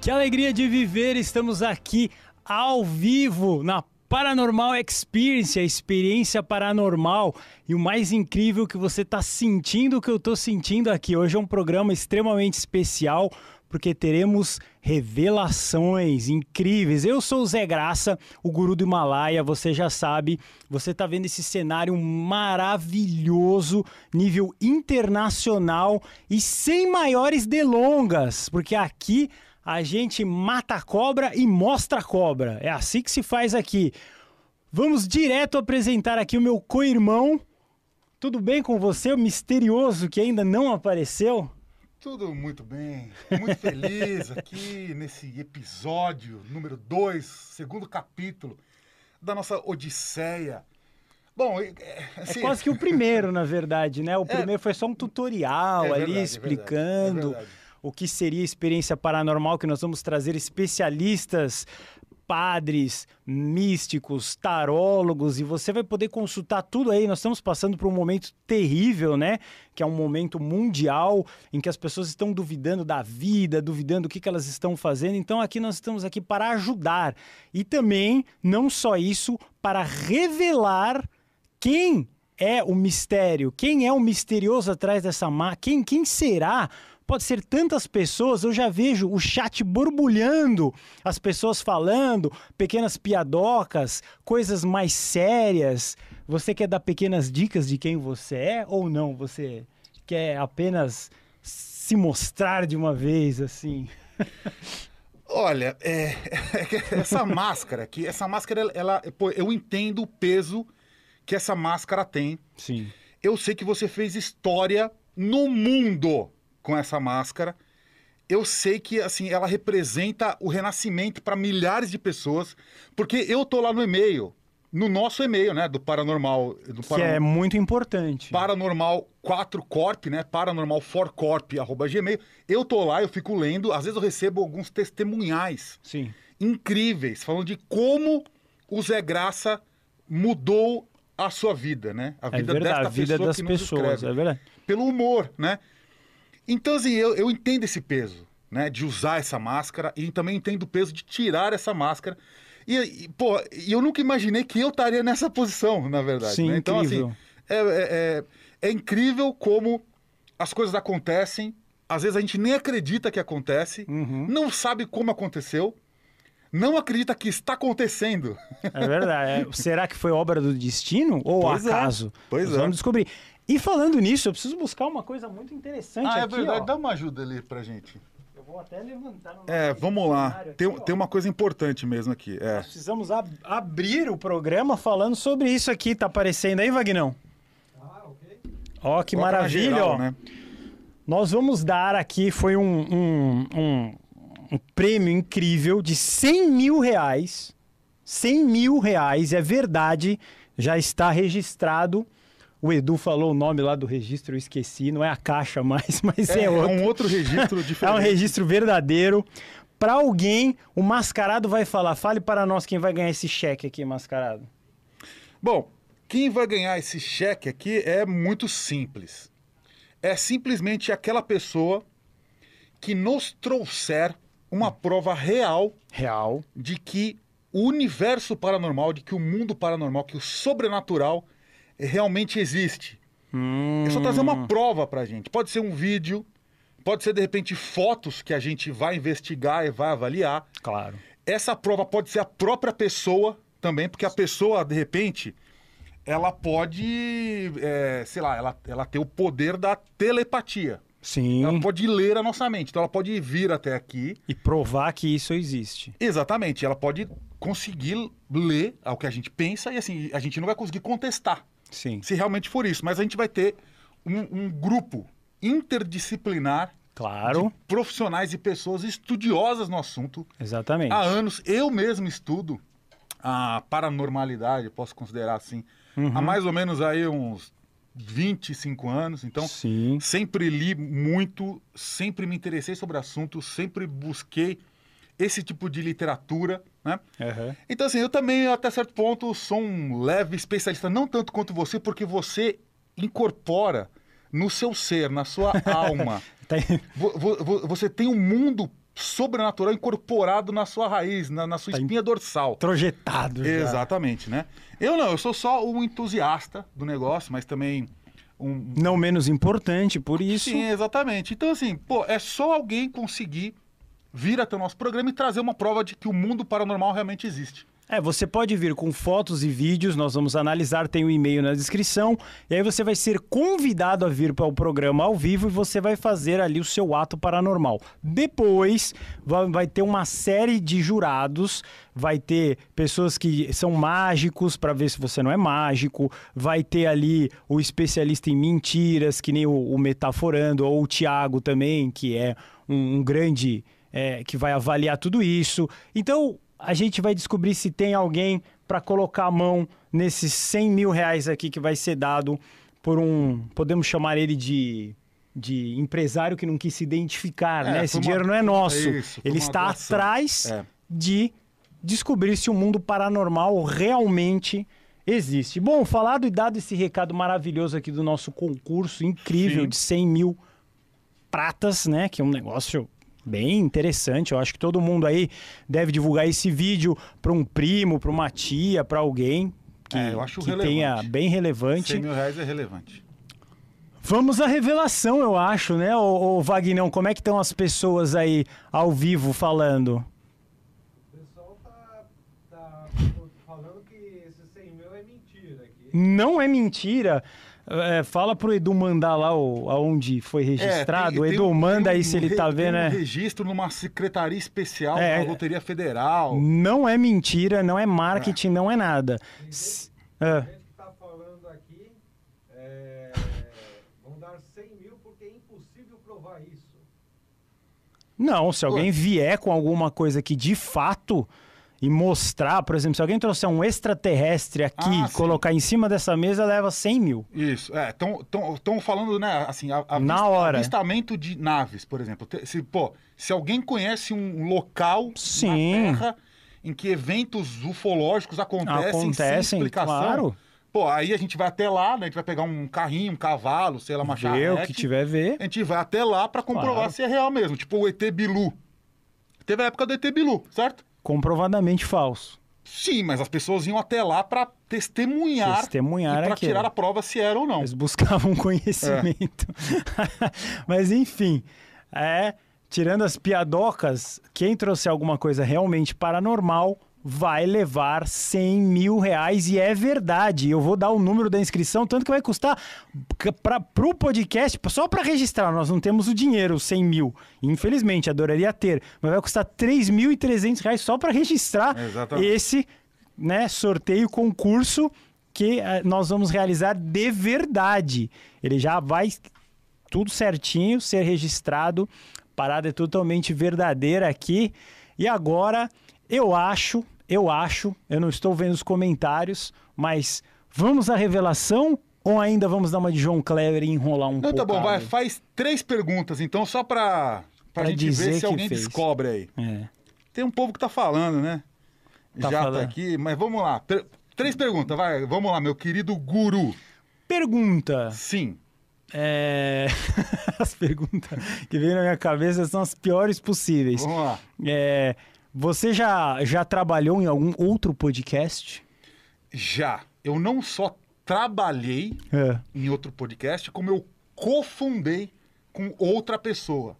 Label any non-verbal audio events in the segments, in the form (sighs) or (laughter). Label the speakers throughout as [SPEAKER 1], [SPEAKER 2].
[SPEAKER 1] Que alegria de viver! Estamos aqui ao vivo na Paranormal Experience, a experiência paranormal. E o mais incrível que você está sentindo o que eu estou sentindo aqui. Hoje é um programa extremamente especial porque teremos revelações incríveis. Eu sou o Zé Graça, o guru do Himalaia, você já sabe. Você está vendo esse cenário maravilhoso, nível internacional e sem maiores delongas, porque aqui a gente mata a cobra e mostra a cobra. É assim que se faz aqui. Vamos direto apresentar aqui o meu co-irmão. Tudo bem com você, o misterioso que ainda não apareceu?
[SPEAKER 2] Tudo muito bem, muito feliz aqui nesse episódio número 2, segundo capítulo da nossa Odisseia.
[SPEAKER 1] Bom, é, assim... é quase que o primeiro, (laughs) na verdade, né? O é. primeiro é, foi só um tutorial é ali verdade, explicando. O que seria experiência paranormal, que nós vamos trazer especialistas, padres, místicos, tarólogos, e você vai poder consultar tudo aí. Nós estamos passando por um momento terrível, né? Que é um momento mundial em que as pessoas estão duvidando da vida, duvidando do que, que elas estão fazendo. Então aqui nós estamos aqui para ajudar. E também, não só isso, para revelar quem é o mistério, quem é o misterioso atrás dessa máquina, quem, quem será pode ser tantas pessoas, eu já vejo o chat borbulhando, as pessoas falando, pequenas piadocas, coisas mais sérias. Você quer dar pequenas dicas de quem você é ou não? Você quer apenas se mostrar de uma vez assim? (laughs)
[SPEAKER 2] Olha, é, essa máscara aqui, essa máscara, ela, pô, eu entendo o peso que essa máscara tem.
[SPEAKER 1] Sim.
[SPEAKER 2] Eu sei que você fez história no mundo com essa máscara. Eu sei que assim ela representa o renascimento para milhares de pessoas, porque eu tô lá no e-mail, no nosso e-mail, né, do Paranormal, do
[SPEAKER 1] que é muito importante.
[SPEAKER 2] Paranormal 4 Corp, né, paranormal 4 Corp gmail. Eu tô lá, eu fico lendo, às vezes eu recebo alguns testemunhais.
[SPEAKER 1] Sim.
[SPEAKER 2] Incríveis, falando de como o Zé Graça mudou a sua vida, né?
[SPEAKER 1] A é vida é verdade, a vida das pessoas, escreve, é verdade.
[SPEAKER 2] Pelo humor, né? Então, assim, eu, eu entendo esse peso, né? De usar essa máscara e também entendo o peso de tirar essa máscara. E, e pô, eu nunca imaginei que eu estaria nessa posição, na verdade.
[SPEAKER 1] Sim,
[SPEAKER 2] né?
[SPEAKER 1] Então, assim, incrível.
[SPEAKER 2] assim, é, é, é, incrível como as coisas acontecem. Às vezes a gente nem acredita que acontece, uhum. não sabe como aconteceu, não acredita que está acontecendo.
[SPEAKER 1] É verdade. É, será que foi obra do destino ou pois é. acaso?
[SPEAKER 2] É. Pois
[SPEAKER 1] Nós é. Vamos descobrir. E falando nisso, eu preciso buscar uma coisa muito interessante
[SPEAKER 2] ah,
[SPEAKER 1] é
[SPEAKER 2] aqui, é verdade.
[SPEAKER 1] Ó.
[SPEAKER 2] Dá uma ajuda ali pra gente.
[SPEAKER 1] Eu vou até levantar no
[SPEAKER 2] É, vamos lá. Aqui, tem, tem uma coisa importante mesmo aqui. É.
[SPEAKER 1] Nós precisamos ab abrir o programa falando sobre isso aqui. Tá aparecendo aí, Vagnão? Ah, ok. Ó, que Coloca maravilha, geral, ó. Né? Nós vamos dar aqui, foi um, um, um, um prêmio incrível de 100 mil reais. 100 mil reais, é verdade, já está registrado o Edu falou o nome lá do registro, eu esqueci, não é a caixa mais, (laughs) mas é, é outro.
[SPEAKER 2] É um outro registro diferente. (laughs)
[SPEAKER 1] é um registro verdadeiro. Para alguém, o mascarado vai falar. Fale para nós quem vai ganhar esse cheque aqui, mascarado.
[SPEAKER 2] Bom, quem vai ganhar esse cheque aqui é muito simples. É simplesmente aquela pessoa que nos trouxer uma prova real,
[SPEAKER 1] real
[SPEAKER 2] de que o universo paranormal, de que o mundo paranormal, que o sobrenatural realmente existe. Hum. É só trazer uma prova pra gente. Pode ser um vídeo, pode ser de repente fotos que a gente vai investigar e vai avaliar.
[SPEAKER 1] Claro.
[SPEAKER 2] Essa prova pode ser a própria pessoa também, porque a pessoa, de repente, ela pode, é, sei lá, ela, ela tem o poder da telepatia.
[SPEAKER 1] Sim.
[SPEAKER 2] Ela pode ler a nossa mente. Então ela pode vir até aqui.
[SPEAKER 1] E provar que isso existe.
[SPEAKER 2] Exatamente. Ela pode conseguir ler o que a gente pensa e assim, a gente não vai conseguir contestar.
[SPEAKER 1] Sim.
[SPEAKER 2] Se realmente for isso. Mas a gente vai ter um, um grupo interdisciplinar
[SPEAKER 1] Claro.
[SPEAKER 2] profissionais e pessoas estudiosas no assunto.
[SPEAKER 1] Exatamente.
[SPEAKER 2] Há anos. Eu mesmo estudo a paranormalidade, posso considerar assim. Uhum. Há mais ou menos aí uns 25 anos. Então,
[SPEAKER 1] Sim.
[SPEAKER 2] sempre li muito, sempre me interessei sobre o assunto, sempre busquei esse tipo de literatura, né?
[SPEAKER 1] Uhum.
[SPEAKER 2] Então, assim, eu também, até certo ponto, sou um leve especialista, não tanto quanto você, porque você incorpora no seu ser, na sua (laughs) alma. tem... Você tem um mundo sobrenatural incorporado na sua raiz, na, na sua tá espinha dorsal.
[SPEAKER 1] Projetado. Já.
[SPEAKER 2] Exatamente, né? Eu não, eu sou só um entusiasta do negócio, mas também um.
[SPEAKER 1] Não menos importante, por isso.
[SPEAKER 2] Sim, exatamente. Então, assim, pô, é só alguém conseguir vir até o nosso programa e trazer uma prova de que o mundo paranormal realmente existe.
[SPEAKER 1] É, você pode vir com fotos e vídeos, nós vamos analisar, tem o um e-mail na descrição, e aí você vai ser convidado a vir para o programa ao vivo e você vai fazer ali o seu ato paranormal. Depois vai ter uma série de jurados, vai ter pessoas que são mágicos para ver se você não é mágico, vai ter ali o especialista em mentiras, que nem o, o Metaforando, ou o Tiago também, que é um, um grande. É, que vai avaliar tudo isso. Então, a gente vai descobrir se tem alguém para colocar a mão nesses 100 mil reais aqui que vai ser dado por um, podemos chamar ele de, de empresário que não quis se identificar, é, né? Esse dinheiro uma... não é nosso. É isso, ele está atrás é. de descobrir se o mundo paranormal realmente existe. Bom, falado e dado esse recado maravilhoso aqui do nosso concurso incrível Sim. de 100 mil pratas, né? Que é um negócio bem interessante. Eu acho que todo mundo aí deve divulgar esse vídeo para um primo, para uma tia, para alguém que, é, eu acho que tenha bem relevante.
[SPEAKER 2] 100 mil reais é relevante.
[SPEAKER 1] Vamos à revelação, eu acho, né, ô, ô Vagnão? Como é que estão as pessoas aí ao vivo falando?
[SPEAKER 3] O pessoal tá, tá falando que esse 100 mil é mentira. Aqui.
[SPEAKER 1] Não é mentira. É, fala pro Edu mandar lá o, aonde foi registrado. É, tem, o Edu um, manda um, aí se ele tá vendo, né?
[SPEAKER 2] Um registro numa secretaria especial é, da Loteria Federal.
[SPEAKER 1] Não é mentira, não é marketing, não é nada.
[SPEAKER 3] S é. tá falando aqui, é, vão dar 100 mil porque é impossível provar isso.
[SPEAKER 1] Não, se alguém vier com alguma coisa que de fato e mostrar, por exemplo, se alguém trouxer um extraterrestre aqui, ah, colocar em cima dessa mesa, leva 100 mil.
[SPEAKER 2] Isso, é. Estão falando, né, assim, a,
[SPEAKER 1] a Na hora.
[SPEAKER 2] avistamento de naves, por exemplo. Se, pô, se alguém conhece um local Sim. na Terra em que eventos ufológicos acontecem, acontecem sem explicação... Claro. Pô, aí a gente vai até lá, né? A gente vai pegar um carrinho, um cavalo, sei lá, uma
[SPEAKER 1] charrete. o que tiver ver.
[SPEAKER 2] A gente vai até lá para comprovar claro. se é real mesmo. Tipo o ET Bilu. Teve a época do ET Bilu, certo?
[SPEAKER 1] Comprovadamente falso.
[SPEAKER 2] Sim, mas as pessoas iam até lá para testemunhar,
[SPEAKER 1] testemunhar
[SPEAKER 2] para tirar a prova se era ou não.
[SPEAKER 1] Eles buscavam (laughs) conhecimento. É. (laughs) mas enfim, é, tirando as piadocas, quem trouxe alguma coisa realmente paranormal vai levar 100 mil reais e é verdade. Eu vou dar o número da inscrição, tanto que vai custar para o podcast, só para registrar, nós não temos o dinheiro, 100 mil. Infelizmente, adoraria ter, mas vai custar 3.300 reais só para registrar Exatamente. esse né, sorteio, concurso que uh, nós vamos realizar de verdade. Ele já vai tudo certinho ser registrado, parada é totalmente verdadeira aqui. E agora eu acho, eu acho, eu não estou vendo os comentários, mas vamos à revelação ou ainda vamos dar uma de João Clever e enrolar um pouco? Não,
[SPEAKER 2] tá bom, vai, faz três perguntas então, só para a gente ver se alguém fez. descobre aí. É. Tem um povo que tá falando, né? Tá Já tá falando. tá aqui, mas vamos lá. Per três perguntas, vai, vamos lá, meu querido guru.
[SPEAKER 1] Pergunta.
[SPEAKER 2] Sim.
[SPEAKER 1] É... (laughs) as perguntas que vêm na minha cabeça são as piores possíveis.
[SPEAKER 2] Vamos lá.
[SPEAKER 1] É... Você já, já trabalhou em algum outro podcast?
[SPEAKER 2] Já. Eu não só trabalhei é. em outro podcast, como eu cofundei com outra pessoa.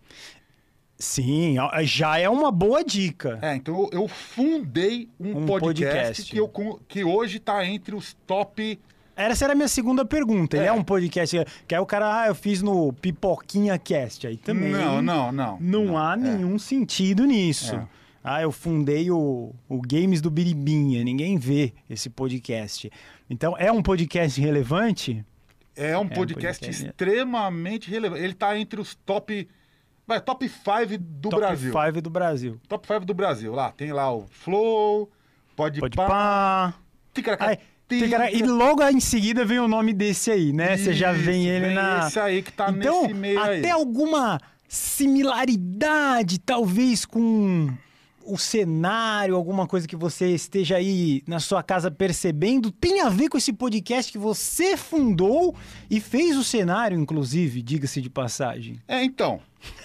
[SPEAKER 1] Sim, já é uma boa dica.
[SPEAKER 2] É, então eu, fundei um, um podcast, podcast, Que, eu, que hoje está entre os top.
[SPEAKER 1] Essa era a minha segunda pergunta. É. Ele é um podcast que é o cara, ah, eu fiz no Pipoquinha Cast. Aí também.
[SPEAKER 2] Não, não, não.
[SPEAKER 1] Não, não há é. nenhum sentido nisso. É. Ah, eu fundei o, o Games do Biribinha. Ninguém vê esse podcast. Então, é um podcast relevante?
[SPEAKER 2] É um, é podcast, um podcast extremamente relevante. Ele está entre os top. Vai, top 5 do top Brasil.
[SPEAKER 1] Top 5 do Brasil.
[SPEAKER 2] Top 5 do Brasil. Lá, tem lá o Flow, Pode, Pode Pá.
[SPEAKER 1] E logo em seguida vem o nome desse aí, né? Você já vem ele
[SPEAKER 2] vem
[SPEAKER 1] na.
[SPEAKER 2] Esse aí que tá então, nesse meio
[SPEAKER 1] até
[SPEAKER 2] aí.
[SPEAKER 1] alguma similaridade, talvez, com o cenário, alguma coisa que você esteja aí na sua casa percebendo, tem a ver com esse podcast que você fundou e fez o cenário, inclusive, diga-se de passagem.
[SPEAKER 2] É, então.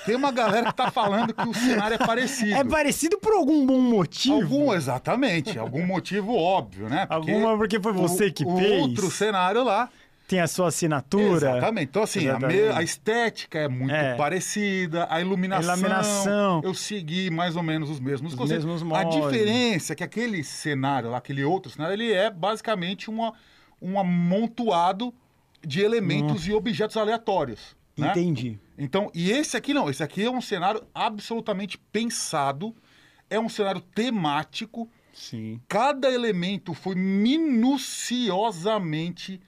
[SPEAKER 2] Tem uma galera que tá falando que o cenário é parecido.
[SPEAKER 1] É parecido por algum bom motivo?
[SPEAKER 2] Algum, exatamente. Algum motivo óbvio, né?
[SPEAKER 1] Porque Alguma porque foi você
[SPEAKER 2] o,
[SPEAKER 1] que
[SPEAKER 2] o
[SPEAKER 1] fez.
[SPEAKER 2] outro cenário lá
[SPEAKER 1] tem a sua assinatura.
[SPEAKER 2] Exatamente. Então, assim, a, me... a, estética é muito é. parecida, a iluminação, a iluminação. Eu segui mais ou menos os mesmos
[SPEAKER 1] os mesmos
[SPEAKER 2] A diferença é que aquele cenário aquele outro cenário, ele é basicamente uma, um amontoado de elementos hum. e objetos aleatórios. Né?
[SPEAKER 1] Entendi.
[SPEAKER 2] Então, e esse aqui não, esse aqui é um cenário absolutamente pensado, é um cenário temático.
[SPEAKER 1] Sim.
[SPEAKER 2] Cada elemento foi minuciosamente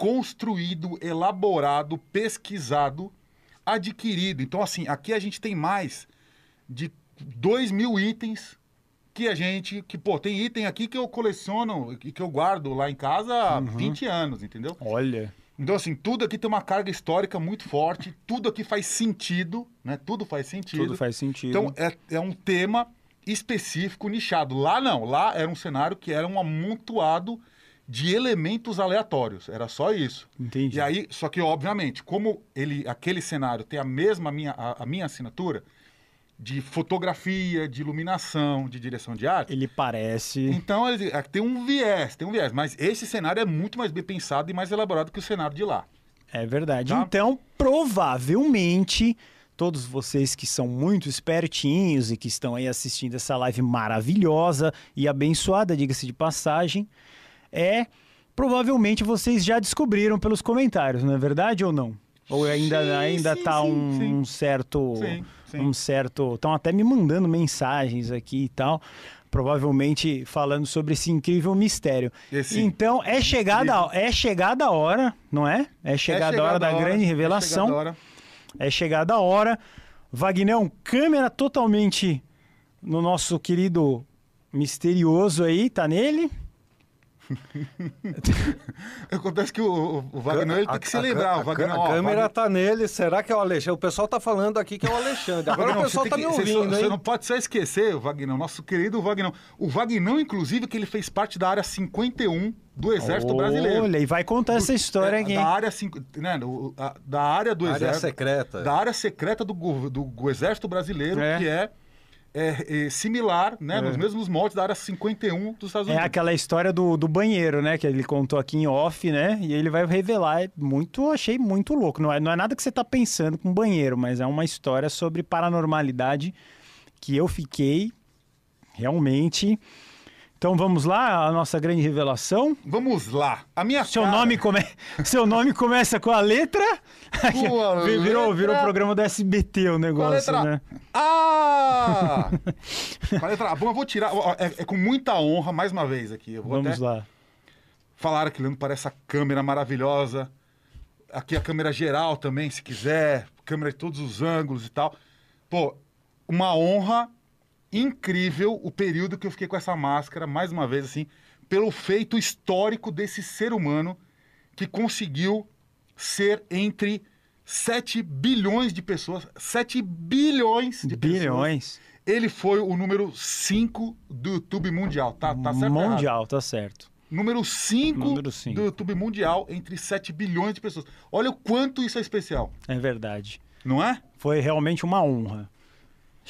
[SPEAKER 2] construído, elaborado, pesquisado, adquirido. Então, assim, aqui a gente tem mais de 2 mil itens que a gente. Que, pô, tem item aqui que eu coleciono e que eu guardo lá em casa há uhum. 20 anos, entendeu?
[SPEAKER 1] Olha.
[SPEAKER 2] Então, assim, tudo aqui tem uma carga histórica muito forte, tudo aqui faz sentido, né? Tudo faz sentido.
[SPEAKER 1] Tudo faz sentido.
[SPEAKER 2] Então, é, é um tema específico, nichado. Lá não, lá era um cenário que era um amontoado de elementos aleatórios. Era só isso.
[SPEAKER 1] Entendi.
[SPEAKER 2] E aí, só que obviamente, como ele, aquele cenário tem a mesma minha, a, a minha assinatura de fotografia, de iluminação, de direção de arte.
[SPEAKER 1] Ele parece.
[SPEAKER 2] Então ele, é, tem um viés, tem um viés. Mas esse cenário é muito mais bem pensado e mais elaborado que o cenário de lá.
[SPEAKER 1] É verdade. Tá? Então, provavelmente todos vocês que são muito espertinhos e que estão aí assistindo essa live maravilhosa e abençoada, diga-se de passagem, é provavelmente vocês já descobriram pelos comentários, não é verdade ou não? Ou ainda sim, ainda sim, tá um, sim. um, certo um certo, estão até me mandando mensagens aqui e tal, provavelmente falando sobre esse incrível mistério. Esse então é chegada é chegada a hora, não é? É chegada, é a hora da hora, grande revelação. É chegada a hora. É chegada a hora. Vagnão, câmera totalmente no nosso querido misterioso aí, tá nele? (laughs)
[SPEAKER 2] Acontece que o, o Wagner ele tem que se lembrar. A, o Wagner,
[SPEAKER 3] a, a câmera está nele. Será que é o Alexandre? O pessoal está falando aqui que é o Alexandre. Agora não, o pessoal está me ouvindo,
[SPEAKER 2] você, você não pode só esquecer o Wagner, nosso querido Wagner. O Wagner, inclusive, que ele fez parte da área 51 do Exército
[SPEAKER 1] Olha,
[SPEAKER 2] Brasileiro.
[SPEAKER 1] Olha, e vai contar do, essa história é, aqui.
[SPEAKER 2] Da área, né, da área do
[SPEAKER 3] área
[SPEAKER 2] Exército.
[SPEAKER 3] secreta.
[SPEAKER 2] Da área secreta do, do, do Exército Brasileiro, é. que é é, é, similar, né? É. Nos mesmos moldes da área 51 dos Estados é Unidos.
[SPEAKER 1] É aquela história do, do banheiro, né? Que ele contou aqui em off, né? E ele vai revelar. É muito, achei muito louco. Não é, não é nada que você tá pensando com banheiro, mas é uma história sobre paranormalidade que eu fiquei realmente então vamos lá, a nossa grande revelação.
[SPEAKER 2] Vamos lá. A minha
[SPEAKER 1] seu cara... nome come... (laughs) Seu nome começa com a letra.
[SPEAKER 2] A
[SPEAKER 1] virou,
[SPEAKER 2] letra...
[SPEAKER 1] virou o programa do SBT o negócio,
[SPEAKER 2] com a letra...
[SPEAKER 1] né?
[SPEAKER 2] Ah! com a letra Bom, eu vou tirar. É, é, com muita honra, mais uma vez aqui. Eu vou
[SPEAKER 1] vamos lá.
[SPEAKER 2] Falar aqui para essa câmera maravilhosa. Aqui a câmera geral também, se quiser. Câmera de todos os ângulos e tal. Pô, uma honra incrível o período que eu fiquei com essa máscara, mais uma vez, assim, pelo feito histórico desse ser humano que conseguiu ser entre 7 bilhões de pessoas. 7 bilhões de
[SPEAKER 1] bilhões.
[SPEAKER 2] pessoas. Ele foi o número 5 do YouTube mundial. Tá, tá certo?
[SPEAKER 1] Mundial, tá certo.
[SPEAKER 2] Número 5 do YouTube mundial entre 7 bilhões de pessoas. Olha o quanto isso é especial.
[SPEAKER 1] É verdade.
[SPEAKER 2] Não é?
[SPEAKER 1] Foi realmente uma honra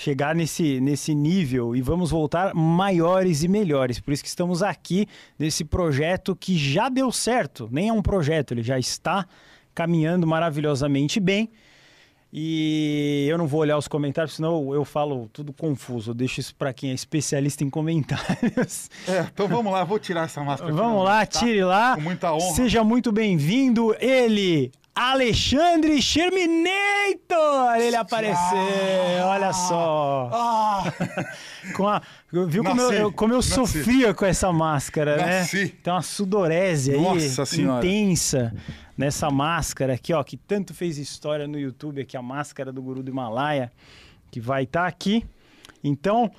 [SPEAKER 1] chegar nesse, nesse nível e vamos voltar maiores e melhores. Por isso que estamos aqui nesse projeto que já deu certo. Nem é um projeto, ele já está caminhando maravilhosamente bem. E eu não vou olhar os comentários, senão eu falo tudo confuso. Eu deixo isso para quem é especialista em comentários.
[SPEAKER 2] É, então vamos lá, vou tirar essa máscara.
[SPEAKER 1] Vamos lá, tá? tire lá.
[SPEAKER 2] Com muita honra.
[SPEAKER 1] Seja muito bem-vindo. Ele, Alexandre Sherminator! Ele apareceu, ah, olha só. Ah, com a, viu nasci, como eu, como eu sofria com essa máscara,
[SPEAKER 2] nasci.
[SPEAKER 1] né? Tem uma sudorese aí intensa nessa máscara aqui, ó, que tanto fez história no YouTube aqui, a máscara do Guru do Himalaia, que vai estar tá aqui. Então,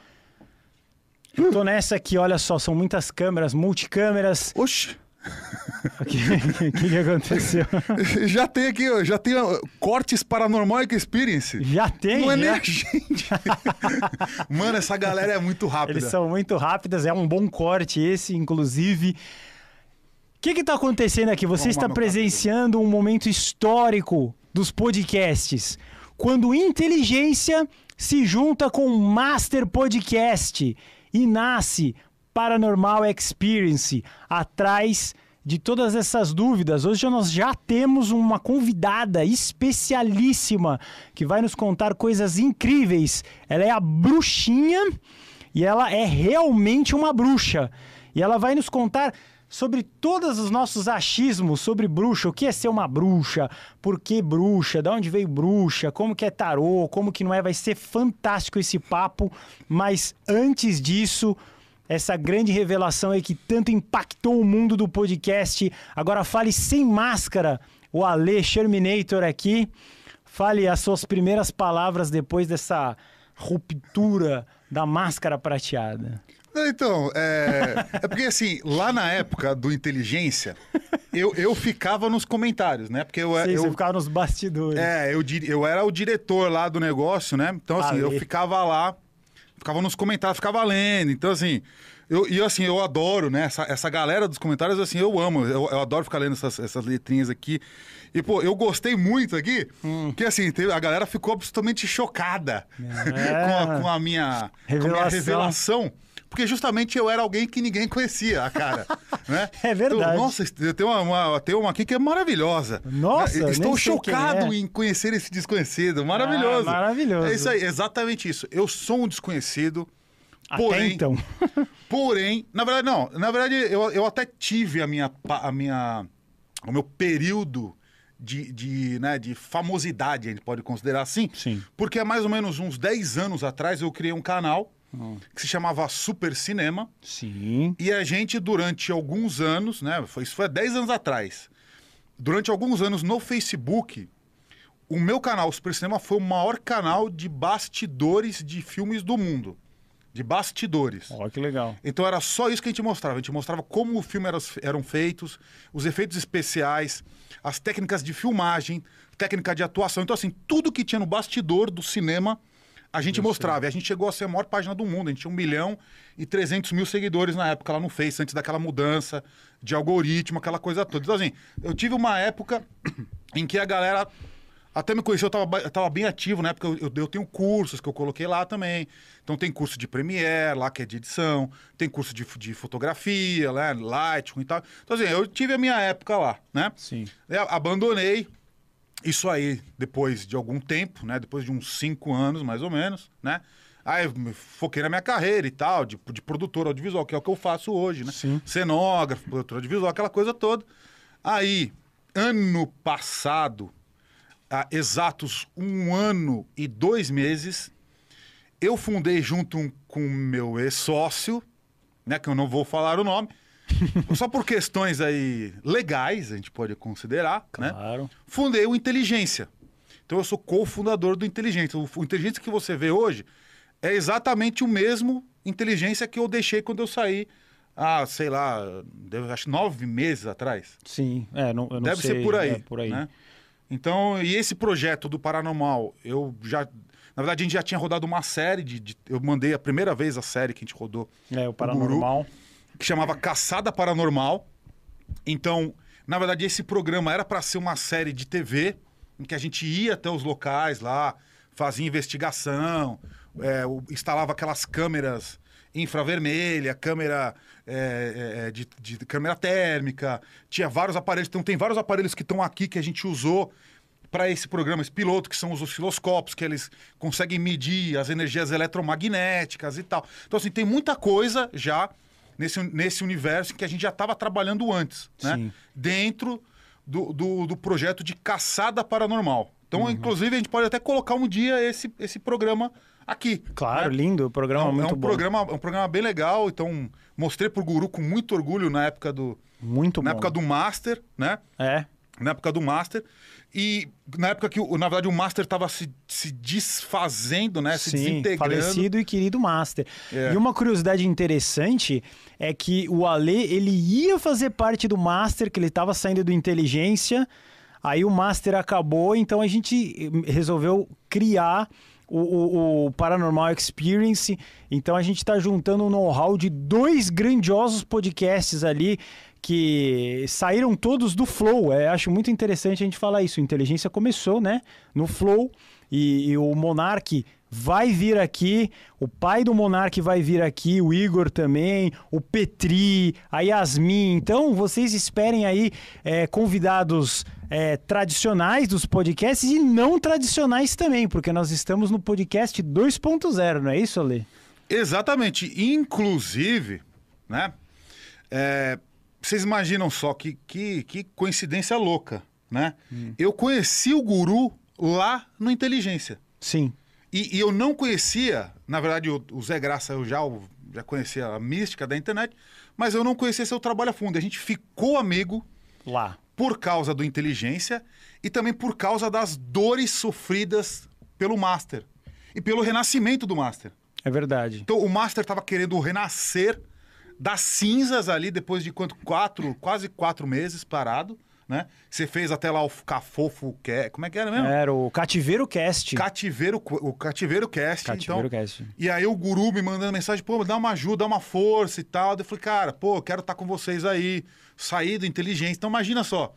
[SPEAKER 1] eu tô nessa aqui, olha só, são muitas câmeras, multicâmeras.
[SPEAKER 2] Oxi! (laughs)
[SPEAKER 1] O que, que, que, aconteceu? (laughs)
[SPEAKER 2] já tem aqui, já tem cortes Paranormal Experience.
[SPEAKER 1] Já tem?
[SPEAKER 2] Não é
[SPEAKER 1] já?
[SPEAKER 2] nem a gente. (laughs) Mano, essa galera é muito rápida.
[SPEAKER 1] Eles são muito rápidas, é um bom corte esse, inclusive. O que está acontecendo aqui? Você está presenciando um momento histórico dos podcasts. Quando inteligência se junta com Master Podcast e nasce Paranormal Experience atrás de todas essas dúvidas. Hoje nós já temos uma convidada especialíssima que vai nos contar coisas incríveis. Ela é a bruxinha e ela é realmente uma bruxa. E ela vai nos contar sobre todos os nossos achismos sobre bruxa, o que é ser uma bruxa, por que bruxa, de onde veio bruxa, como que é tarô, como que não é, vai ser fantástico esse papo, mas antes disso, essa grande revelação aí que tanto impactou o mundo do podcast. Agora fale sem máscara, o Ale Sherminator aqui. Fale as suas primeiras palavras depois dessa ruptura da máscara prateada.
[SPEAKER 2] Então, é, é porque assim, lá na época do Inteligência, eu, eu ficava nos comentários, né? Porque eu,
[SPEAKER 1] Sim,
[SPEAKER 2] eu
[SPEAKER 1] você ficava nos bastidores.
[SPEAKER 2] É, eu, eu era o diretor lá do negócio, né? Então, assim, Ale. eu ficava lá ficava nos comentários, ficava lendo. Então, assim, eu, e assim, eu adoro, né? Essa, essa galera dos comentários, assim, eu amo. Eu, eu adoro ficar lendo essas, essas letrinhas aqui. E, pô, eu gostei muito aqui, hum. que assim, a galera ficou absolutamente chocada é. com, a, com, a, minha, revelação. Com a minha revelação. Porque justamente eu era alguém que ninguém conhecia a cara. (laughs) né?
[SPEAKER 1] É verdade.
[SPEAKER 2] Eu, nossa, tem uma, uma, tem uma aqui que é maravilhosa.
[SPEAKER 1] Nossa,
[SPEAKER 2] né? Estou chocado é. em conhecer esse desconhecido. Maravilhoso.
[SPEAKER 1] Ah, maravilhoso.
[SPEAKER 2] É isso aí, exatamente isso. Eu sou um desconhecido.
[SPEAKER 1] Até
[SPEAKER 2] porém,
[SPEAKER 1] então. (laughs)
[SPEAKER 2] porém, na verdade, não. Na verdade, eu, eu até tive a minha, a minha, o meu período de, de, né, de famosidade, a gente pode considerar assim.
[SPEAKER 1] Sim.
[SPEAKER 2] Porque há mais ou menos uns 10 anos atrás eu criei um canal hum. que se chamava Super Cinema.
[SPEAKER 1] Sim.
[SPEAKER 2] E a gente, durante alguns anos, né? Foi, isso foi há 10 anos atrás. Durante alguns anos no Facebook, o meu canal Super Cinema foi o maior canal de bastidores de filmes do mundo. De bastidores.
[SPEAKER 1] Olha que legal.
[SPEAKER 2] Então era só isso que a gente mostrava. A gente mostrava como o filme era, eram feitos, os efeitos especiais, as técnicas de filmagem, técnica de atuação. Então, assim, tudo que tinha no bastidor do cinema a gente mostrava. E a gente chegou a ser a maior página do mundo. A gente tinha um milhão e 300 mil seguidores na época lá no Face, antes daquela mudança de algoritmo, aquela coisa toda. Então, assim, eu tive uma época (clears throat) em que a galera até me conheceu, eu tava, eu tava bem ativo, né? Porque eu, eu, eu, tenho cursos que eu coloquei lá também. Então tem curso de Premiere lá, que é de edição, tem curso de, de fotografia, né? Lightroom e tal. Então, assim, eu tive a minha época lá, né?
[SPEAKER 1] Sim.
[SPEAKER 2] Eu abandonei, isso aí, depois de algum tempo, né? Depois de uns cinco anos, mais ou menos, né? Aí eu foquei na minha carreira e tal, de, de produtor audiovisual, que é o que eu faço hoje, né?
[SPEAKER 1] Sim.
[SPEAKER 2] Cenógrafo, produtor audiovisual, aquela coisa toda. Aí, ano passado, há exatos um ano e dois meses, eu fundei junto com meu ex-sócio, né? Que eu não vou falar o nome, (laughs) Só por questões aí legais, a gente pode considerar,
[SPEAKER 1] né? claro.
[SPEAKER 2] né? Fundei o Inteligência. Então eu sou cofundador do Inteligência. O Inteligência que você vê hoje é exatamente o mesmo Inteligência que eu deixei quando eu saí ah, sei lá, acho nove meses atrás.
[SPEAKER 1] Sim, é, não, eu não
[SPEAKER 2] Deve
[SPEAKER 1] sei,
[SPEAKER 2] ser por aí.
[SPEAKER 1] É, por aí.
[SPEAKER 2] Né? Então, e esse projeto do Paranormal, eu já. Na verdade, a gente já tinha rodado uma série de, de eu mandei a primeira vez a série que a gente rodou.
[SPEAKER 1] É, o Paranormal.
[SPEAKER 2] O Guru, que chamava Caçada Paranormal. Então, na verdade, esse programa era para ser uma série de TV em que a gente ia até os locais lá, fazia investigação, é, instalava aquelas câmeras infravermelha, câmera é, é, de, de, câmera térmica, tinha vários aparelhos. Então tem vários aparelhos que estão aqui que a gente usou para esse programa, esse piloto, que são os osciloscópios, que eles conseguem medir as energias eletromagnéticas e tal. Então, assim, tem muita coisa já nesse, nesse universo que a gente já estava trabalhando antes, né?
[SPEAKER 1] Sim.
[SPEAKER 2] Dentro do, do, do, projeto de caçada paranormal. Então, uhum. inclusive, a gente pode até colocar um dia esse, esse programa aqui.
[SPEAKER 1] Claro, né? lindo, o programa é, muito
[SPEAKER 2] é um
[SPEAKER 1] bom.
[SPEAKER 2] Programa, é um programa bem legal, então mostrei pro Guru com muito orgulho na época do...
[SPEAKER 1] Muito
[SPEAKER 2] na
[SPEAKER 1] bom.
[SPEAKER 2] época do Master, né?
[SPEAKER 1] É.
[SPEAKER 2] na época do Master. E na época que, na verdade, o Master estava se, se desfazendo, né? Se
[SPEAKER 1] Sim,
[SPEAKER 2] desintegrando.
[SPEAKER 1] falecido e querido Master. É. E uma curiosidade interessante é que o Ale, ele ia fazer parte do Master, que ele estava saindo do Inteligência, aí o Master acabou, então a gente resolveu criar o, o, o, Paranormal Experience. Então a gente está juntando o know-how de dois grandiosos podcasts ali que saíram todos do Flow. É, acho muito interessante a gente falar isso. Inteligência começou, né, no Flow e, e o Monark vai vir aqui, o pai do Monark vai vir aqui, o Igor também, o Petri, a Yasmin. Então, vocês esperem aí é, convidados é, tradicionais dos podcasts e não tradicionais também, porque nós estamos no podcast 2.0, não é isso, Ale?
[SPEAKER 2] Exatamente. Inclusive, né? É, vocês imaginam só que, que, que coincidência louca, né? Hum. Eu conheci o guru lá no Inteligência.
[SPEAKER 1] Sim.
[SPEAKER 2] E, e, eu não conhecia, na verdade, o, o Zé Graça eu já, já conhecia a mística da internet, mas eu não conhecia seu trabalho a fundo. A gente ficou amigo
[SPEAKER 1] lá
[SPEAKER 2] por causa do inteligência e também por causa das dores sofridas pelo Master e pelo renascimento do Master.
[SPEAKER 1] É verdade.
[SPEAKER 2] Então o Master estava querendo renascer das cinzas ali depois de quanto quatro, quase quatro meses parado né? Você fez até lá o Cafofo, como é que era mesmo?
[SPEAKER 1] Era o Cativeiro Cast.
[SPEAKER 2] Cativeiro, o Cativeiro Cast.
[SPEAKER 1] Cativeiro então, Cast.
[SPEAKER 2] E aí o guru me mandando mensagem, pô, dá uma ajuda, dá uma força e tal. Eu falei, cara, pô, quero estar tá com vocês aí, sair do inteligência. Então imagina só,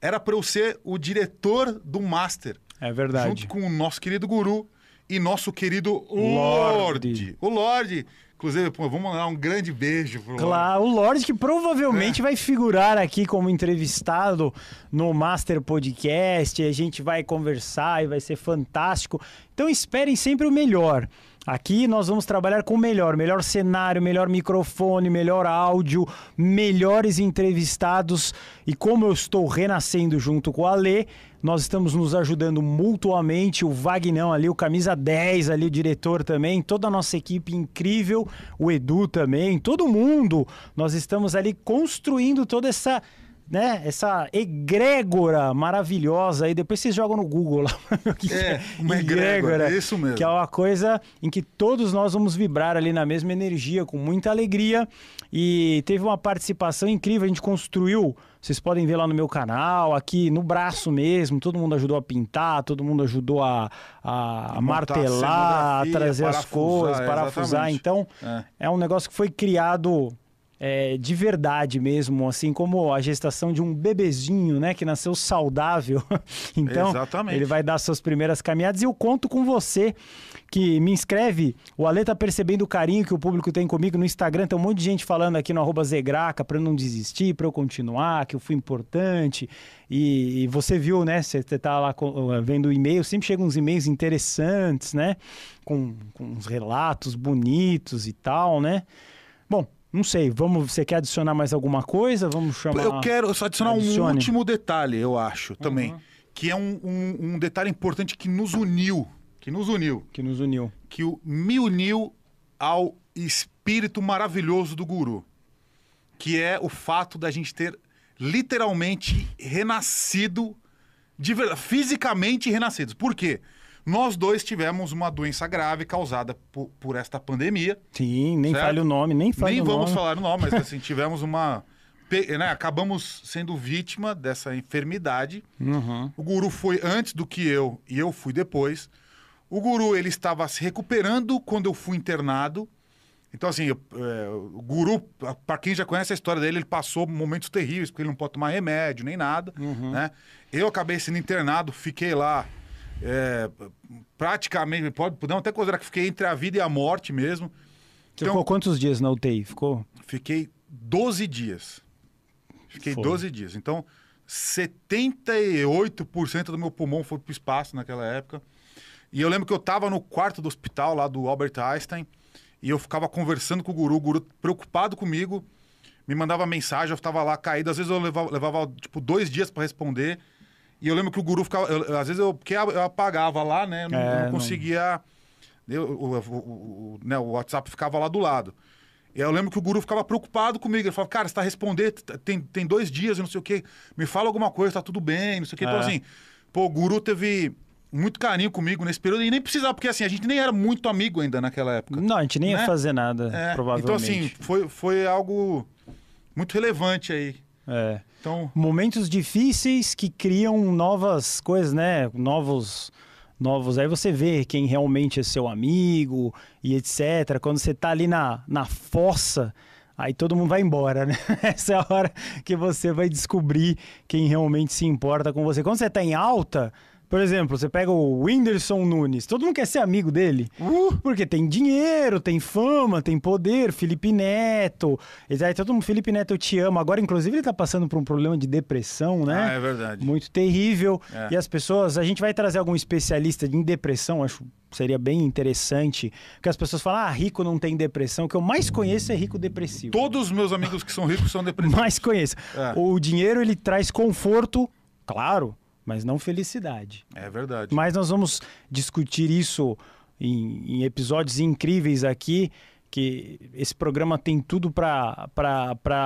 [SPEAKER 2] era para eu ser o diretor do Master.
[SPEAKER 1] É verdade.
[SPEAKER 2] Junto com o nosso querido guru e nosso querido Lorde. Lorde. O Lorde Inclusive, pô, vamos mandar um grande beijo pro
[SPEAKER 1] Claro, o Lorde que provavelmente é. vai figurar aqui como entrevistado no Master Podcast. A gente vai conversar e vai ser fantástico. Então esperem sempre o melhor. Aqui nós vamos trabalhar com o melhor, melhor cenário, melhor microfone, melhor áudio, melhores entrevistados. E como eu estou renascendo junto com a Lê, nós estamos nos ajudando mutuamente. O Vagnão ali, o camisa 10 ali, o diretor também, toda a nossa equipe incrível, o Edu também, todo mundo. Nós estamos ali construindo toda essa né, essa egrégora maravilhosa aí, depois vocês jogam no Google lá. (laughs)
[SPEAKER 2] que é, é, uma egrégora, egrégora, isso mesmo.
[SPEAKER 1] Que é uma coisa em que todos nós vamos vibrar ali na mesma energia, com muita alegria. E teve uma participação incrível, a gente construiu, vocês podem ver lá no meu canal, aqui no braço mesmo, todo mundo ajudou a pintar, todo mundo ajudou a, a, a martelar, a trazer as coisas, parafusar. Então, é. é um negócio que foi criado é, de verdade mesmo, assim como a gestação de um bebezinho, né, que nasceu saudável. (laughs) então, Exatamente. ele vai dar suas primeiras caminhadas e eu conto com você que me inscreve. O Ale tá percebendo o carinho que o público tem comigo no Instagram, tem um monte de gente falando aqui no arroba Zegraca para não desistir, para eu continuar, que eu fui importante. E, e você viu, né, você tá lá vendo o e-mail, sempre chegam uns e-mails interessantes, né, com, com uns relatos bonitos e tal, né. Bom, não sei, vamos, você quer adicionar mais alguma coisa? Vamos chamar.
[SPEAKER 2] Eu quero só adicionar Adicione. um último detalhe, eu acho, também. Uhum. Que é um, um, um, detalhe importante que nos uniu. Que nos uniu.
[SPEAKER 1] Que nos uniu.
[SPEAKER 2] Que o, me uniu ao espírito maravilhoso do guru. Que é o fato da gente ter literalmente renascido, de, fisicamente renascidos. Por quê? Nós dois tivemos uma doença grave causada por, por esta pandemia.
[SPEAKER 1] Sim, nem certo? fale o nome, nem fale
[SPEAKER 2] nem
[SPEAKER 1] o
[SPEAKER 2] nome. Nem
[SPEAKER 1] vamos
[SPEAKER 2] falar o nome, mas (laughs) assim, tivemos uma... Né, acabamos sendo vítima dessa enfermidade.
[SPEAKER 1] Uhum.
[SPEAKER 2] O guru foi antes do que eu e eu fui depois. O guru ele estava se recuperando quando eu fui internado. Então, assim, eu, é, o guru, para quem já conhece a história dele, ele passou momentos terríveis, porque ele não pode tomar remédio nem nada.
[SPEAKER 1] Uhum.
[SPEAKER 2] Né? Eu acabei sendo internado, fiquei lá é, praticamente, pode, podemos até considerar que fiquei entre a vida e a morte mesmo.
[SPEAKER 1] Você então, ficou quantos dias na UTI? Ficou?
[SPEAKER 2] Fiquei 12 dias. Fiquei foi. 12 dias. Então, 78% do meu pulmão foi para o espaço naquela época. E eu lembro que eu estava no quarto do hospital lá do Albert Einstein e eu ficava conversando com o guru, o guru preocupado comigo, me mandava mensagem, eu estava lá caído. Às vezes eu levava, levava tipo dois dias para responder. E eu lembro que o guru ficava. Eu, às vezes eu. Porque eu apagava lá, né? Eu não, é, não conseguia. Eu, o, o, o, né, o WhatsApp ficava lá do lado. eu lembro que o guru ficava preocupado comigo. Ele falava, cara, você tá respondendo, tem, tem dois dias e não sei o quê. Me fala alguma coisa, tá tudo bem, não sei o quê. Então, é. Então, assim, pô, o guru teve muito carinho comigo nesse período e nem precisava, porque assim, a gente nem era muito amigo ainda naquela época.
[SPEAKER 1] Não, a gente nem né? ia fazer nada, é. provavelmente.
[SPEAKER 2] Então, assim, foi, foi algo muito relevante aí.
[SPEAKER 1] É. Então... Momentos difíceis que criam novas coisas, né? Novos novos. Aí você vê quem realmente é seu amigo e etc. Quando você tá ali na, na fossa, aí todo mundo vai embora, né? (laughs) Essa é a hora que você vai descobrir quem realmente se importa com você. Quando você tá em alta, por exemplo, você pega o Whindersson Nunes, todo mundo quer ser amigo dele. Uh! Porque tem dinheiro, tem fama, tem poder. Felipe Neto. Aí todo mundo, Felipe Neto, eu te amo. Agora, inclusive, ele tá passando por um problema de depressão, né?
[SPEAKER 2] Ah, é verdade.
[SPEAKER 1] Muito terrível. É. E as pessoas, a gente vai trazer algum especialista em depressão, acho seria bem interessante. Porque as pessoas falam, ah, rico não tem depressão. O que eu mais conheço é rico depressivo.
[SPEAKER 2] Todos os meus amigos que são ricos são (laughs) depressivos.
[SPEAKER 1] mais conheço. É. O dinheiro, ele traz conforto, claro mas não felicidade.
[SPEAKER 2] É verdade.
[SPEAKER 1] Mas nós vamos discutir isso em, em episódios incríveis aqui, que esse programa tem tudo para,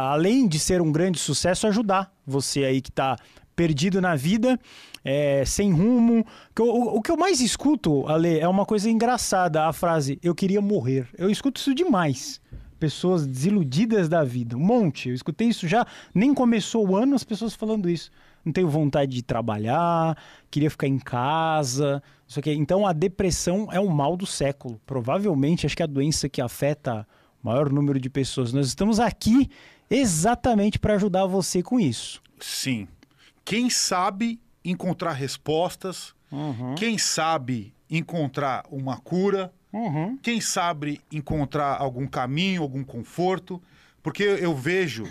[SPEAKER 1] além de ser um grande sucesso, ajudar você aí que está perdido na vida, é, sem rumo. O, o, que eu mais escuto, Ale, é uma coisa engraçada, a frase, eu queria morrer. Eu escuto isso demais. Pessoas desiludidas da vida, um monte. Eu escutei isso já, nem começou o ano, as pessoas falando isso não tenho vontade de trabalhar, queria ficar em casa, isso aqui. Então a depressão é o mal do século. Provavelmente acho que é a doença que afeta o maior número de pessoas. Nós estamos aqui exatamente para ajudar você com isso.
[SPEAKER 2] Sim. Quem sabe encontrar respostas, uhum. quem sabe encontrar uma cura, uhum. quem sabe encontrar algum caminho, algum conforto, porque eu vejo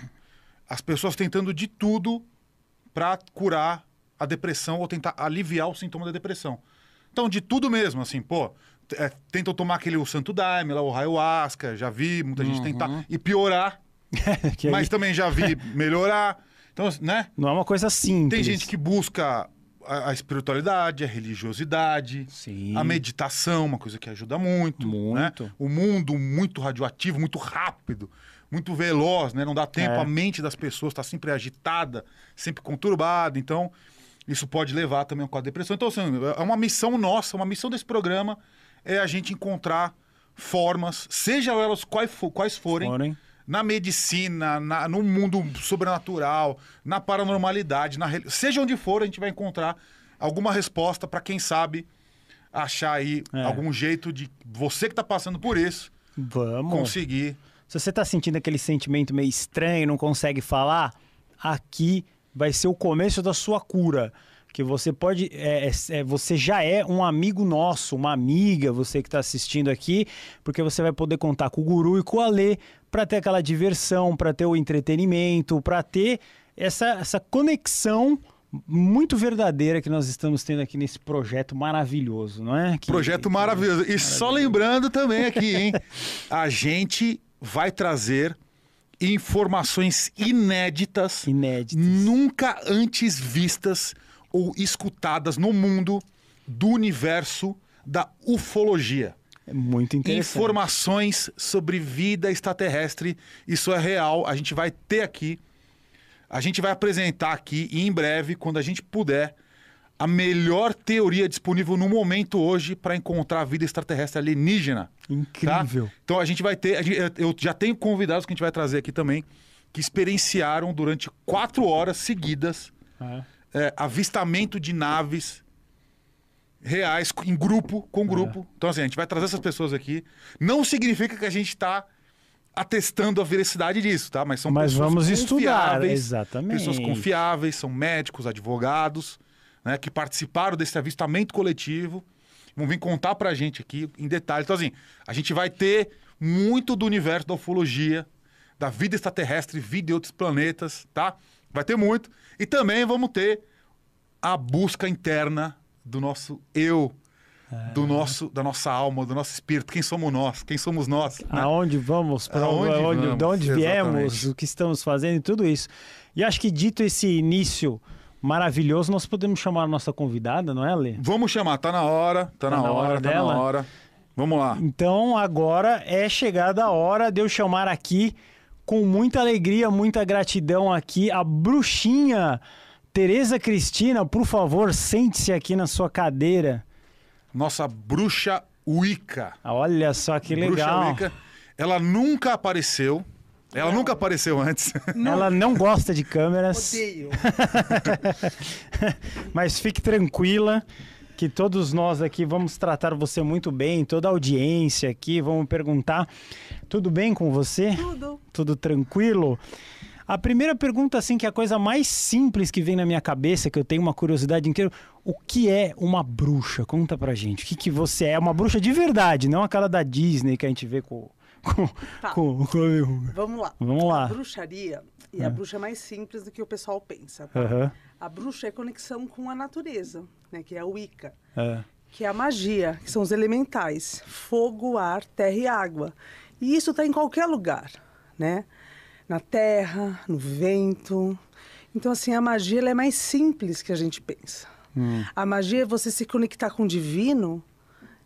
[SPEAKER 2] as pessoas tentando de tudo para curar a depressão ou tentar aliviar o sintoma da depressão. Então, de tudo mesmo, assim, pô, é, tentam tomar aquele o santo daime, lá, o ayahuasca, já vi muita gente uhum. tentar e piorar, (laughs) mas também já vi (laughs) melhorar. Então, né?
[SPEAKER 1] Não é uma coisa simples.
[SPEAKER 2] Tem gente que busca a, a espiritualidade, a religiosidade, Sim. a meditação, uma coisa que ajuda muito. Né? Muito. Né? O mundo muito radioativo, muito rápido muito veloz, né? Não dá tempo, é. a mente das pessoas está sempre agitada, sempre conturbada. Então, isso pode levar também com a depressão. Então, assim, é uma missão nossa, uma missão desse programa é a gente encontrar formas, seja elas quais, quais forem, forem. na medicina, na, no mundo sobrenatural, na paranormalidade, na, seja onde for, a gente vai encontrar alguma resposta para quem sabe achar aí é. algum jeito de você que está passando por isso
[SPEAKER 1] Vamos.
[SPEAKER 2] conseguir
[SPEAKER 1] se você está sentindo aquele sentimento meio estranho, não consegue falar, aqui vai ser o começo da sua cura. Que você pode. É, é, é você já é um amigo nosso, uma amiga, você que está assistindo aqui, porque você vai poder contar com o guru e com o Alê para ter aquela diversão, para ter o entretenimento, para ter essa, essa conexão muito verdadeira que nós estamos tendo aqui nesse projeto maravilhoso, não é? Que,
[SPEAKER 2] projeto maravilhoso. E maravilhoso. só lembrando também aqui, hein? (laughs) a gente vai trazer informações inéditas,
[SPEAKER 1] inéditas,
[SPEAKER 2] nunca antes vistas ou escutadas no mundo do universo da ufologia.
[SPEAKER 1] É muito interessante.
[SPEAKER 2] Informações sobre vida extraterrestre, isso é real. A gente vai ter aqui, a gente vai apresentar aqui e em breve, quando a gente puder, a melhor teoria disponível no momento hoje para encontrar vida extraterrestre alienígena.
[SPEAKER 1] Incrível.
[SPEAKER 2] Tá? Então a gente vai ter. Eu já tenho convidados que a gente vai trazer aqui também que experienciaram durante quatro horas seguidas é. É, avistamento de naves reais em grupo, com grupo. É. Então, assim, a gente vai trazer essas pessoas aqui. Não significa que a gente está atestando a veracidade disso, tá? Mas são
[SPEAKER 1] Mas
[SPEAKER 2] pessoas
[SPEAKER 1] vamos. Estudar, exatamente.
[SPEAKER 2] Pessoas confiáveis, são médicos, advogados né, que participaram desse avistamento coletivo, vão vir contar para a gente aqui em detalhes. Então, assim, a gente vai ter muito do universo da ufologia, da vida extraterrestre, vida em outros planetas, tá? Vai ter muito. E também vamos ter a busca interna do nosso eu, é. do nosso, da nossa alma, do nosso espírito. Quem somos nós? Quem somos nós? Né?
[SPEAKER 1] Aonde vamos? Para onde, onde, vamos? De onde viemos? Exatamente. O que estamos fazendo? e Tudo isso. E acho que dito esse início maravilhoso, nós podemos chamar a nossa convidada, não é, Lê?
[SPEAKER 2] Vamos chamar, tá na hora, tá, tá na, hora, hora tá dela. na hora. Vamos lá.
[SPEAKER 1] Então agora é chegada a hora de eu chamar aqui, com muita alegria, muita gratidão aqui, a bruxinha Tereza Cristina. Por favor, sente-se aqui na sua cadeira.
[SPEAKER 2] Nossa bruxa Wicca.
[SPEAKER 1] Olha só que legal. Bruxa Wicca.
[SPEAKER 2] Ela nunca apareceu. Ela não. nunca apareceu antes.
[SPEAKER 1] Não. Ela não gosta de câmeras.
[SPEAKER 4] Odeio. (laughs)
[SPEAKER 1] Mas fique tranquila que todos nós aqui vamos tratar você muito bem, toda a audiência aqui, vamos perguntar. Tudo bem com você?
[SPEAKER 4] Tudo.
[SPEAKER 1] Tudo tranquilo? A primeira pergunta, assim, que é a coisa mais simples que vem na minha cabeça, que eu tenho uma curiosidade inteira, o que é uma bruxa? Conta pra gente. O que, que você é? Uma bruxa de verdade, não aquela da Disney que a gente vê com. Com,
[SPEAKER 4] tá.
[SPEAKER 1] com,
[SPEAKER 4] com... Vamos lá.
[SPEAKER 1] Vamos lá.
[SPEAKER 4] A bruxaria, e é. a bruxa é mais simples do que o pessoal pensa.
[SPEAKER 1] Tá? Uhum.
[SPEAKER 4] A bruxa é conexão com a natureza né, que é a Wicca,
[SPEAKER 1] é.
[SPEAKER 4] que é a magia, que são os elementais, fogo, ar, terra e água. E isso está em qualquer lugar, né? Na terra, no vento. Então, assim, a magia é mais simples que a gente pensa.
[SPEAKER 1] Hum.
[SPEAKER 4] A magia é você se conectar com o divino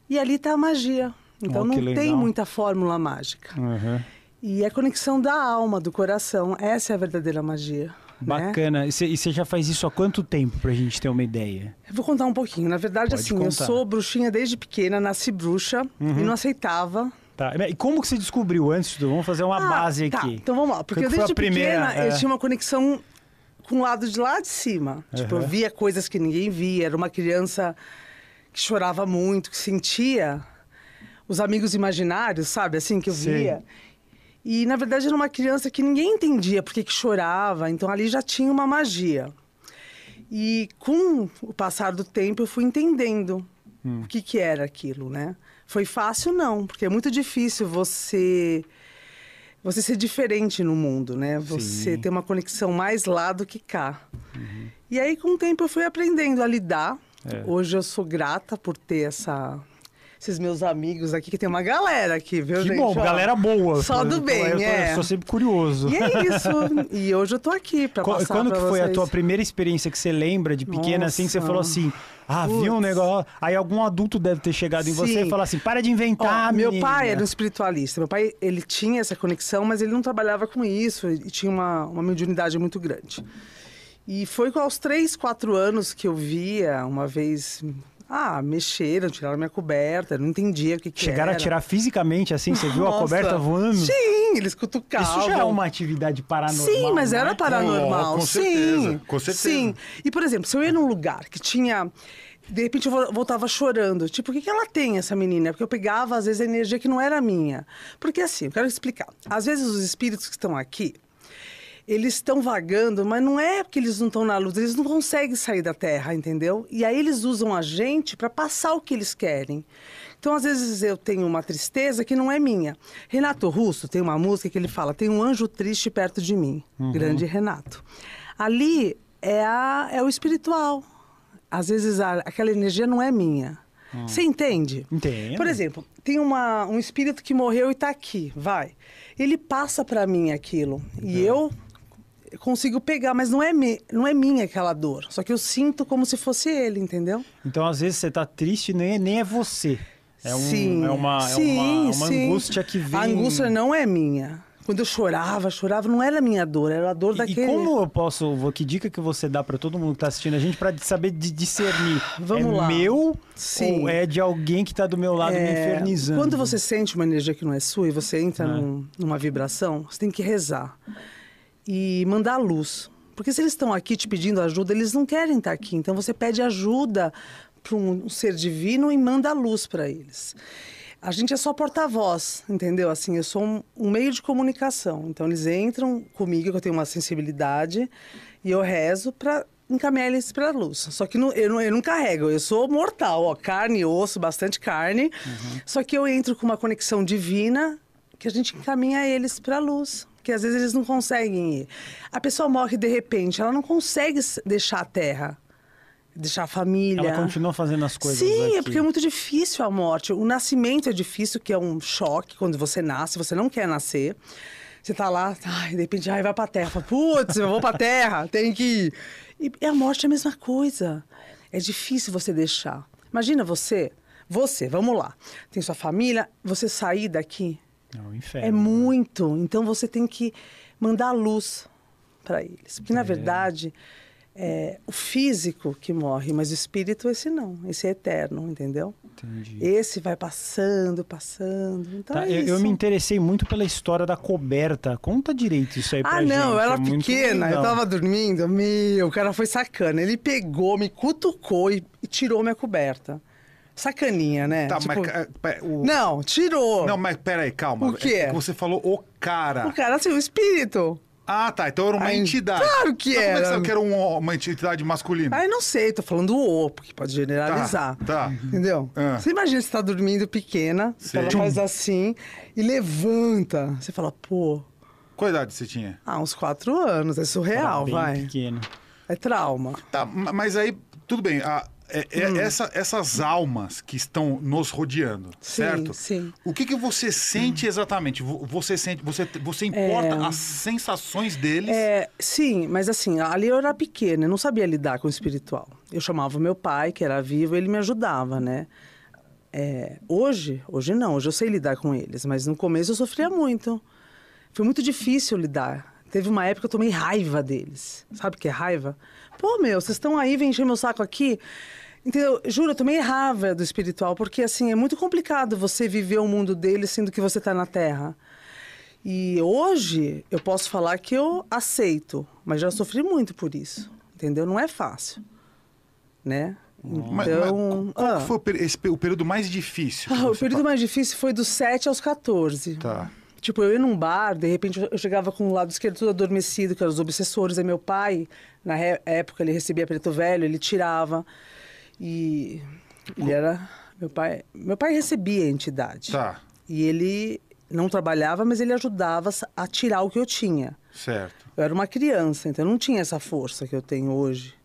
[SPEAKER 4] e ali está a magia. Então, oh, não tem muita fórmula mágica.
[SPEAKER 1] Uhum.
[SPEAKER 4] E é conexão da alma, do coração. Essa é a verdadeira magia.
[SPEAKER 1] Né? Bacana. Né? E você já faz isso há quanto tempo, pra gente ter uma ideia?
[SPEAKER 4] Eu vou contar um pouquinho. Na verdade, Pode assim, contar. eu sou bruxinha desde pequena, nasci bruxa uhum. e não aceitava.
[SPEAKER 1] Tá. E como que você descobriu antes? Vamos fazer uma ah, base
[SPEAKER 4] tá.
[SPEAKER 1] aqui.
[SPEAKER 4] Então vamos lá. Porque eu desde primeira, pequena é... eu tinha uma conexão com o lado de lá de cima. Uhum. Tipo, eu via coisas que ninguém via. Era uma criança que chorava muito, que sentia os amigos imaginários, sabe? Assim, que eu Sim. via. E, na verdade, era uma criança que ninguém entendia porque que chorava, então ali já tinha uma magia. E com o passar do tempo eu fui entendendo hum. o que, que era aquilo, né? Foi fácil não, porque é muito difícil você você ser diferente no mundo, né? Você Sim. ter uma conexão mais lá do que cá. Uhum. E aí com o tempo eu fui aprendendo a lidar. É. Hoje eu sou grata por ter essa esses meus amigos aqui, que tem uma galera aqui, viu,
[SPEAKER 1] que
[SPEAKER 4] gente?
[SPEAKER 1] bom, Ó, galera boa.
[SPEAKER 4] Só do bem, eu, é.
[SPEAKER 1] Eu sou sempre curioso.
[SPEAKER 4] E é isso. e hoje eu tô aqui pra passar
[SPEAKER 1] Quando que foi
[SPEAKER 4] vocês.
[SPEAKER 1] a tua primeira experiência que você lembra de pequena, Nossa. assim, que você falou assim... Ah, Putz. viu um negócio. Aí algum adulto deve ter chegado em Sim. você e falar assim: para de inventar.
[SPEAKER 4] Ó, meu pai era um espiritualista. Meu pai, ele tinha essa conexão, mas ele não trabalhava com isso e tinha uma, uma mediunidade muito grande. E foi aos três, quatro anos que eu via, uma vez ah, mexeram, tiraram minha coberta, não entendia o que, que
[SPEAKER 1] Chegaram
[SPEAKER 4] era.
[SPEAKER 1] a tirar fisicamente, assim? Você viu a coberta voando?
[SPEAKER 4] Sim, eles cutucavam.
[SPEAKER 1] Isso já é uma atividade paranormal,
[SPEAKER 4] Sim, mas era né? paranormal,
[SPEAKER 2] oh, com
[SPEAKER 4] sim.
[SPEAKER 2] Certeza, com certeza.
[SPEAKER 4] Sim, e por exemplo, se eu ia num lugar que tinha... De repente eu voltava chorando. Tipo, o que, que ela tem, essa menina? Porque eu pegava, às vezes, a energia que não era minha. Porque assim, eu quero explicar. Às vezes os espíritos que estão aqui, eles estão vagando, mas não é porque eles não estão na luz, eles não conseguem sair da Terra, entendeu? E aí eles usam a gente para passar o que eles querem. Então, às vezes, eu tenho uma tristeza que não é minha. Renato Russo tem uma música que ele fala: tem um anjo triste perto de mim. Uhum. Grande Renato. Ali é, a, é o espiritual. Às vezes, a, aquela energia não é minha. Hum. Você entende?
[SPEAKER 1] Entendo.
[SPEAKER 4] Por exemplo, tem uma, um espírito que morreu e está aqui, vai. Ele passa para mim aquilo. E eu consigo pegar, mas não é, me, não é minha aquela dor. Só que eu sinto como se fosse ele, entendeu?
[SPEAKER 1] Então, às vezes, você tá triste nem, nem é você. É, um,
[SPEAKER 4] sim,
[SPEAKER 1] é uma,
[SPEAKER 4] sim,
[SPEAKER 1] é uma, uma
[SPEAKER 4] sim.
[SPEAKER 1] angústia que vem.
[SPEAKER 4] A angústia não é minha. Quando eu chorava, chorava, não era a minha dor, era a dor
[SPEAKER 1] e,
[SPEAKER 4] daquele.
[SPEAKER 1] E como eu posso, que dica que você dá para todo mundo que tá assistindo a gente para saber discernir?
[SPEAKER 4] Vamos
[SPEAKER 1] é
[SPEAKER 4] lá.
[SPEAKER 1] meu
[SPEAKER 4] Sim.
[SPEAKER 1] ou é de alguém que tá do meu lado é... me infernizando?
[SPEAKER 4] Quando você sente uma energia que não é sua e você entra ah. num, numa vibração, você tem que rezar e mandar luz. Porque se eles estão aqui te pedindo ajuda, eles não querem estar aqui. Então você pede ajuda para um, ser divino e manda luz para eles. A gente é só porta-voz, entendeu? Assim, eu sou um, um, meio de comunicação. Então eles entram comigo, que eu tenho uma sensibilidade, e eu rezo para encaminhar eles para a luz. Só que não, eu, não, eu não carrego, eu sou mortal, ó, carne, osso, bastante carne. Uhum. Só que eu entro com uma conexão divina que a gente encaminha eles para a luz porque às vezes eles não conseguem ir. A pessoa morre de repente, ela não consegue deixar a terra, deixar a família.
[SPEAKER 1] Ela continua fazendo as coisas.
[SPEAKER 4] Sim,
[SPEAKER 1] aqui.
[SPEAKER 4] é porque é muito difícil a morte. O nascimento é difícil, que é um choque quando você nasce, você não quer nascer. Você tá lá, ai, de repente, ai, vai pra terra. Putz, eu vou pra terra, (laughs) tem que ir. E a morte é a mesma coisa. É difícil você deixar. Imagina você, Você, vamos lá. Tem sua família, você sair daqui
[SPEAKER 1] é, um inferno,
[SPEAKER 4] é muito. Então você tem que mandar luz para eles. Porque, na é. verdade, é o físico que morre, mas o espírito, esse não. Esse é eterno, entendeu? Entendi. Esse vai passando, passando. Então tá, é
[SPEAKER 1] eu, eu, me interessei muito pela história da coberta. Conta direito isso aí pra
[SPEAKER 4] ah,
[SPEAKER 1] gente.
[SPEAKER 4] Ah, não, eu era é pequena, eu tava dormindo. Meu, o cara foi sacana. Ele pegou, me cutucou e, e tirou minha coberta. Sacaninha, né?
[SPEAKER 2] Tá, tipo... mas.
[SPEAKER 4] É, o... Não, tirou.
[SPEAKER 2] Não, mas peraí, calma.
[SPEAKER 4] O quê?
[SPEAKER 2] É você falou o cara.
[SPEAKER 4] O cara, assim, o espírito.
[SPEAKER 2] Ah, tá. Então era uma Aí, entidade.
[SPEAKER 4] Claro que era.
[SPEAKER 2] Como é que, que era uma, uma entidade masculina?
[SPEAKER 4] Aí não sei, tô falando o, porque pode generalizar.
[SPEAKER 2] Tá. tá.
[SPEAKER 4] Entendeu? Ah. Você imagina você tá dormindo pequena, ela faz assim e levanta. Você fala, pô.
[SPEAKER 2] Qual idade você tinha?
[SPEAKER 4] Ah, uns quatro anos. É surreal, vai.
[SPEAKER 1] pequeno.
[SPEAKER 4] É trauma.
[SPEAKER 2] Tá, mas aí, tudo bem. A, é, é hum. essa, essas almas que estão nos rodeando,
[SPEAKER 4] sim,
[SPEAKER 2] certo?
[SPEAKER 4] Sim.
[SPEAKER 2] O que, que você sente exatamente? Você sente, você, você importa é... as sensações deles?
[SPEAKER 4] É, sim, mas assim, ali eu era pequena, eu não sabia lidar com o espiritual. Eu chamava meu pai, que era vivo, ele me ajudava, né? É, hoje, hoje não, hoje eu sei lidar com eles, mas no começo eu sofria muito. Foi muito difícil lidar. Teve uma época que eu tomei raiva deles. Sabe o que é raiva? Pô, meu, vocês estão aí, vem encher meu saco aqui. Entendeu? Juro, eu também errava do espiritual, porque assim, é muito complicado você viver o mundo dele sendo que você está na Terra. E hoje eu posso falar que eu aceito, mas já sofri muito por isso. Entendeu? Não é fácil. Né?
[SPEAKER 2] Então, mas, mas qual ah, foi o, esse, o, período mais difícil?
[SPEAKER 4] Ah, (laughs) o período mais difícil foi dos 7 aos 14.
[SPEAKER 2] Tá.
[SPEAKER 4] Tipo, eu ia num bar, de repente eu chegava com o lado esquerdo todo adormecido, que eram os obsessores. Aí meu pai, na época, ele recebia preto velho, ele tirava. E ele era. Meu pai, meu pai recebia a entidade.
[SPEAKER 2] Tá.
[SPEAKER 4] E ele não trabalhava, mas ele ajudava a tirar o que eu tinha.
[SPEAKER 2] Certo.
[SPEAKER 4] Eu era uma criança, então eu não tinha essa força que eu tenho hoje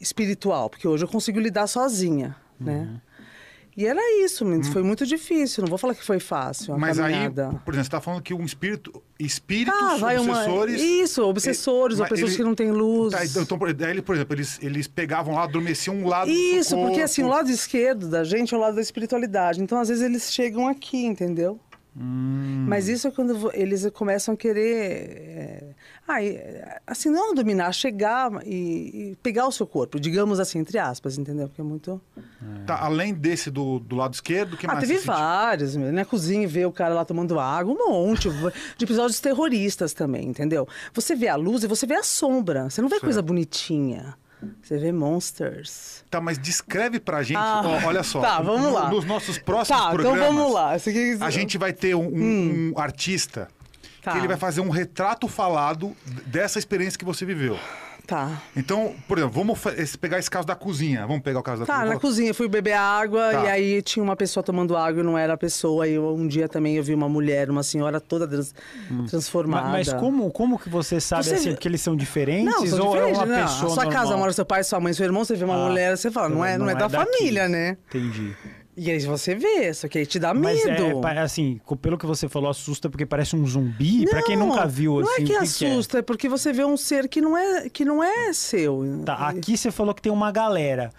[SPEAKER 4] espiritual, porque hoje eu consigo lidar sozinha, né? uhum. né? E era isso, hum. foi muito difícil. Não vou falar que foi fácil.
[SPEAKER 2] Mas
[SPEAKER 4] caminhada.
[SPEAKER 2] aí, por exemplo, você está falando que um espírito, espíritos ah, vai obsessores.
[SPEAKER 4] Uma... Isso, obsessores, ou pessoas ele... que não têm luz.
[SPEAKER 2] Tá, então, daí, por exemplo, eles, eles pegavam lá, adormeciam um lado.
[SPEAKER 4] Isso, porque assim, o lado esquerdo da gente é o lado da espiritualidade. Então, às vezes, eles chegam aqui, entendeu?
[SPEAKER 2] Hum.
[SPEAKER 4] Mas isso é quando eles começam a querer. É, ah, assim, não dominar, chegar e, e, pegar o seu corpo, digamos assim, entre aspas, entendeu? Porque é muito.
[SPEAKER 2] É. Tá, além desse do, do lado esquerdo, que
[SPEAKER 4] ah,
[SPEAKER 2] mais?
[SPEAKER 4] Teve vários, na né? cozinha, ver o cara lá tomando água, um monte de episódios terroristas também, entendeu? Você vê a luz e você vê a sombra, você não vê certo. coisa bonitinha. Você vê monsters.
[SPEAKER 2] Tá, mas descreve pra gente, ah, ó, olha só.
[SPEAKER 4] Tá, vamos lá.
[SPEAKER 2] Nos nossos próximos
[SPEAKER 4] tá,
[SPEAKER 2] programas.
[SPEAKER 4] Então vamos lá. Aqui...
[SPEAKER 2] A gente vai ter um, hum. um artista tá. que ele vai fazer um retrato falado dessa experiência que você viveu.
[SPEAKER 4] Tá.
[SPEAKER 2] Então, por exemplo, vamos pegar esse caso da cozinha. Vamos pegar o caso da
[SPEAKER 4] tá,
[SPEAKER 2] cozinha.
[SPEAKER 4] Tá, na cozinha. Fui beber água tá. e aí tinha uma pessoa tomando água e não era a pessoa. E um dia também eu vi uma mulher, uma senhora toda trans, hum. transformada.
[SPEAKER 1] Mas, mas, como, como que você sabe você... assim? Que eles são diferentes? Não, são ou é diferentes, é uma não. pessoa A
[SPEAKER 4] sua
[SPEAKER 1] normal?
[SPEAKER 4] casa mora seu pai, sua mãe, seu irmão, você vê uma ah, mulher, você fala, não é, não, não é, é da daqui. família, né?
[SPEAKER 1] Entendi.
[SPEAKER 4] E aí você vê, só que aí te dá Mas medo.
[SPEAKER 1] É, assim, pelo que você falou, assusta porque parece um zumbi. Para quem nunca viu,
[SPEAKER 4] assim.
[SPEAKER 1] Não é
[SPEAKER 4] que, que assusta, que é? é? porque você vê um ser que não é, que não é seu.
[SPEAKER 1] Tá, aqui você falou que tem uma galera.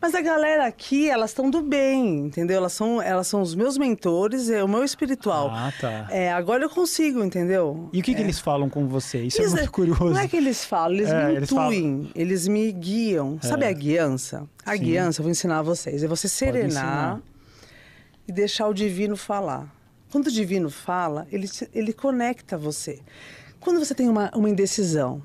[SPEAKER 4] Mas a galera aqui, elas estão do bem, entendeu? Elas são, elas são os meus mentores, é o meu espiritual.
[SPEAKER 1] Ah, tá.
[SPEAKER 4] É, agora eu consigo, entendeu?
[SPEAKER 1] E o que,
[SPEAKER 4] é.
[SPEAKER 1] que eles falam com você? Isso é eles, é muito curioso. Não
[SPEAKER 4] é que eles falam, eles é, me eles intuem, falam... eles me guiam. Sabe é. a guiança? A Sim. guiança, eu vou ensinar a vocês. É você serenar e deixar o divino falar. Quando o divino fala, ele, ele conecta você. Quando você tem uma, uma indecisão,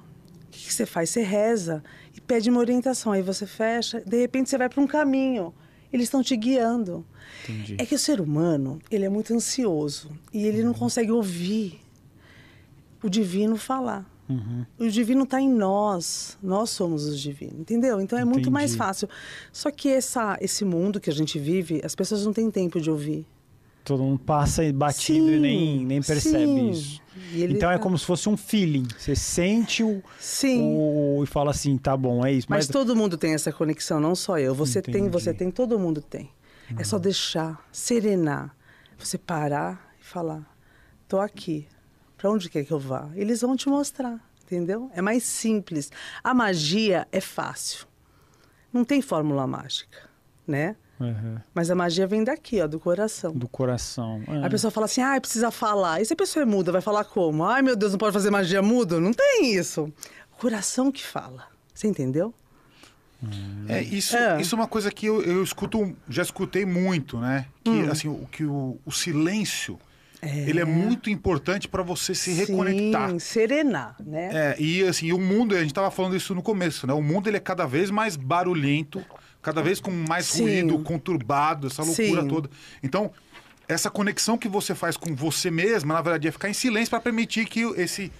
[SPEAKER 4] o que, que você faz? Você reza e pede uma orientação. Aí você fecha, de repente você vai para um caminho. Eles estão te guiando.
[SPEAKER 1] Entendi.
[SPEAKER 4] É que o ser humano, ele é muito ansioso e ele não consegue ouvir o divino falar.
[SPEAKER 1] Uhum.
[SPEAKER 4] O divino está em nós, nós somos os divinos, entendeu? Então é Entendi. muito mais fácil. Só que essa, esse mundo que a gente vive, as pessoas não têm tempo de ouvir.
[SPEAKER 1] Todo mundo passa batido sim, e nem, nem percebe sim. isso. então é tá como se fosse um feeling. Você sente o,
[SPEAKER 4] sim.
[SPEAKER 1] o. e fala assim, tá bom, é isso.
[SPEAKER 4] Mas, Mas todo mundo tem essa conexão, não só eu. Você Entendi. tem, você tem, todo mundo tem. Uhum. É só deixar, serenar. Você parar e falar: tô aqui, para onde quer que eu vá? Eles vão te mostrar, entendeu? É mais simples. A magia é fácil. Não tem fórmula mágica, né? Uhum. Mas a magia vem daqui, ó, do coração.
[SPEAKER 1] Do coração.
[SPEAKER 4] É. A pessoa fala assim, ah, precisa falar. E se a pessoa é muda, vai falar como? Ai, meu Deus, não pode fazer magia mudo? Não tem isso. O coração que fala. Você entendeu?
[SPEAKER 2] É, isso, é. isso é uma coisa que eu, eu escuto, já escutei muito, né? Que, hum. assim, o, que o, o silêncio é. Ele é muito importante para você se Sim, reconectar.
[SPEAKER 4] serenar, né?
[SPEAKER 2] É, e assim, o mundo, a gente estava falando isso no começo, né? O mundo ele é cada vez mais barulhento, cada vez com mais Sim. ruído, conturbado, essa loucura Sim. toda. Então, essa conexão que você faz com você mesma, na verdade, é ficar em silêncio para permitir que esse,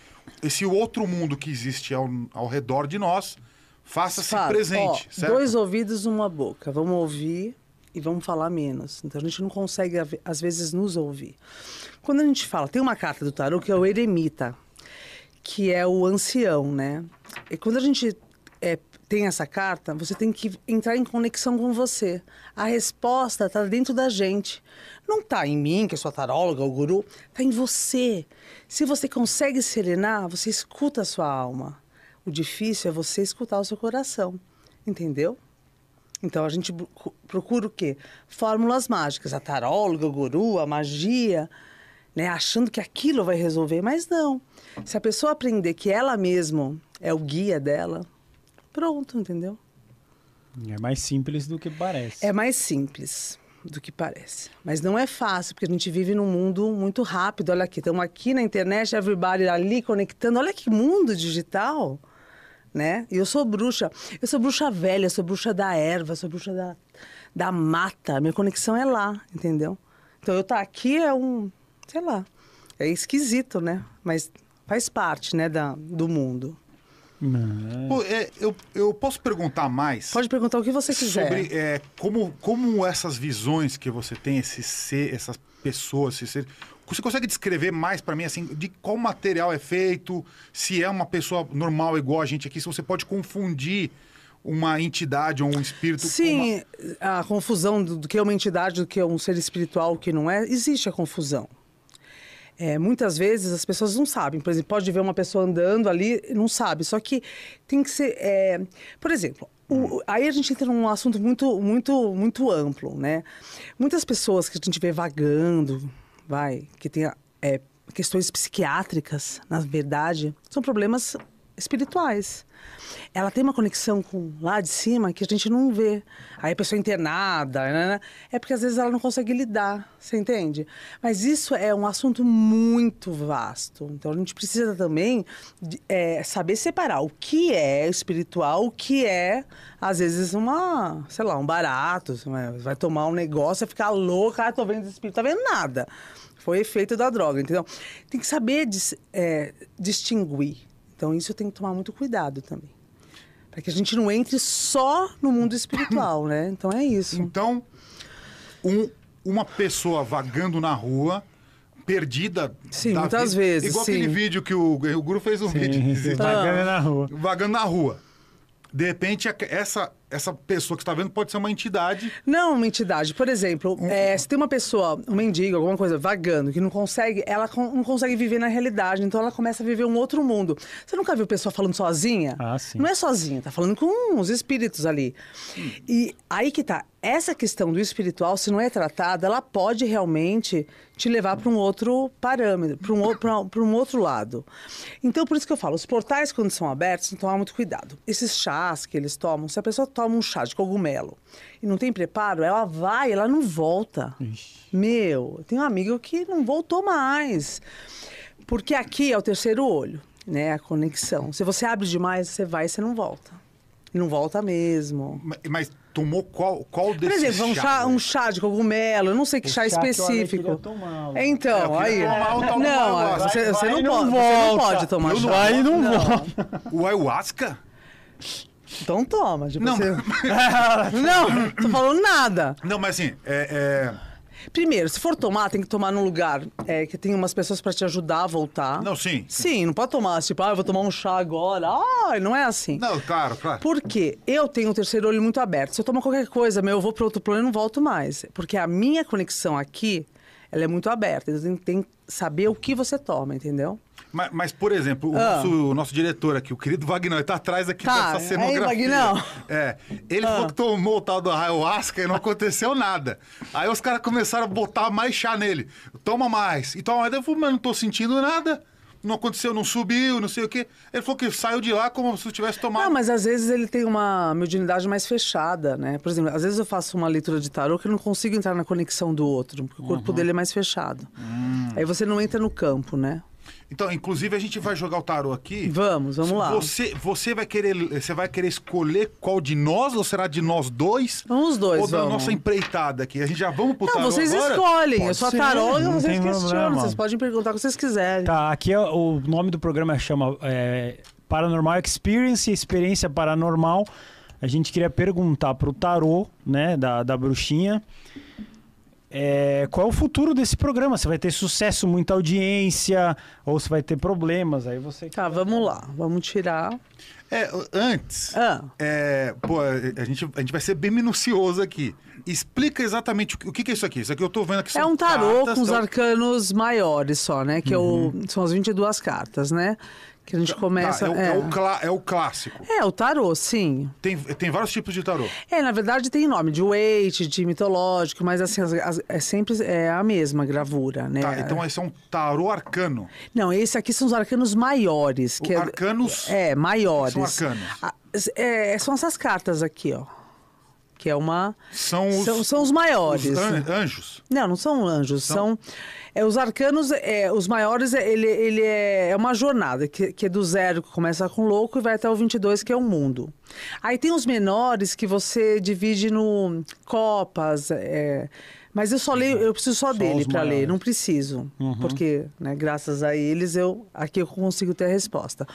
[SPEAKER 2] esse outro mundo que existe ao, ao redor de nós faça-se presente.
[SPEAKER 4] Ó, dois ouvidos, uma boca. Vamos ouvir e vamos falar menos. Então a gente não consegue, às vezes, nos ouvir. Quando a gente fala, tem uma carta do tarô que é o eremita, que é o ancião, né? E quando a gente é, tem essa carta, você tem que entrar em conexão com você. A resposta está dentro da gente. Não está em mim, que é sua taróloga, o guru, está em você. Se você consegue serenar, você escuta a sua alma. O difícil é você escutar o seu coração. Entendeu? Então a gente procura o quê? Fórmulas mágicas, a taróloga, o guru, a magia, né? achando que aquilo vai resolver, mas não. Se a pessoa aprender que ela mesma é o guia dela, pronto, entendeu?
[SPEAKER 1] É mais simples do que parece.
[SPEAKER 4] É mais simples do que parece. Mas não é fácil, porque a gente vive num mundo muito rápido. Olha aqui, estamos aqui na internet, everybody ali conectando. Olha que mundo digital né? E eu sou bruxa. Eu sou bruxa velha, sou bruxa da erva, sou bruxa da, da mata. Minha conexão é lá, entendeu? Então eu estar tá aqui é um, sei lá, é esquisito, né? Mas faz parte, né, da, do mundo.
[SPEAKER 2] Pô, é, eu, eu posso perguntar mais?
[SPEAKER 4] Pode perguntar o que você quiser.
[SPEAKER 2] Sobre é, como, como essas visões que você tem, esse ser, essas pessoas, esse ser, você consegue descrever mais para mim, assim, de qual material é feito, se é uma pessoa normal igual a gente aqui, se você pode confundir uma entidade ou um espírito?
[SPEAKER 4] Sim, uma... a confusão do, do, que é uma entidade, do que é um ser espiritual, o que não é, existe a confusão. É, muitas vezes as pessoas não sabem. Por exemplo, pode ver uma pessoa andando ali, não sabe. Só que tem que ser. É... Por exemplo, o, aí a gente entra num assunto muito, muito, muito amplo, né? Muitas pessoas que a gente vê vagando, vai, que tem é, questões psiquiátricas, na verdade, são problemas espirituais. Ela tem uma conexão com lá de cima que a gente não vê. Aí a pessoa é internada, né, né? é porque às vezes ela não consegue lidar, você entende? Mas isso é um assunto muito vasto. Então a gente precisa também de, é, saber separar o que é espiritual, o que é, às vezes, uma, sei lá, um barato. Vai tomar um negócio e ficar louca, ah, tô vendo espírito, tá vendo nada. Foi efeito da droga, entendeu? Tem que saber é, distinguir. Então isso tem que tomar muito cuidado também. Para que a gente não entre só no mundo espiritual, né? Então é isso.
[SPEAKER 2] Então, um, uma pessoa vagando na rua, perdida.
[SPEAKER 4] Sim, muitas vida, vezes.
[SPEAKER 2] Igual
[SPEAKER 4] sim.
[SPEAKER 2] aquele vídeo que o, o Guru fez um sim, vídeo.
[SPEAKER 1] Vagando na rua.
[SPEAKER 2] Vagando na rua. De repente, essa, essa pessoa que está vendo pode ser uma entidade.
[SPEAKER 4] Não, uma entidade. Por exemplo, um... é, se tem uma pessoa, um mendigo, alguma coisa, vagando, que não consegue, ela não consegue viver na realidade, então ela começa a viver um outro mundo. Você nunca viu pessoa falando sozinha?
[SPEAKER 1] Ah, sim.
[SPEAKER 4] Não é sozinha, tá falando com uns espíritos ali. Hum. E aí que tá essa questão do espiritual, se não é tratada, ela pode realmente te levar para um outro parâmetro, para um, um outro lado. Então, por isso que eu falo, os portais, quando são abertos, tem que tomar muito cuidado. Esses chás que eles tomam, se a pessoa toma um chá de cogumelo e não tem preparo, ela vai, ela não volta. Ixi. Meu, tem um amigo que não voltou mais. Porque aqui é o terceiro olho, né? A conexão. Se você abre demais, você vai e você não volta. Não volta mesmo.
[SPEAKER 2] Mas, mas tomou qual, qual desses
[SPEAKER 4] Por exemplo, um chá, um chá de cogumelo, eu não sei que chá, chá específico.
[SPEAKER 1] Tomar,
[SPEAKER 4] então,
[SPEAKER 2] é,
[SPEAKER 4] aí.
[SPEAKER 2] Tomar,
[SPEAKER 4] não, você, você, não, pode, você não pode tomar
[SPEAKER 1] chá. Vai e não, não volta.
[SPEAKER 2] O ayahuasca?
[SPEAKER 4] Então toma. Tipo, não. Você... (laughs) não, tô falando nada.
[SPEAKER 2] Não, mas assim, é... é...
[SPEAKER 4] Primeiro, se for tomar, tem que tomar num lugar é, que tem umas pessoas para te ajudar a voltar.
[SPEAKER 2] Não, sim.
[SPEAKER 4] Sim, não pode tomar, tipo, ah, eu vou tomar um chá agora. Ah, não é assim.
[SPEAKER 2] Não, claro, claro.
[SPEAKER 4] Porque eu tenho o terceiro olho muito aberto. Se eu tomar qualquer coisa, meu, eu vou para outro plano e não volto mais. Porque a minha conexão aqui, ela é muito aberta. Então tem, tem que saber o que você toma, entendeu?
[SPEAKER 2] Mas, mas, por exemplo, o, ah. nosso, o nosso diretor aqui, o querido Wagner, ele tá atrás aqui tá. dessa cenografia. Aí, Wagner. É. Ele ah. falou que tomou o tal do ayahuasca e não aconteceu nada. Aí os caras começaram a botar mais chá nele. Toma mais. E toma mais. Eu falei, mas não tô sentindo nada não aconteceu, não subiu, não sei o quê. Ele falou que saiu de lá como se tivesse tomado.
[SPEAKER 4] Não, mas às vezes ele tem uma mediunidade mais fechada, né? Por exemplo, às vezes eu faço uma leitura de tarô que eu não consigo entrar na conexão do outro, porque o corpo uhum. dele é mais fechado. Hum. Aí você não entra no campo, né?
[SPEAKER 2] Então, inclusive, a gente vai jogar o tarô aqui.
[SPEAKER 4] Vamos, vamos lá.
[SPEAKER 2] Você, você vai querer, você vai querer escolher qual de nós ou será de nós dois?
[SPEAKER 4] Vamos os dois, Ou
[SPEAKER 2] da nossa empreitada aqui. A gente já vamos pro
[SPEAKER 4] Não,
[SPEAKER 2] tarô
[SPEAKER 4] vocês
[SPEAKER 2] agora?
[SPEAKER 4] escolhem. Pode eu sou tarô e vocês questionam. Vocês podem perguntar o que vocês quiserem.
[SPEAKER 1] Tá, aqui é, o nome do programa chama é, Paranormal Experience, Experiência Paranormal. A gente queria perguntar pro tarô, né, da, da bruxinha é, qual é o futuro desse programa? Você vai ter sucesso, muita audiência, ou você vai ter problemas? Aí você.
[SPEAKER 4] Tá, vamos lá, vamos tirar.
[SPEAKER 2] É, antes, ah. é, pô, a gente, a gente vai ser bem minucioso aqui. Explica exatamente o que, o que é isso aqui. Isso aqui eu tô vendo aqui
[SPEAKER 4] É um tarô com os arcanos maiores só, né? Que uhum. é o, são as 22 cartas, né? Que a gente tá, começa.
[SPEAKER 2] Tá, é, o, é. É, o clá, é, o clássico.
[SPEAKER 4] É, o tarô, sim.
[SPEAKER 2] Tem, tem vários tipos de tarô.
[SPEAKER 4] É, na verdade tem nome de weight, de mitológico, mas assim, as, as, é sempre é a mesma gravura, né?
[SPEAKER 2] Tá, então esse é um tarô arcano.
[SPEAKER 4] Não, esse aqui são os arcanos maiores. Que
[SPEAKER 2] o, arcanos?
[SPEAKER 4] É, maiores.
[SPEAKER 2] São arcanos.
[SPEAKER 4] é, são essas cartas aqui, ó que é uma.
[SPEAKER 2] São os,
[SPEAKER 4] são, são os maiores.
[SPEAKER 2] Os anjos?
[SPEAKER 4] Não, não são anjos. São. são é, os arcanos, é, os maiores, é, ele, ele é, é uma jornada, que, que é do zero, que começa com louco, e vai até o 22, que é o mundo. Aí tem os menores que você divide no copas. É, mas eu só leio, eu preciso só, só dele para ler, não preciso. Uhum. Porque, né, graças a eles, eu aqui eu consigo ter a resposta.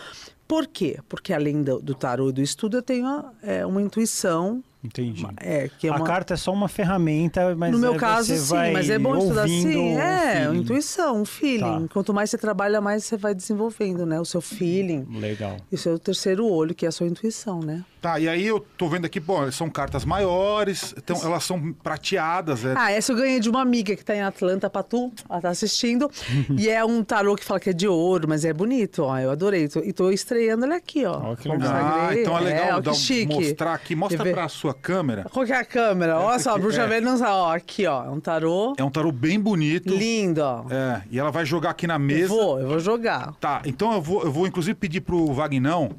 [SPEAKER 4] Por quê? Porque além do, do tarô e do estudo, eu tenho é, uma intuição
[SPEAKER 1] Entendi.
[SPEAKER 4] É, que é
[SPEAKER 1] uma... A carta é só uma ferramenta, mas
[SPEAKER 4] No meu é, caso, sim, mas é bom estudar assim. É, feeling. intuição, um feeling. Tá. Quanto mais você trabalha, mais você vai desenvolvendo, né? O seu feeling.
[SPEAKER 1] Legal.
[SPEAKER 4] E o seu terceiro olho, que é a sua intuição, né?
[SPEAKER 2] Tá, e aí eu tô vendo aqui, pô, são cartas maiores, então elas são prateadas. É...
[SPEAKER 4] Ah, essa eu ganhei de uma amiga que tá em Atlanta, Patu, ela tá assistindo. (laughs) e é um tarô que fala que é de ouro, mas é bonito, ó. Eu adorei. E tô estreando ele aqui, ó.
[SPEAKER 2] Oh, que legal. Ah, então é legal é, ó, dar, mostrar aqui. Mostra pra sua câmera.
[SPEAKER 4] Qual que é a câmera? Olha só, a bruxa é. velha não sabe. Ó, aqui, ó. É um tarô.
[SPEAKER 2] É um tarô bem bonito.
[SPEAKER 4] Lindo, ó.
[SPEAKER 2] É, e ela vai jogar aqui na mesa. Eu
[SPEAKER 4] vou, eu vou jogar.
[SPEAKER 2] Tá, então eu vou, eu vou inclusive pedir pro Vagnão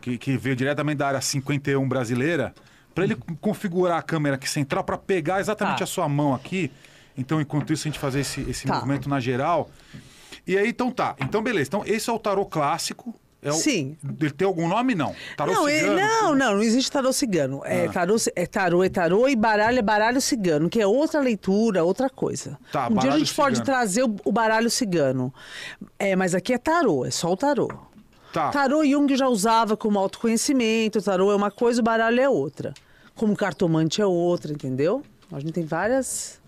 [SPEAKER 2] que, que veio diretamente da área 51 brasileira, para ele configurar a câmera aqui central para pegar exatamente tá. a sua mão aqui. Então, enquanto isso, a gente fazer esse, esse tá. movimento na geral. E aí, então tá. Então, beleza. Então, esse é o tarô clássico. É o...
[SPEAKER 4] Sim.
[SPEAKER 2] Ele tem algum nome, não?
[SPEAKER 4] Tarô não, cigano? Não, não, não existe tarô cigano. É, ah. tarô, é tarô, é tarô e baralho é baralho cigano, que é outra leitura, outra coisa. Tá, um dia a gente cigano. pode trazer o, o baralho cigano. É, mas aqui é tarô, é só o tarô. Tá. Tarô Jung já usava como autoconhecimento, tarô é uma coisa, o baralho é outra. Como cartomante é outra, entendeu? A gente tem várias.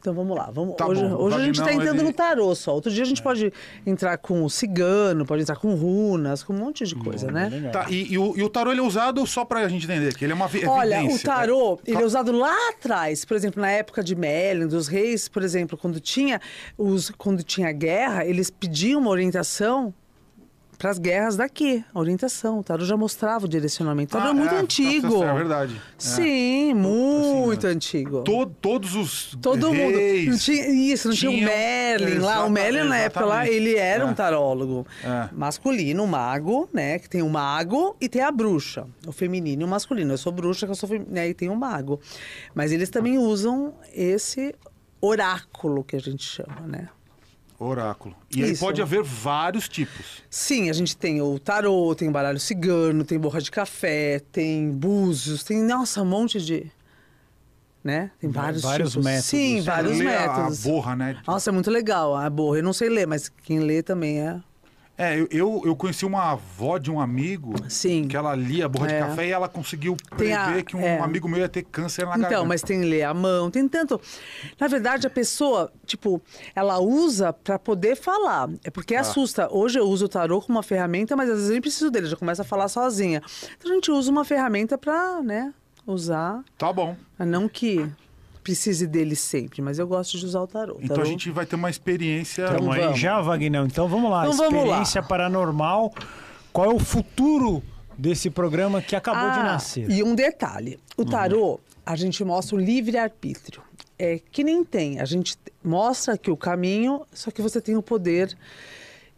[SPEAKER 4] Então vamos lá. Vamos... Tá hoje, hoje a gente está entrando ele... no tarô só. Outro dia a gente é. pode entrar com cigano, pode entrar com runas, com um monte de coisa, Bom, né?
[SPEAKER 2] Tá, e, e, o, e, o, tarô ele é usado só para a gente entender, que ele é uma evidência.
[SPEAKER 4] Olha, o tarô, é... ele é usado lá atrás. Por exemplo, na época de Merlin, dos reis, por exemplo, quando tinha, os, quando tinha guerra, eles pediam uma orientação para as guerras daqui, a orientação. O tarô já mostrava o direcionamento. O tarô ah, é muito é, antigo.
[SPEAKER 2] É verdade.
[SPEAKER 4] Sim, é. muito assim, antigo.
[SPEAKER 2] To, todos os
[SPEAKER 4] Todo mundo. Não tinha, isso, não tinha o Merlin lá. O Merlin, na época lá, ele era um é. tarólogo é. masculino, um mago, né? Que tem o um mago e tem a bruxa. O feminino e o masculino. Eu sou bruxa, que eu sou feminino, né, e tem o um mago. Mas eles também usam esse oráculo que a gente chama, né?
[SPEAKER 2] Oráculo. E aí pode haver vários tipos.
[SPEAKER 4] Sim, a gente tem o tarô, tem o baralho cigano, tem borra de café, tem búzios, tem, nossa, um monte de... Né? Tem vários,
[SPEAKER 1] vários
[SPEAKER 4] tipos.
[SPEAKER 1] métodos.
[SPEAKER 4] Sim, vários métodos.
[SPEAKER 2] A borra, né?
[SPEAKER 4] Nossa, é muito legal a borra. Eu não sei ler, mas quem lê também é
[SPEAKER 2] é, eu, eu conheci uma avó de um amigo
[SPEAKER 4] Sim.
[SPEAKER 2] que ela lia a borra é. de café e ela conseguiu prever a, que um é. amigo meu ia ter câncer na então, garganta.
[SPEAKER 4] Então, mas tem ler a mão, tem tanto. Na verdade, a pessoa, tipo, ela usa para poder falar. É porque ah. assusta. Hoje eu uso o tarô como uma ferramenta, mas às vezes eu nem preciso dele, já começa a falar sozinha. Então a gente usa uma ferramenta para, né, usar.
[SPEAKER 2] Tá bom.
[SPEAKER 4] Não que precise dele sempre, mas eu gosto de usar o tarô.
[SPEAKER 2] Então
[SPEAKER 4] tarô...
[SPEAKER 2] a gente vai ter uma experiência.
[SPEAKER 1] Então, aí já, Wagner. Então vamos lá.
[SPEAKER 4] Então,
[SPEAKER 1] experiência
[SPEAKER 4] vamos lá.
[SPEAKER 1] paranormal. Qual é o futuro desse programa que acabou
[SPEAKER 4] ah,
[SPEAKER 1] de nascer?
[SPEAKER 4] E um detalhe: o tarô, a gente mostra o livre-arbítrio. É que nem tem. A gente mostra aqui o caminho, só que você tem o poder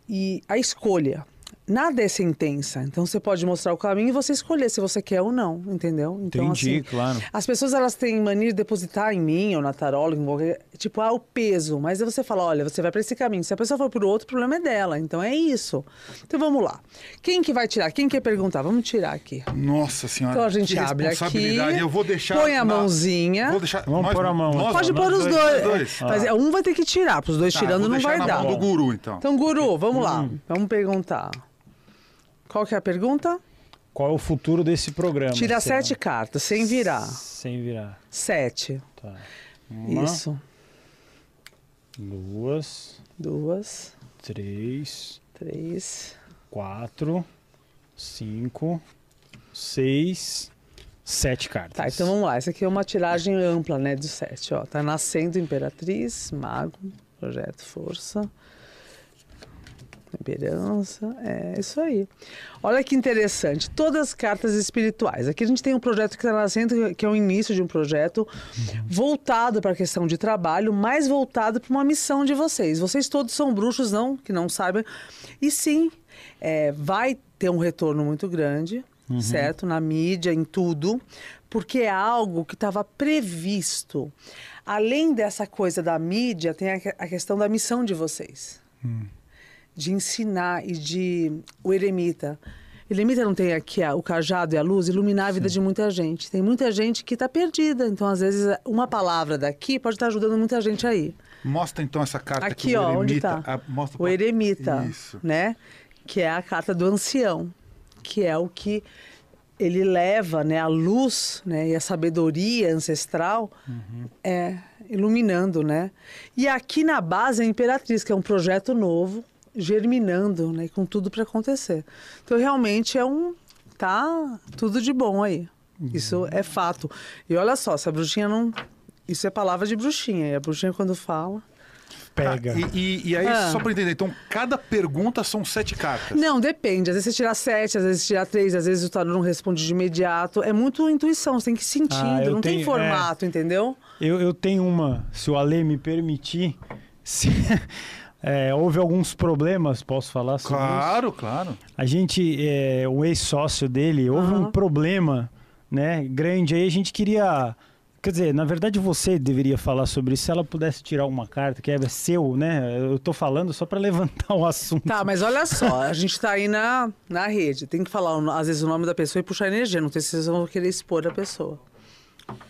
[SPEAKER 4] e a escolha. Nada é sentença. Então você pode mostrar o caminho e você escolher se você quer ou não, entendeu? Então,
[SPEAKER 1] Entendi,
[SPEAKER 4] assim,
[SPEAKER 1] claro.
[SPEAKER 4] As pessoas elas têm mania de depositar em mim ou na tarola, em qualquer, tipo, ah, o peso. Mas aí você fala, olha, você vai para esse caminho. Se a pessoa for por outro, o problema é dela. Então é isso. Então vamos lá. Quem que vai tirar? Quem quer perguntar? Vamos tirar aqui.
[SPEAKER 2] Nossa senhora.
[SPEAKER 4] Então a gente
[SPEAKER 2] que
[SPEAKER 4] abre aqui.
[SPEAKER 2] Eu vou deixar.
[SPEAKER 4] Põe a
[SPEAKER 2] na-
[SPEAKER 4] mãozinha.
[SPEAKER 2] Vou deixar.
[SPEAKER 1] Vamos
[SPEAKER 2] nós-
[SPEAKER 1] pôr a mão.
[SPEAKER 2] nós-
[SPEAKER 4] Pode
[SPEAKER 1] nós
[SPEAKER 4] pôr os
[SPEAKER 1] dois,
[SPEAKER 4] dois.
[SPEAKER 2] dois.
[SPEAKER 4] Mas é, um vai ter que tirar, para os dois
[SPEAKER 2] Tá,
[SPEAKER 4] tirando não vai
[SPEAKER 2] na
[SPEAKER 4] dar.
[SPEAKER 2] mão do guru, então.
[SPEAKER 4] Então, guru, vamos lá. Vamos perguntar. Qual que é a pergunta?
[SPEAKER 1] Qual é o futuro desse programa?
[SPEAKER 4] Tira sete cartas, sem virar.
[SPEAKER 1] Sem virar.
[SPEAKER 4] Sete.
[SPEAKER 1] Tá. Uma,
[SPEAKER 4] Isso.
[SPEAKER 1] duas,
[SPEAKER 4] Duas,
[SPEAKER 1] três,
[SPEAKER 4] três.
[SPEAKER 1] quatro, cinco, seis, sete cartas.
[SPEAKER 4] Tá, então vamos lá. Essa aqui é uma tiragem ampla, né, do sete, ó. Tá nascendo Imperatriz, Mago, Projeto Força, Temperança, é isso aí. Olha que interessante, todas as cartas espirituais. Aqui a gente tem um projeto que está nascendo, que é o início de um projeto voltado para a questão de trabalho, mais voltado para uma missão de vocês. Vocês todos são bruxos, não? Que não sabem. E sim, é, vai ter um retorno muito grande, certo? Na mídia, em tudo, porque é algo que estava previsto. Além dessa coisa da mídia, tem a, a questão da missão de vocês de ensinar e de o eremita. Eremita não tem aqui a- o cajado e a luz, iluminar a vida de muita gente. Tem muita gente que está perdida. Então, às vezes, uma palavra daqui pode estar ajudando muita gente aí.
[SPEAKER 2] Mostra então essa carta
[SPEAKER 4] Aqui,
[SPEAKER 2] o
[SPEAKER 4] ó, onde
[SPEAKER 2] eremita-
[SPEAKER 4] está?
[SPEAKER 2] a- mostra
[SPEAKER 4] O eremita,
[SPEAKER 2] Isso.
[SPEAKER 4] né? Que é a carta do ancião, que é o que ele leva, né, a luz, né, e a sabedoria ancestral,
[SPEAKER 2] Uhum.
[SPEAKER 4] é iluminando, né? E aqui na base é a Imperatriz, que é um projeto novo, germinando, né, com tudo para acontecer. Então realmente é um tá tudo de bom aí. Isso é fato. E olha só, se a bruxinha não isso é palavra de bruxinha. E a bruxinha quando fala,
[SPEAKER 1] Pega.
[SPEAKER 2] Ah, e, e- e aí,
[SPEAKER 4] Ah.
[SPEAKER 2] só pra entender, então, cada pergunta são sete cartas.
[SPEAKER 4] Não, depende. Às vezes você tira sete, às vezes você tira três, às vezes o tarô não responde de imediato. É muito intuição, você tem que ir sentindo,
[SPEAKER 1] Ah, eu
[SPEAKER 4] não tem
[SPEAKER 1] tenho-
[SPEAKER 4] formato, entendeu?
[SPEAKER 1] Eu, eu tenho uma, se o Ale me permitir, (laughs) se é, houve alguns problemas, posso falar sobre isso?
[SPEAKER 2] Claro, claro.
[SPEAKER 1] A gente, é, o ex-sócio dele, houve um
[SPEAKER 4] Aham.
[SPEAKER 1] problema, né, grande aí, a gente queria... Quer dizer, na verdade você deveria falar sobre isso, se ela pudesse tirar uma carta que é seu, né? Eu tô falando só para levantar (laughs) o assunto.
[SPEAKER 4] Tá, mas olha só, a gente tá aí na, na rede. Tem que falar, às vezes, o nome da pessoa e puxar energia. Não sei se vocês vão querer expor a pessoa.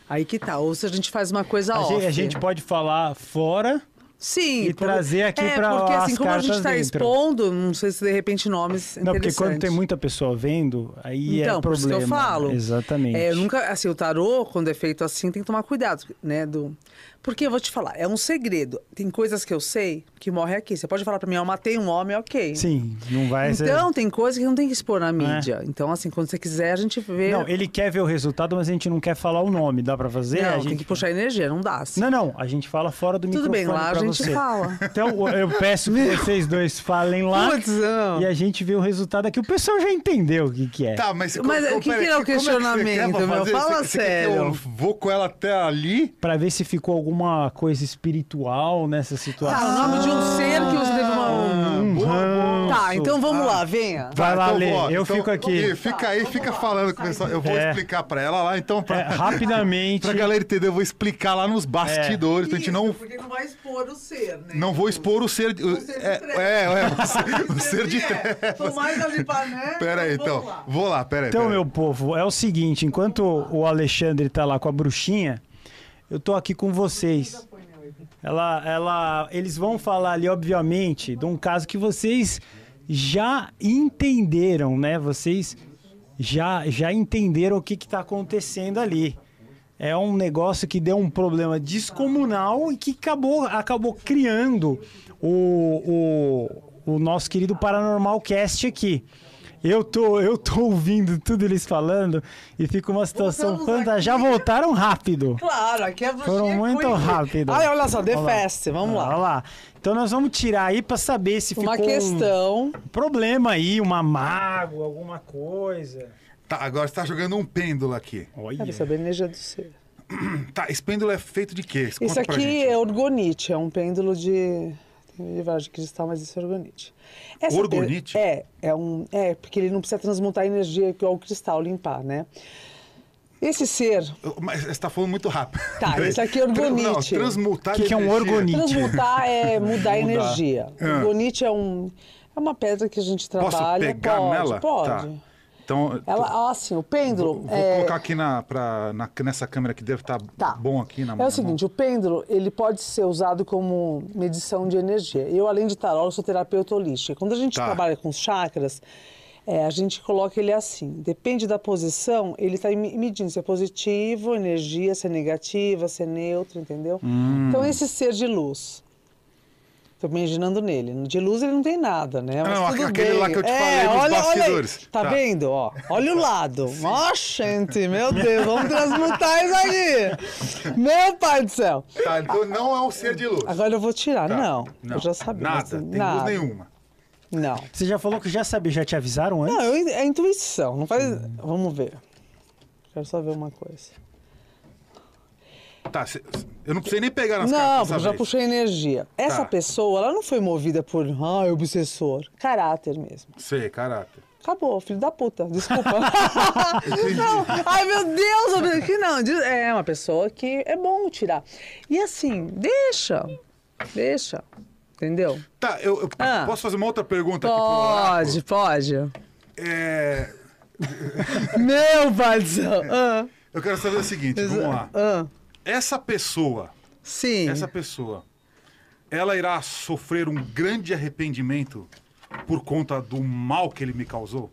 [SPEAKER 4] Aí que tá. Ou se a gente faz uma coisa
[SPEAKER 1] A
[SPEAKER 4] off.
[SPEAKER 1] gente, a gente pode falar fora
[SPEAKER 4] Sim.
[SPEAKER 1] e trazer aqui
[SPEAKER 4] é,
[SPEAKER 1] pra
[SPEAKER 4] porque assim,
[SPEAKER 1] as
[SPEAKER 4] como a gente tá
[SPEAKER 1] dentro.
[SPEAKER 4] expondo, não sei se de repente nomes
[SPEAKER 1] Não, porque quando tem muita pessoa vendo, aí
[SPEAKER 4] Então,
[SPEAKER 1] é
[SPEAKER 4] por isso
[SPEAKER 1] problema.
[SPEAKER 4] que eu falo.
[SPEAKER 1] Exatamente.
[SPEAKER 4] É, eu nunca, assim, o tarô, quando é feito assim, tem que tomar cuidado, né? Do... Porque eu vou te falar, é um segredo. Tem coisas que eu sei que morre aqui. Você pode falar pra mim, eu matei um homem, ok.
[SPEAKER 1] Sim, não vai ser.
[SPEAKER 4] Então, tem coisas que não tem que expor na mídia. Então, assim, quando você quiser, a gente vê.
[SPEAKER 1] Não, ele quer ver o resultado, mas a gente não quer falar o nome. Dá pra fazer?
[SPEAKER 4] Não,
[SPEAKER 1] a
[SPEAKER 4] tem
[SPEAKER 1] gente...
[SPEAKER 4] que puxar energia, não dá. Assim.
[SPEAKER 1] Não, não, a gente fala fora do
[SPEAKER 4] Tudo
[SPEAKER 1] microfone
[SPEAKER 4] bem, lá a gente
[SPEAKER 1] você.
[SPEAKER 4] fala.
[SPEAKER 1] Então, eu peço que vocês dois falem lá
[SPEAKER 4] Putz, não.
[SPEAKER 1] e a gente vê o resultado aqui. O pessoal já entendeu o que, que é.
[SPEAKER 2] Tá, mas...
[SPEAKER 4] Mas o que que é o
[SPEAKER 2] que
[SPEAKER 4] questionamento,
[SPEAKER 2] quer
[SPEAKER 4] meu?
[SPEAKER 2] fazer?
[SPEAKER 4] Fala
[SPEAKER 2] Você- você quer que
[SPEAKER 4] sério.
[SPEAKER 2] Eu vou com ela até ali?
[SPEAKER 1] Pra ver se ficou alguma coisa espiritual nessa situação.
[SPEAKER 4] Ah, o nome de um ser que você teve uma.
[SPEAKER 1] Um.
[SPEAKER 4] Tá, então vamos lá, venha.
[SPEAKER 1] Vai lá,
[SPEAKER 2] então
[SPEAKER 1] Lê. Eu
[SPEAKER 2] então-
[SPEAKER 1] fico aqui.
[SPEAKER 2] Ih, Fica aí, fica falando com o pessoal. Eu vou
[SPEAKER 1] É.
[SPEAKER 2] explicar pra ela lá, então, pra,
[SPEAKER 1] É, rapidamente.
[SPEAKER 2] pra galera entender, eu vou explicar lá nos bastidores. Então a gente não,
[SPEAKER 4] porque não vai expor o ser, né?
[SPEAKER 2] não vou expor o ser. o-
[SPEAKER 4] ser de
[SPEAKER 2] é,
[SPEAKER 4] trevas.
[SPEAKER 2] é, é, o ser, (laughs) o ser de trevas. Pera aí, então. Vou lá, pera aí.
[SPEAKER 1] Então,
[SPEAKER 2] pera aí.
[SPEAKER 1] meu povo, é o seguinte: enquanto o Alexandre tá lá com a bruxinha, eu tô aqui com vocês. Ela, ela, eles vão falar ali, obviamente, de um caso que vocês já entenderam, né? Vocês já, já entenderam o que está acontecendo ali. É um negócio que deu um problema descomunal e que acabou, acabou criando o, o, o nosso querido Paranormal Cast aqui. Eu tô, eu tô ouvindo tudo eles falando e fica uma situação fantástica. Já voltaram rápido.
[SPEAKER 4] Claro, aqui é
[SPEAKER 1] Foram muito rápido.
[SPEAKER 4] Ai, olha só, The Fest, vamos lá.
[SPEAKER 1] Olha lá. Então nós vamos tirar aí para saber se
[SPEAKER 4] uma
[SPEAKER 1] ficou
[SPEAKER 4] questão.
[SPEAKER 1] um problema aí, uma mágoa, alguma coisa.
[SPEAKER 2] Tá, agora você tá jogando um pêndulo aqui.
[SPEAKER 1] Olha.
[SPEAKER 4] Quero saber energia do ser.
[SPEAKER 2] Tá, esse pêndulo é feito de quê?
[SPEAKER 4] Isso aqui é orgonite, é um pêndulo de vários de cristal, mas isso é orgonite.
[SPEAKER 2] Essa orgonite?
[SPEAKER 4] É, é um, é, porque ele não precisa transmutar energia igual o cristal, limpar, né? Esse ser.
[SPEAKER 2] Mas você está falando muito rápido.
[SPEAKER 4] Tá, (laughs) esse aqui é orgonite. Não,
[SPEAKER 2] transmutar.
[SPEAKER 1] O que, que, é um orgonite?
[SPEAKER 4] Transmutar é (laughs) mudar, mudar. energia. Ah. Orgonite é, um, é uma pedra que a gente trabalha.
[SPEAKER 2] Posso pegar
[SPEAKER 4] pode,
[SPEAKER 2] nela?
[SPEAKER 4] Pode.
[SPEAKER 2] Tá. Então,
[SPEAKER 4] ela, assim, o pêndulo.
[SPEAKER 2] Vou, vou é... colocar aqui na, pra, na, nessa câmera que deve estar tá tá. bom aqui na
[SPEAKER 4] mão. É o seguinte, o pêndulo ele pode ser usado como medição de energia. Eu, além de tarólogo, sou terapeuta holística. Quando a gente tá. trabalha com os chakras, é, a gente coloca ele assim. Depende da posição, ele está medindo se é positivo, energia, se é negativa, se é neutro, entendeu? Hum. Então, esse ser de luz Tô me imaginando nele. De luz ele não tem nada, né?
[SPEAKER 2] Mas não, tudo aquele bem. lá que eu te é, falei dos olha, bastidores.
[SPEAKER 4] Olha tá, tá, vendo? Ó, olha o lado. (laughs) Ó, gente, meu Deus, vamos transmutar isso aqui. Meu pai do céu.
[SPEAKER 2] Tá, então não é um ser de luz.
[SPEAKER 4] Agora eu vou tirar. Tá. Não, não, eu já sabia.
[SPEAKER 2] Nada, assim, tem nada. luz nenhuma.
[SPEAKER 4] Não.
[SPEAKER 1] Você já falou que já sabia, já te avisaram antes?
[SPEAKER 4] Não, eu, é intuição. Não faz... Hum. Vamos ver. Quero só ver uma coisa.
[SPEAKER 2] Tá, eu não precisei nem pegar nas
[SPEAKER 4] não. Não, já puxei energia. Essa tá. pessoa, ela não foi movida por, ah, obsessor. Caráter mesmo.
[SPEAKER 2] Sei, caráter.
[SPEAKER 4] Acabou, filho da puta, desculpa. (laughs) não, ai meu Deus, que não. É uma pessoa que é bom tirar. E assim, deixa, deixa, entendeu?
[SPEAKER 2] Tá, eu, eu ah, posso fazer uma outra pergunta
[SPEAKER 4] pode,
[SPEAKER 2] aqui
[SPEAKER 4] Pode,
[SPEAKER 2] pode. É... (laughs)
[SPEAKER 4] meu céu. Ah.
[SPEAKER 2] Eu quero saber o seguinte, vamos lá. Ah essa pessoa,
[SPEAKER 4] sim,
[SPEAKER 2] essa pessoa, ela irá sofrer um grande arrependimento por conta do mal que ele me causou?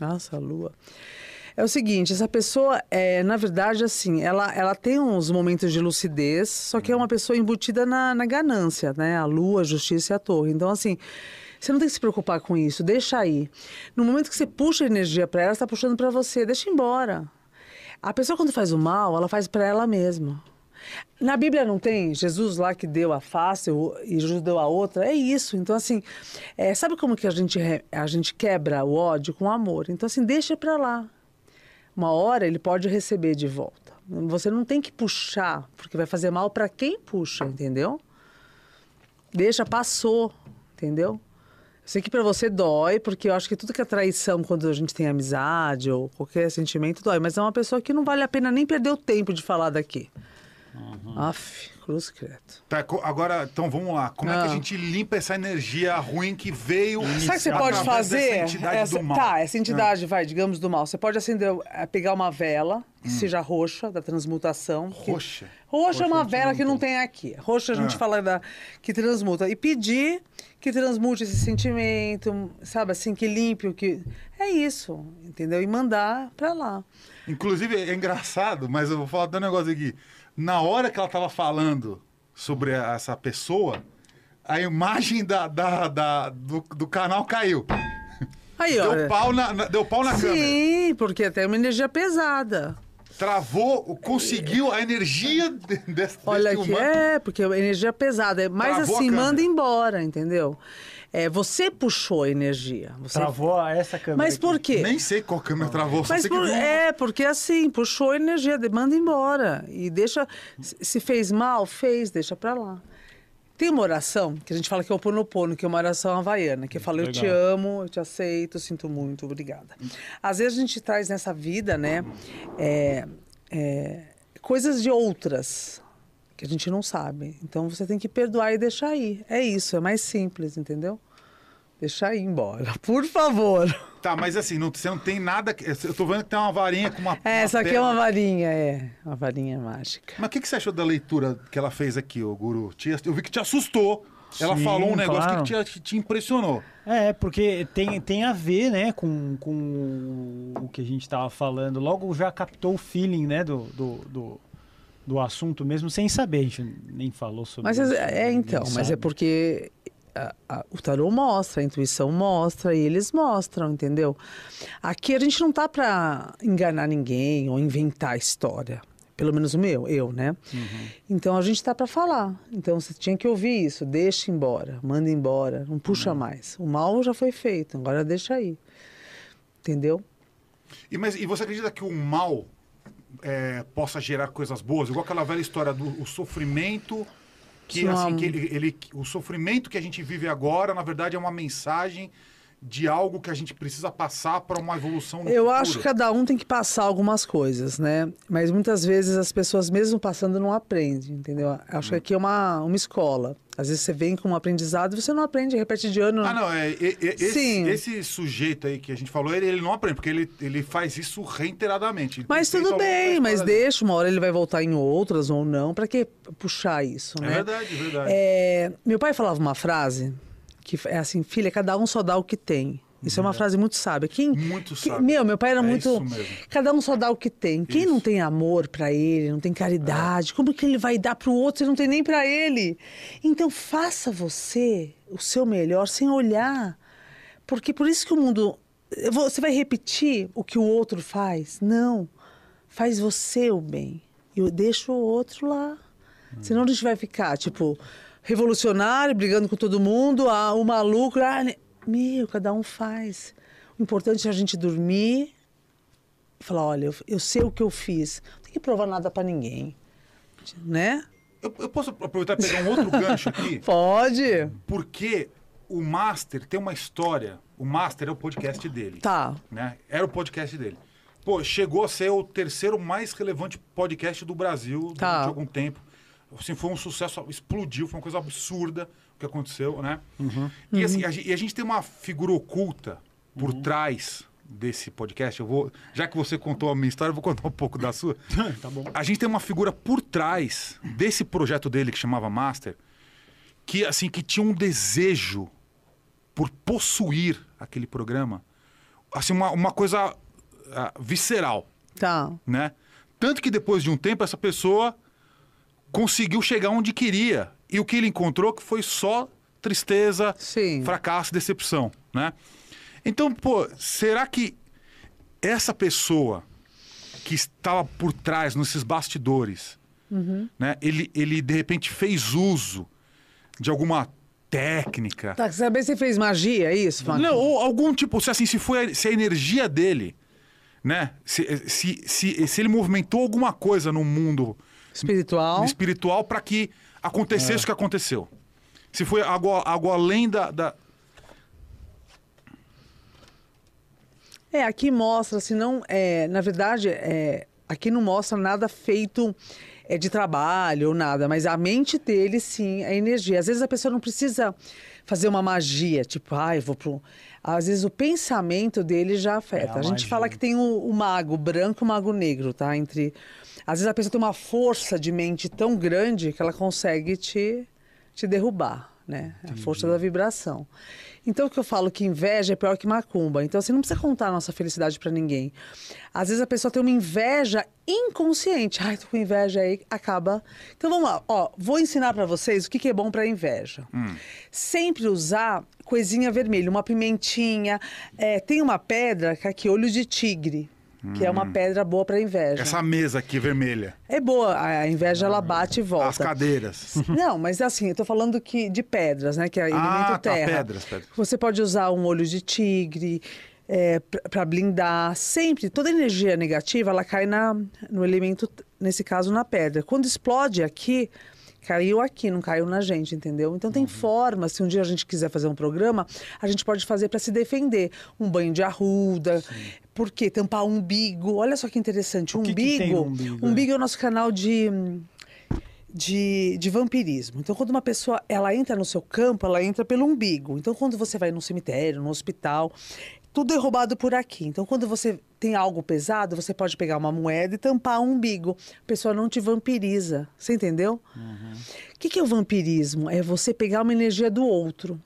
[SPEAKER 4] Nossa, Lua. É o seguinte, essa pessoa, é, na verdade, assim, ela, ela tem uns momentos de lucidez, só que é uma pessoa embutida na, na ganância, né? A lua, a justiça e a torre. Então, assim, você não tem que se preocupar com isso, deixa aí. No momento que você puxa energia para ela, está puxando para você, deixa embora. A pessoa quando faz o mal, ela faz para ela mesma. Na Bíblia não tem Jesus lá que deu a face e Jesus deu a outra? É isso. Então, assim, é, sabe como que a gente, a gente quebra o ódio com amor? Então, assim, deixa para lá. Uma hora ele pode receber de volta. Você não tem que puxar, porque vai fazer mal para quem puxa, entendeu? Deixa, passou, entendeu? Sei que para você dói, porque eu acho que tudo que é traição, quando a gente tem amizade ou qualquer sentimento, dói. Mas é uma pessoa que não vale a pena nem perder o tempo de falar daqui. Uhum. Aff, cruz credo.
[SPEAKER 2] Tá, agora, então vamos lá. Como é que a ah. gente limpa essa energia ruim que veio?
[SPEAKER 4] Sabe o que você pode fazer? Essa entidade essa, do mal. Tá, essa entidade, ah. vai, digamos, do mal. Você pode acender, é, pegar uma vela, que hum. seja roxa, da transmutação.
[SPEAKER 2] Roxa?
[SPEAKER 4] Que, roxa, é uma vela que não tem aqui. Roxa a gente ah. fala da, que transmuta. E pedir que transmute esse sentimento, sabe, assim, que limpe o que. É isso, entendeu? E mandar pra lá.
[SPEAKER 2] Inclusive, é engraçado, mas eu vou falar um negócio aqui na hora que ela estava falando sobre essa pessoa, a imagem da, da, da do, do, canal caiu.
[SPEAKER 4] Aí,
[SPEAKER 2] deu,
[SPEAKER 4] olha.
[SPEAKER 2] pau na, deu pau na
[SPEAKER 4] Sim,
[SPEAKER 2] câmera.
[SPEAKER 4] Sim, porque tem uma energia pesada.
[SPEAKER 2] Travou, conseguiu a energia desse,
[SPEAKER 4] Olha que é, porque a energia pesada. É Mas Travou assim, manda embora, entendeu? É, você puxou a energia. Você...
[SPEAKER 1] Travou essa câmera.
[SPEAKER 4] Mas por quê?
[SPEAKER 2] Nem sei qual câmera travou.
[SPEAKER 4] Mas por... que... É, porque assim, puxou a energia, manda embora. E deixa. Se fez mal, fez, deixa pra lá. Tem uma oração que a gente fala que é o Ponopono, que é uma oração havaiana, que fala: Eu te amo, eu te aceito, sinto muito, obrigada. Às vezes a gente traz nessa vida, né, é, é, coisas de outras que a gente não sabe. Então você tem que perdoar e deixar ir. É isso, é mais simples, entendeu? Deixar ir embora, (laughs) por favor.
[SPEAKER 2] Tá, mas assim, não, você não tem nada. Eu tô vendo que tem uma varinha com uma.
[SPEAKER 4] É, essa aqui é uma varinha, é. Uma varinha mágica.
[SPEAKER 2] Mas o que, que você achou da leitura que ela fez aqui, ô Guru? Eu vi que te assustou. Ela Sim, falou um negócio claro. que, te, que te impressionou.
[SPEAKER 1] É, porque tem, tem a ver, né, com, com o que a gente estava falando. Logo já captou o feeling, né, do, do, do, do assunto mesmo sem saber, a gente nem falou sobre
[SPEAKER 4] mas
[SPEAKER 1] isso.
[SPEAKER 4] É, é então, mas é porque a, a, o tarô mostra, a intuição mostra e eles mostram, entendeu? Aqui a gente não tá para enganar ninguém ou inventar história. Pelo menos o meu, eu, né? Uhum. Então a gente tá para falar. Então você tinha que ouvir isso, deixa embora, manda embora, não puxa uhum. mais. O mal já foi feito, agora deixa aí. Entendeu?
[SPEAKER 2] E, mas, e você acredita que o mal é, possa gerar coisas boas? Igual aquela velha história do sofrimento que, assim, que ele, ele, o sofrimento que a gente vive agora, na verdade, é uma mensagem de algo que a gente precisa passar para uma evolução no
[SPEAKER 4] Eu
[SPEAKER 2] futuro.
[SPEAKER 4] acho que cada um tem que passar algumas coisas, né? Mas muitas vezes as pessoas, mesmo passando, não aprendem, entendeu? Acho hum. que aqui é uma, uma escola. Às vezes você vem com um aprendizado e você não aprende, repete de ano.
[SPEAKER 2] Ah, não, é, é, é esse, Sim. esse sujeito aí que a gente falou, ele, ele não aprende, porque ele, ele faz isso reiteradamente.
[SPEAKER 4] Mas tudo bem, mas deixa, uma hora ele vai voltar em outras ou não, para que puxar isso,
[SPEAKER 2] é
[SPEAKER 4] né?
[SPEAKER 2] É verdade, verdade.
[SPEAKER 4] É, meu pai falava uma frase que é assim, filha, cada um só dá o que tem. Isso é uma uhum. frase muito sábia. Quem,
[SPEAKER 2] muito sábia.
[SPEAKER 4] Meu, meu pai era é muito. Cada um só dá o que tem. Quem isso. não tem amor para ele, não tem caridade, é. como que ele vai dar para o outro se não tem nem para ele? Então faça você o seu melhor sem olhar. Porque por isso que o mundo. Você vai repetir o que o outro faz? Não. Faz você o bem. E deixa o outro lá. Hum. Senão a gente vai ficar, tipo, revolucionário, brigando com todo mundo, ah, o maluco. Ah, meu, cada um faz. O importante é a gente dormir e falar, olha, eu, eu sei o que eu fiz. Não tem que provar nada para ninguém, né?
[SPEAKER 2] Eu, eu, posso aproveitar e pegar um outro gancho aqui? (laughs)
[SPEAKER 4] Pode.
[SPEAKER 2] Porque o Master tem uma história. O Master é o podcast dele.
[SPEAKER 4] Tá.
[SPEAKER 2] Né? Era o podcast dele. Pô, chegou a ser o terceiro mais relevante podcast do Brasil tá. durante algum tempo. Assim, foi um sucesso, explodiu, foi uma coisa absurda que aconteceu, né? Uhum. E assim, a, e a gente tem uma figura oculta por uhum. trás desse podcast. Eu vou, já que você contou a minha história, eu vou contar um pouco da sua. (laughs)
[SPEAKER 1] tá bom.
[SPEAKER 2] A gente tem uma figura por trás desse projeto dele que chamava Master, que assim que tinha um desejo por possuir aquele programa, assim uma, uma coisa uh, visceral.
[SPEAKER 4] Tá.
[SPEAKER 2] Né? Tanto que depois de um tempo essa pessoa conseguiu chegar onde queria e o que ele encontrou que foi só tristeza,
[SPEAKER 4] Sim.
[SPEAKER 2] fracasso, decepção, né? Então, pô, será que essa pessoa que estava por trás, nesses bastidores, uhum. né? Ele, ele, de repente, fez uso de alguma técnica.
[SPEAKER 4] Tá, saber se fez magia, é isso?
[SPEAKER 2] Não, ou algum tipo, se assim, se foi se a energia dele, né? Se, se, se, se ele movimentou alguma coisa no mundo
[SPEAKER 4] espiritual,
[SPEAKER 2] espiritual para que acontecesse é. o que aconteceu. Se foi algo, algo além da, da...
[SPEAKER 4] É, aqui mostra, se não, é, na verdade, é, aqui não mostra nada feito é, de trabalho ou nada, mas a mente dele, sim, a energia. Às vezes a pessoa não precisa fazer uma magia, tipo, ah, eu vou pro. Às vezes o pensamento dele já afeta. É a, a, gente fala que tem o, o mago branco e o mago negro, tá? Entre às vezes a pessoa tem uma força de mente tão grande que ela consegue te, te derrubar, né? A força da vibração. Então, o que eu falo que inveja é pior que macumba. Então, você não precisa contar a nossa felicidade para ninguém. Às vezes a pessoa tem uma inveja inconsciente. Ai, tô com inveja aí, acaba. Então, vamos lá. Ó, vou ensinar para vocês o que, que é bom para inveja. Hum. Sempre usar coisinha vermelha, uma pimentinha. É, tem uma pedra que é aqui, olho de tigre que hum. é uma hum. pedra boa para inveja.
[SPEAKER 2] Essa mesa aqui vermelha.
[SPEAKER 4] É boa, a inveja ela bate e volta.
[SPEAKER 2] As cadeiras. (laughs)
[SPEAKER 4] Não, mas assim, eu tô falando que de pedras, né, que é elemento ah, tá, terra.
[SPEAKER 2] pedras, pedras.
[SPEAKER 4] Você pode usar um olho de tigre é, para blindar. Sempre, toda energia negativa, ela cai na, no elemento, nesse caso, na pedra. Quando explode aqui, caiu aqui, não caiu na gente, entendeu? Então tem uhum. formas, se um dia a gente quiser fazer um programa, a gente pode fazer para se defender. Um banho de arruda, Sim. por quê? Tampar o umbigo. Olha só que interessante, o umbigo, que umbigo, umbigo é? é o nosso canal de de, de vampirismo. Então, quando uma pessoa ela entra no seu campo, ela entra pelo umbigo. Então, quando você vai no cemitério, no hospital, tudo é roubado por aqui. Então, quando você tem algo pesado, você pode pegar uma moeda e tampar o umbigo. A pessoa não te vampiriza. Você entendeu? O uhum. que, que é o vampirismo? É você pegar uma energia do outro.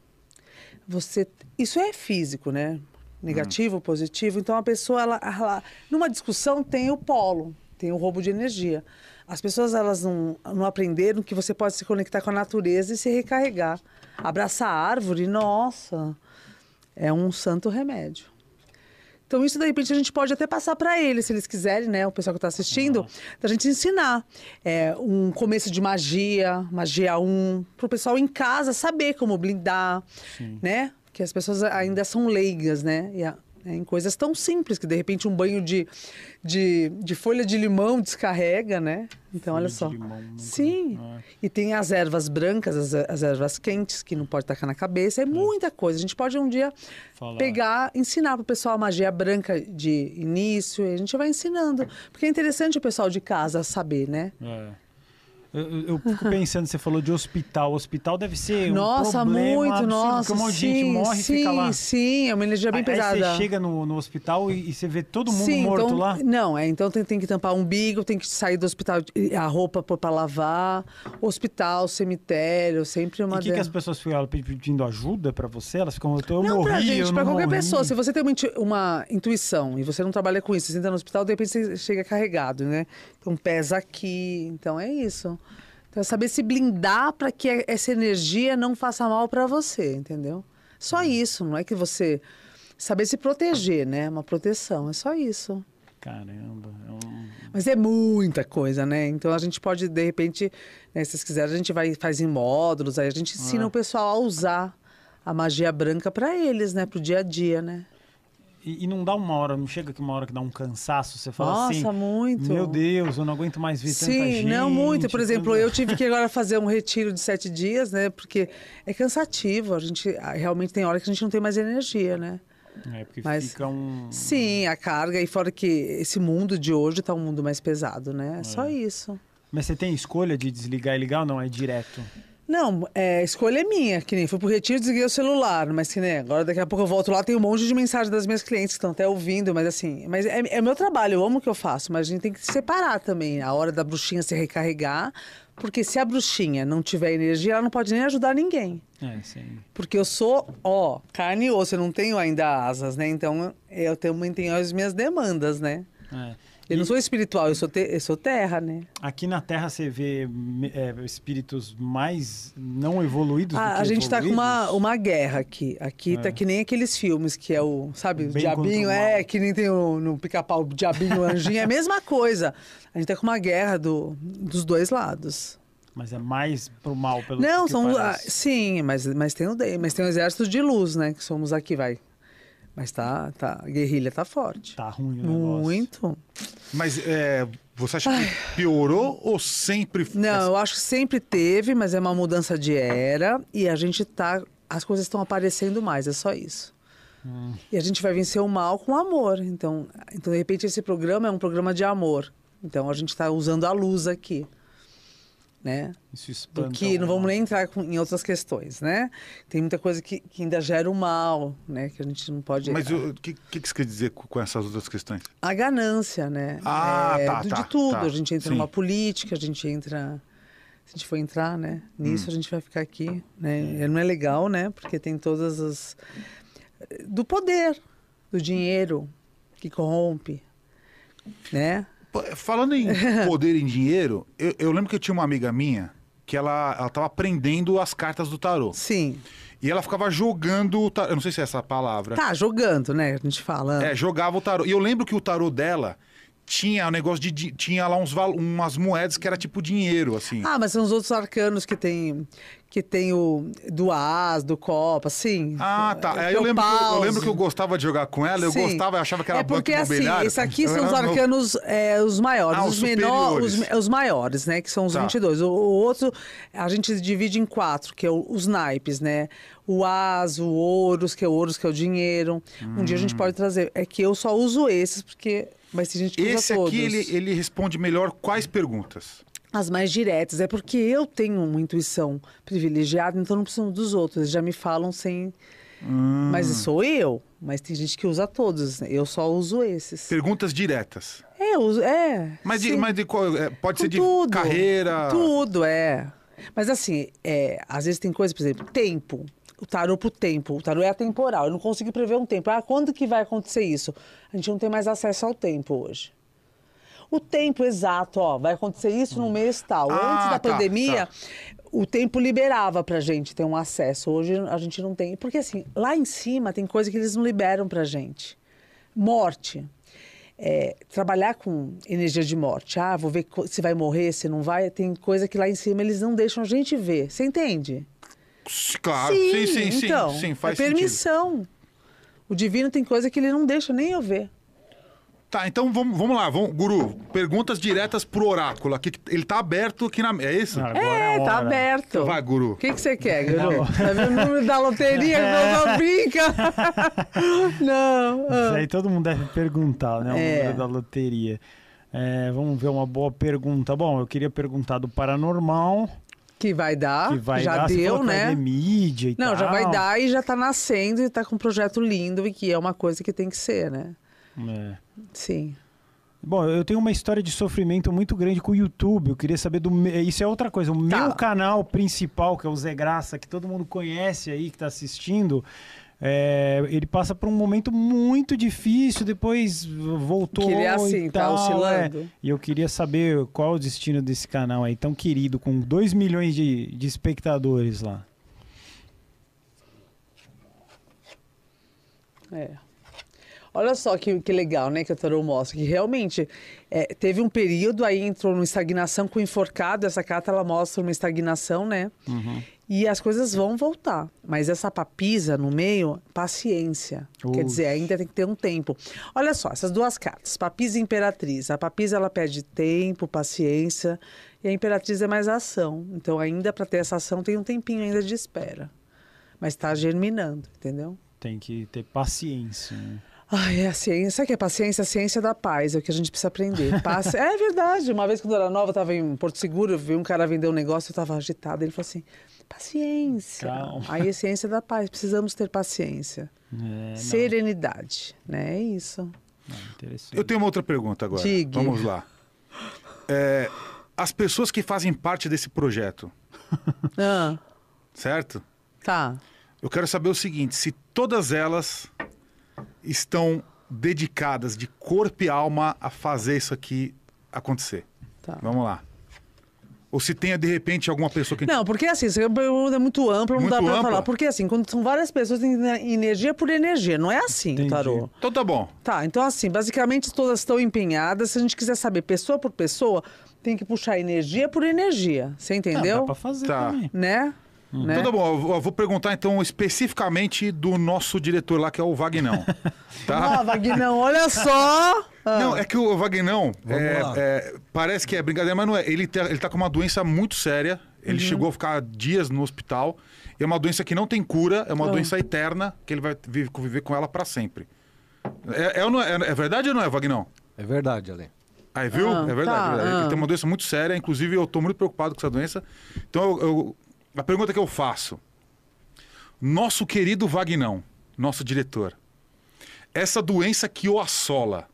[SPEAKER 4] Você, isso é físico, né? Negativo, uhum. positivo. Então, a pessoa, ela, ela, numa discussão, tem o polo tem o roubo de energia. As pessoas elas não, não aprenderam que você pode se conectar com a natureza e se recarregar. Abraçar a árvore, nossa, é um santo remédio. Então, isso, de repente, a gente pode até passar para eles, se eles quiserem, né? O pessoal que está assistindo, uhum. da gente ensinar. É, um começo de magia, magia 1, para o pessoal em casa saber como blindar, Sim. né? Que as pessoas ainda são leigas, né? E a, né, em coisas tão simples, que de repente um banho de, de, de folha de limão descarrega, né? Então, folha olha só. Limão, Sim. É. E tem as ervas brancas, as, as, ervas quentes, que não pode tacar na cabeça. É, é. muita coisa. A gente pode um dia Falar. pegar, ensinar para o pessoal a magia branca de início. E a gente vai ensinando. Porque é interessante o pessoal de casa saber, né? É.
[SPEAKER 1] Eu, eu fico pensando, você falou de hospital. Hospital deve ser
[SPEAKER 4] nossa,
[SPEAKER 1] um problema
[SPEAKER 4] muito,
[SPEAKER 1] absurdo,
[SPEAKER 4] nossa,
[SPEAKER 1] um monte de gente morre
[SPEAKER 4] sim,
[SPEAKER 1] fica lá.
[SPEAKER 4] Sim, é uma energia bem
[SPEAKER 1] aí,
[SPEAKER 4] pesada.
[SPEAKER 1] Aí você chega no, no hospital e, e, você vê todo mundo sim, morto
[SPEAKER 4] então,
[SPEAKER 1] lá?
[SPEAKER 4] Não, é, então tem, tem que tampar o umbigo, tem que sair do hospital, a roupa para lavar, hospital, cemitério, sempre uma...
[SPEAKER 1] E o que, que, as pessoas ficam pedindo ajuda para você? Elas ficam, eu não, morri, pra
[SPEAKER 4] gente,
[SPEAKER 1] para
[SPEAKER 4] qualquer
[SPEAKER 1] morri.
[SPEAKER 4] pessoa. Se você tem uma, uma intuição e você não trabalha com isso, você entra no hospital, de repente você chega carregado, né? Então pesa aqui, então é isso. Então, é saber se blindar para que essa energia não faça mal para você, entendeu? Só uhum. isso, não é que você. Saber se proteger, né? Uma proteção, é só isso.
[SPEAKER 1] Caramba. É um...
[SPEAKER 4] Mas é muita coisa, né? Então a gente pode, de repente, né, se vocês quiserem, a gente vai faz em módulos, aí a gente ensina é. o pessoal a usar a magia branca para eles, né? Pro dia a dia, né?
[SPEAKER 1] E, e, não dá uma hora, não chega aqui uma hora que dá um cansaço, você fala
[SPEAKER 4] Nossa,
[SPEAKER 1] assim...
[SPEAKER 4] Nossa, muito!
[SPEAKER 1] Meu Deus, eu não aguento mais ver
[SPEAKER 4] Sim,
[SPEAKER 1] tanta gente.
[SPEAKER 4] Sim, não muito. Por exemplo, eu (laughs) tive que agora fazer um retiro de sete dias, né? Porque é cansativo, a gente realmente tem hora que a gente não tem mais energia, né?
[SPEAKER 1] É, porque Mas, fica um...
[SPEAKER 4] Sim, a carga, e fora que esse mundo de hoje está um mundo mais pesado, né? É, é só isso.
[SPEAKER 1] Mas você tem escolha de desligar e ligar ou não? É direto?
[SPEAKER 4] Não, é, escolha é minha, que nem fui pro retiro, desliguei o celular, mas que nem agora daqui a pouco eu volto lá, tem um monte de mensagem das minhas clientes que estão até ouvindo, mas assim, mas é, é meu trabalho, eu amo o que eu faço, mas a gente tem que separar também a hora da bruxinha se recarregar, porque se a bruxinha não tiver energia, ela não pode nem ajudar ninguém.
[SPEAKER 1] É, sim.
[SPEAKER 4] Porque eu sou, ó, carne e osso, eu não tenho ainda asas, né? Então eu também tenho as minhas demandas, né? É. Eu não sou espiritual, eu sou, te, eu sou terra, né?
[SPEAKER 1] Aqui na Terra você vê é, espíritos mais não evoluídos
[SPEAKER 4] ah,
[SPEAKER 1] do que
[SPEAKER 4] A gente
[SPEAKER 1] está
[SPEAKER 4] com uma, uma guerra aqui. Aqui tá é. tá que nem aqueles filmes que é o, sabe, o diabinho, é, que nem tem o, no pica-pau o diabinho, o (laughs) anjinho, é a mesma coisa. A gente tá com uma guerra do, dos dois lados.
[SPEAKER 1] Mas é mais pro mal, pelo
[SPEAKER 4] Não, são.
[SPEAKER 1] Parece.
[SPEAKER 4] sim, mas, mas, tem o, mas tem o exército de luz, né? Que somos aqui, vai. Mas tá, tá, a guerrilha tá forte.
[SPEAKER 1] Tá ruim o
[SPEAKER 4] negócio. Muito.
[SPEAKER 2] Mas é, você acha Ai. que piorou ou sempre...
[SPEAKER 4] Não, eu acho que sempre teve, mas é uma mudança de era e a gente tá... As coisas estão aparecendo mais, é só isso. Hum. E a gente vai vencer o mal com amor. Então, então, de repente, esse programa é um programa de amor. Então, a gente está usando a luz aqui né?
[SPEAKER 1] Isso espanta.
[SPEAKER 4] Do que não vamos nem entrar em outras questões, né? Tem muita coisa que, que ainda gera o mal, né? Que a gente não pode.
[SPEAKER 2] Mas o que, que, você quer dizer com essas outras questões?
[SPEAKER 4] A ganância, né?
[SPEAKER 2] Ah, é,
[SPEAKER 4] tá,
[SPEAKER 2] do, tá,
[SPEAKER 4] De tudo.
[SPEAKER 2] Tá,
[SPEAKER 4] a gente entra sim. numa política, a gente entra. Se a gente for entrar, né? Nisso hum. a gente vai ficar aqui, né? Não é legal, né? Porque tem todas as do poder, do dinheiro que corrompe, né?
[SPEAKER 2] Falando em (laughs) poder em dinheiro, eu, eu, lembro que eu tinha uma amiga minha que ela, ela tava aprendendo as cartas do tarô.
[SPEAKER 4] Sim.
[SPEAKER 2] E ela ficava jogando o tarô. Eu não sei se é essa palavra.
[SPEAKER 4] Tá, jogando, né? A gente fala.
[SPEAKER 2] É, jogava o tarô. E eu lembro que o tarô dela tinha o um negócio de. Tinha lá uns, umas moedas que era tipo dinheiro, assim.
[SPEAKER 4] Ah, mas são os outros arcanos que tem. Que tem o do As, do Copa, assim.
[SPEAKER 2] Ah, tá. Aí eu lembro, eu, eu, lembro que eu gostava de jogar com ela, eu Sim. gostava, eu achava que era
[SPEAKER 4] é porque,
[SPEAKER 2] banco
[SPEAKER 4] assim, esse aqui são os arcanos é, os maiores. Ah, os, os menores, os, os, maiores, né? Que são os tá. 22. O, o outro, a gente divide em quatro, que é o, os naipes, né? O As, o Ouros, que é o Ouros, que é o dinheiro. Hum. Um dia a gente hum. pode trazer. É que eu só uso esses, porque mas tem gente que
[SPEAKER 2] Esse
[SPEAKER 4] usa
[SPEAKER 2] aqui, ele, ele responde melhor quais perguntas?
[SPEAKER 4] As mais diretas. É porque eu tenho uma intuição privilegiada, então não preciso dos outros. Eles já me falam sem... Hum. Mas sou eu. Mas tem gente que usa todos. Né? Eu só uso esses.
[SPEAKER 2] Perguntas diretas.
[SPEAKER 4] É, uso, é.
[SPEAKER 2] Mas, de, mas de qual, é, pode
[SPEAKER 4] Com
[SPEAKER 2] ser de
[SPEAKER 4] tudo,
[SPEAKER 2] carreira?
[SPEAKER 4] Tudo, é. Mas assim, é, às vezes tem coisa, por exemplo, tempo o tarô pro tempo. O tarô é atemporal. Eu não consigo prever um tempo. Ah, quando que vai acontecer isso? A gente não tem mais acesso ao tempo hoje. O tempo exato, ó, vai acontecer isso no mês tal.
[SPEAKER 2] Ah,
[SPEAKER 4] Antes da
[SPEAKER 2] tá,
[SPEAKER 4] pandemia,
[SPEAKER 2] tá.
[SPEAKER 4] o tempo liberava pra gente ter um acesso. Hoje a gente não tem. Porque assim, lá em cima tem coisa que eles não liberam pra gente. Morte. É, trabalhar com energia de morte. Ah, vou ver se vai morrer, se não vai. Tem coisa que lá em cima eles não deixam a gente ver. Você entende?
[SPEAKER 2] Claro, sim, sim, sim,
[SPEAKER 4] então,
[SPEAKER 2] sim, faz
[SPEAKER 4] é
[SPEAKER 2] sentido.
[SPEAKER 4] permissão. O divino tem coisa que ele não deixa nem eu ver.
[SPEAKER 2] Tá, então vamos, vamos lá, vamos, Guru, perguntas diretas pro oráculo. Aqui, ele tá aberto aqui na. É isso?
[SPEAKER 1] Agora
[SPEAKER 4] É,
[SPEAKER 1] a
[SPEAKER 4] tá aberto.
[SPEAKER 2] Vai, Guru.
[SPEAKER 4] O que, que você quer, Guru? Tá vendo o número da loteria que (laughs)
[SPEAKER 1] É.
[SPEAKER 4] não brinca? (laughs) não.
[SPEAKER 1] Isso
[SPEAKER 4] ah.
[SPEAKER 1] aí todo mundo deve perguntar, né? O
[SPEAKER 4] É.
[SPEAKER 1] número da loteria. É, vamos ver uma boa pergunta. Bom, eu queria perguntar do paranormal,
[SPEAKER 4] Que vai dar,
[SPEAKER 1] que vai
[SPEAKER 4] já
[SPEAKER 1] dar.
[SPEAKER 4] Deu, né?
[SPEAKER 1] mídia e
[SPEAKER 4] Não,
[SPEAKER 1] tal.
[SPEAKER 4] já vai dar e já tá nascendo e tá com um projeto lindo e que é uma coisa que tem que ser, né?
[SPEAKER 1] É.
[SPEAKER 4] Sim.
[SPEAKER 1] Bom, eu tenho uma história de sofrimento muito grande com o YouTube. Eu queria saber do. me- Isso é outra coisa. O
[SPEAKER 4] Tá.
[SPEAKER 1] meu canal principal, que é o Zé Graça, que todo mundo conhece aí, que tá assistindo. É, ele passa por um momento muito difícil, depois voltou.
[SPEAKER 4] Que ele é assim,
[SPEAKER 1] e
[SPEAKER 4] tá
[SPEAKER 1] tal,
[SPEAKER 4] oscilando.
[SPEAKER 1] é. E eu queria saber qual é o destino desse canal aí, tão querido, com 2 milhões de, de espectadores lá.
[SPEAKER 4] É. Olha só que, que legal, né, que a Tarot mostra, que realmente é, teve um período, aí entrou numa estagnação com o enforcado, essa carta ela mostra uma estagnação, né? E as coisas vão voltar. Mas essa papisa no meio, paciência. Quer dizer, ainda tem que ter um tempo. Olha só, essas duas cartas, papisa e imperatriz. A papisa ela pede tempo, paciência, e a imperatriz é mais ação. Então, ainda para ter essa ação, tem um tempinho ainda de espera. Mas está germinando, entendeu?
[SPEAKER 1] Tem que ter paciência. né?
[SPEAKER 4] Ai, é a ciência. Sabe o que é paciência? A ciência da paz, é o que a gente precisa aprender. (laughs) Paci... é verdade. Uma vez, quando eu era nova, eu estava em Porto Seguro, eu vi um cara vender um negócio, eu estava agitada. Ele falou assim: paciência.
[SPEAKER 1] Calma.
[SPEAKER 4] Aí é ciência da paz. Precisamos ter paciência.
[SPEAKER 1] É, não,
[SPEAKER 4] Serenidade. Né? É isso.
[SPEAKER 2] Eu tenho uma outra pergunta agora.
[SPEAKER 4] Diga.
[SPEAKER 2] Vamos lá. É, as pessoas que fazem parte desse projeto,
[SPEAKER 4] Ah,
[SPEAKER 2] certo?
[SPEAKER 4] tá.
[SPEAKER 2] Eu quero saber o seguinte: se todas elas estão dedicadas de corpo e alma a fazer isso aqui acontecer.
[SPEAKER 4] Tá.
[SPEAKER 2] Vamos lá. Ou se tenha, de repente, alguma pessoa que.
[SPEAKER 4] Não, porque assim, pergunta é muito ampla, não
[SPEAKER 2] Muito
[SPEAKER 4] dá pra
[SPEAKER 2] ampla?
[SPEAKER 4] falar. Porque assim, quando são várias pessoas, tem energia por energia. Não é assim,
[SPEAKER 1] Entendi.
[SPEAKER 4] Tarô.
[SPEAKER 2] Então tá bom.
[SPEAKER 4] Tá, então assim, basicamente todas estão empenhadas. Se a gente quiser saber pessoa por pessoa, tem que puxar energia por energia. Você
[SPEAKER 1] Ah,
[SPEAKER 4] entendeu?
[SPEAKER 1] dá pra fazer
[SPEAKER 2] Tá.
[SPEAKER 1] também.
[SPEAKER 4] Né? Né?
[SPEAKER 2] Então tá bom, eu vou- perguntar então especificamente do nosso diretor lá, que é o Vagnão. (laughs) tá?
[SPEAKER 4] Ah, Vagnão, olha só! Ah, (laughs)
[SPEAKER 2] Não, é que o Vagnão é, é, parece que é brincadeira, mas não é. Ele, tá- ele tá com uma doença muito séria. Ele chegou a ficar dias no hospital. E é uma doença que não tem cura, é uma
[SPEAKER 4] Ah.
[SPEAKER 2] doença eterna, que ele vai vi- conviver com ela pra sempre. É, é não é, é verdade ou não é, Vagnão?
[SPEAKER 3] É verdade, Ale.
[SPEAKER 2] Aí, viu?
[SPEAKER 4] Ah,
[SPEAKER 2] é verdade.
[SPEAKER 4] tá,
[SPEAKER 2] é verdade. Ele
[SPEAKER 4] ah.
[SPEAKER 2] tem uma doença muito séria, inclusive eu tô muito preocupado com essa doença. Então, eu- eu- a pergunta que eu faço: nosso querido Vagnão, nosso diretor, essa doença que o assola,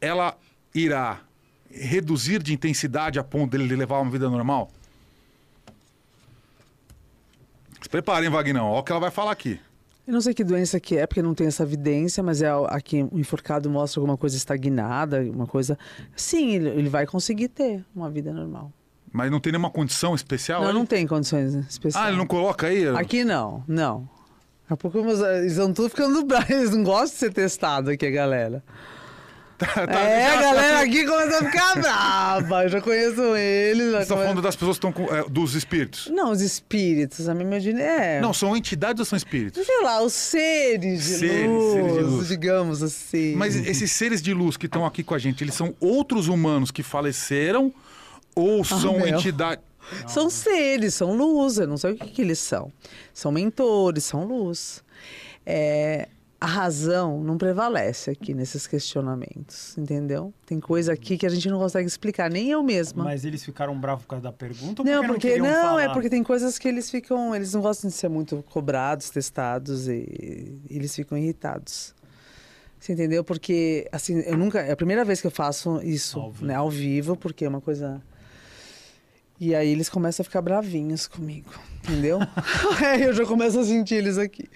[SPEAKER 2] ela irá reduzir de intensidade a ponto dele levar uma vida normal? Se preparem, Vagnão. Olha o que ela vai falar aqui.
[SPEAKER 4] Eu não sei que doença que é, porque não tem essa evidência, mas é aqui o enforcado mostra alguma coisa estagnada, uma coisa. Sim, ele, ele vai conseguir ter uma vida normal.
[SPEAKER 2] Mas não tem nenhuma condição especial?
[SPEAKER 4] não,
[SPEAKER 2] aí?
[SPEAKER 4] não tem condições especiais.
[SPEAKER 2] Ah, ele não coloca aí?
[SPEAKER 4] Aqui não, não. Daqui a pouco meus- eles estão tudo ficando (laughs) bravos, eles não gostam de ser testado aqui, a galera. (laughs)
[SPEAKER 2] Tá- tá-
[SPEAKER 4] é, a
[SPEAKER 2] já-
[SPEAKER 4] galera aqui começa a ficar (laughs) brava. Eu já conheço eles. Já
[SPEAKER 2] Você está
[SPEAKER 4] conheço-
[SPEAKER 2] falando das pessoas que estão com, é, dos espíritos?
[SPEAKER 4] Não, os espíritos, a minha imagina é.
[SPEAKER 2] Não, são entidades ou são espíritos?
[SPEAKER 4] Sei lá, os seres de,
[SPEAKER 2] Seres,
[SPEAKER 4] luz,
[SPEAKER 2] seres de luz.
[SPEAKER 4] digamos assim.
[SPEAKER 2] Mas esses seres de luz que estão aqui com a gente, eles são outros humanos que faleceram ou são
[SPEAKER 4] meu.
[SPEAKER 2] entidades.
[SPEAKER 4] São seres, são luz, eu não sei o que, que eles são. São mentores, são luz. É, a razão não prevalece aqui nesses questionamentos, entendeu? Tem coisa aqui que a gente não consegue explicar, nem eu mesma.
[SPEAKER 1] Mas eles ficaram bravos por causa da pergunta ou
[SPEAKER 4] Não,
[SPEAKER 1] porque
[SPEAKER 4] porque
[SPEAKER 1] não,
[SPEAKER 4] não, é porque tem coisas que eles ficam, eles não gostam de ser muito cobrados, testados e, e eles ficam irritados. Você entendeu? Porque assim, eu nunca, é a primeira vez que eu faço isso,
[SPEAKER 1] Ao vivo.
[SPEAKER 4] né, ao vivo, porque é uma coisa E aí eles começam a ficar bravinhos comigo, entendeu? (laughs) (laughs) Aí eu já começo a sentir eles aqui.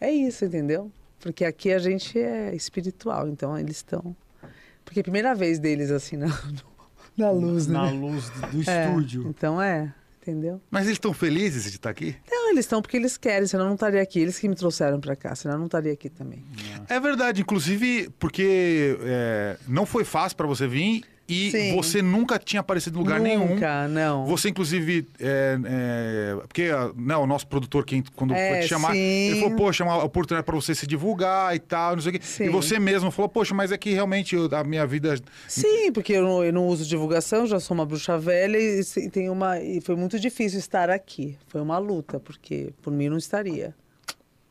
[SPEAKER 4] É isso, entendeu? Porque aqui a gente é espiritual, então eles estão Porque é a primeira vez deles assim na, (laughs) na luz,
[SPEAKER 1] na
[SPEAKER 4] né?
[SPEAKER 1] luz do,
[SPEAKER 4] É,
[SPEAKER 1] estúdio.
[SPEAKER 4] Então é, entendeu?
[SPEAKER 2] Mas eles estão felizes de estar aqui?
[SPEAKER 4] Não, eles estão porque eles querem, senão eu não estaria aqui. Eles que me trouxeram pra cá, senão eu não estaria aqui também.
[SPEAKER 2] É verdade, inclusive porque é, não foi fácil para você vir e
[SPEAKER 4] Sim.
[SPEAKER 2] você nunca tinha aparecido em lugar nenhum.
[SPEAKER 4] Nunca, não.
[SPEAKER 2] Você, inclusive, é, é, porque né, o nosso produtor, quem, quando
[SPEAKER 4] É,
[SPEAKER 2] foi te chamar,
[SPEAKER 4] sim.
[SPEAKER 2] ele falou, poxa, é uma oportunidade para você se divulgar e tal, não sei o quê.
[SPEAKER 4] Sim.
[SPEAKER 2] E você mesmo falou, poxa, mas é que realmente eu- a minha vida.
[SPEAKER 4] Sim, porque eu não, eu não uso divulgação, já sou uma bruxa velha e, se- tem uma, e foi muito difícil estar aqui. Foi uma luta, porque por mim não estaria.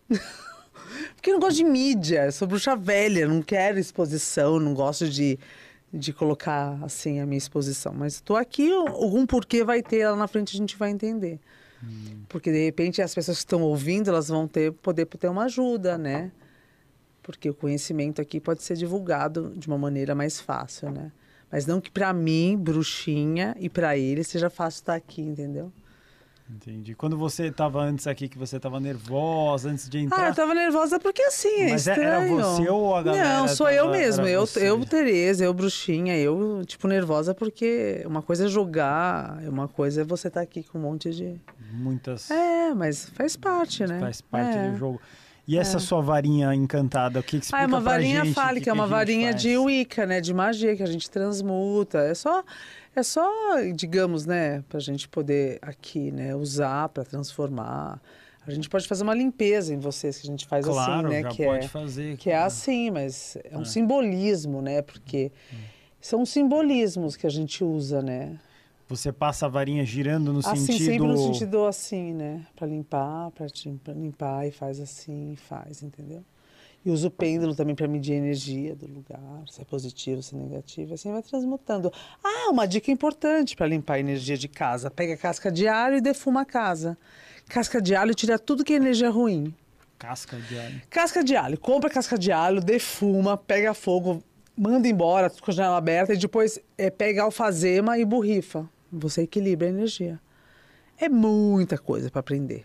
[SPEAKER 4] (laughs) porque eu não gosto de mídia, sou bruxa velha, não quero exposição, não gosto de, de colocar assim a minha exposição. Mas estou aqui, algum porquê vai ter lá na frente, a gente vai entender. Porque de repente as pessoas que estão ouvindo, elas vão ter poder ter uma ajuda, né? Porque o conhecimento aqui pode ser divulgado de uma maneira mais fácil, né? Mas não que para mim, bruxinha, e para ele seja fácil estar aqui, entendeu?
[SPEAKER 1] Entendi. Quando você estava antes aqui, que você estava nervosa antes de entrar.
[SPEAKER 4] Ah, eu tava nervosa porque assim, é
[SPEAKER 1] Mas é-
[SPEAKER 4] estranho.
[SPEAKER 1] era você ou a galera
[SPEAKER 4] Não, sou eu mesmo. Eu,
[SPEAKER 1] você?
[SPEAKER 4] eu, Tereza, eu, bruxinha, eu, tipo, nervosa porque uma coisa é jogar, uma coisa é você estar aqui com um monte de.
[SPEAKER 1] Muitas.
[SPEAKER 4] É, mas faz parte, né?
[SPEAKER 1] Faz parte
[SPEAKER 4] É.
[SPEAKER 1] do jogo. E essa sua varinha encantada, o que, que explica
[SPEAKER 4] Ah, é uma varinha
[SPEAKER 1] gente,
[SPEAKER 4] fálica, é uma
[SPEAKER 1] a
[SPEAKER 4] varinha
[SPEAKER 1] faz?
[SPEAKER 4] de Wicca, né? De magia que a gente transmuta. É só, é só, digamos, né, pra gente poder aqui, né, usar para transformar. A gente pode fazer uma limpeza em vocês que a gente faz
[SPEAKER 1] Claro,
[SPEAKER 4] assim, né?
[SPEAKER 1] já
[SPEAKER 4] que
[SPEAKER 1] pode
[SPEAKER 4] é,
[SPEAKER 1] fazer.
[SPEAKER 4] que é assim, mas é um simbolismo, né? Porque são simbolismos que a gente usa, né?
[SPEAKER 1] Você passa a varinha girando no
[SPEAKER 4] Assim,
[SPEAKER 1] sentido...
[SPEAKER 4] sempre no sentido assim, né? Pra limpar, pra limpar e faz assim, e faz, entendeu? E usa o pêndulo também para medir a energia do lugar, se é positivo, se é negativo, assim vai transmutando. Ah, uma dica importante para limpar a energia de casa: pega casca de alho e defuma a casa. Casca de alho tira tudo que é energia ruim.
[SPEAKER 1] Casca de alho.
[SPEAKER 4] Casca de alho, compra casca de alho, defuma, pega fogo, manda embora, com a janela aberta e depois é, pega alfazema e borrifa. Você equilibra a energia. É muita coisa para aprender.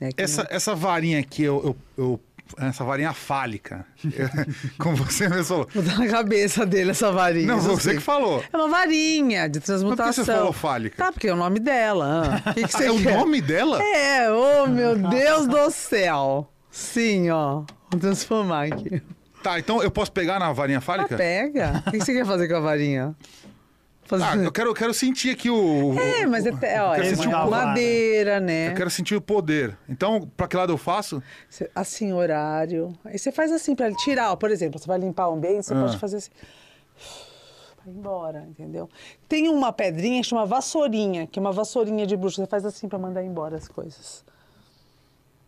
[SPEAKER 4] né,
[SPEAKER 2] Essa,
[SPEAKER 4] não-
[SPEAKER 2] essa varinha aqui, eu, eu- eu- essa varinha fálica, (laughs) como você mesmo falou.
[SPEAKER 4] Vou dar na cabeça dele essa varinha.
[SPEAKER 2] Não, você que falou.
[SPEAKER 4] É uma varinha de
[SPEAKER 2] Mas
[SPEAKER 4] transmutação.
[SPEAKER 2] por que você falou fálica?
[SPEAKER 4] Tá, porque é o nome dela. ah. (laughs) Que, que
[SPEAKER 2] é o nome dela?
[SPEAKER 4] É, oh meu Deus do céu. Sim, ó. Vou transformar aqui.
[SPEAKER 2] Tá, então eu posso pegar na varinha
[SPEAKER 4] Ah,
[SPEAKER 2] fálica?
[SPEAKER 4] pega. O que você quer fazer com a varinha? Fazer...
[SPEAKER 2] Ah, eu quero, eu quero sentir aqui o.
[SPEAKER 4] É, mas é, é, ó,
[SPEAKER 2] quero
[SPEAKER 4] é
[SPEAKER 2] sentir o
[SPEAKER 4] madeira, né?
[SPEAKER 2] Eu quero sentir o poder. Então, pra que lado eu faço?
[SPEAKER 4] Assim, horário. Aí você faz assim para tirar, ó, por exemplo, você vai limpar o ambiente, você
[SPEAKER 2] Ah.
[SPEAKER 4] pode fazer assim. (sighs) Vai embora, entendeu? Tem uma pedrinha que chama vassourinha, que é uma vassourinha de bruxa. Você faz assim para mandar embora as coisas.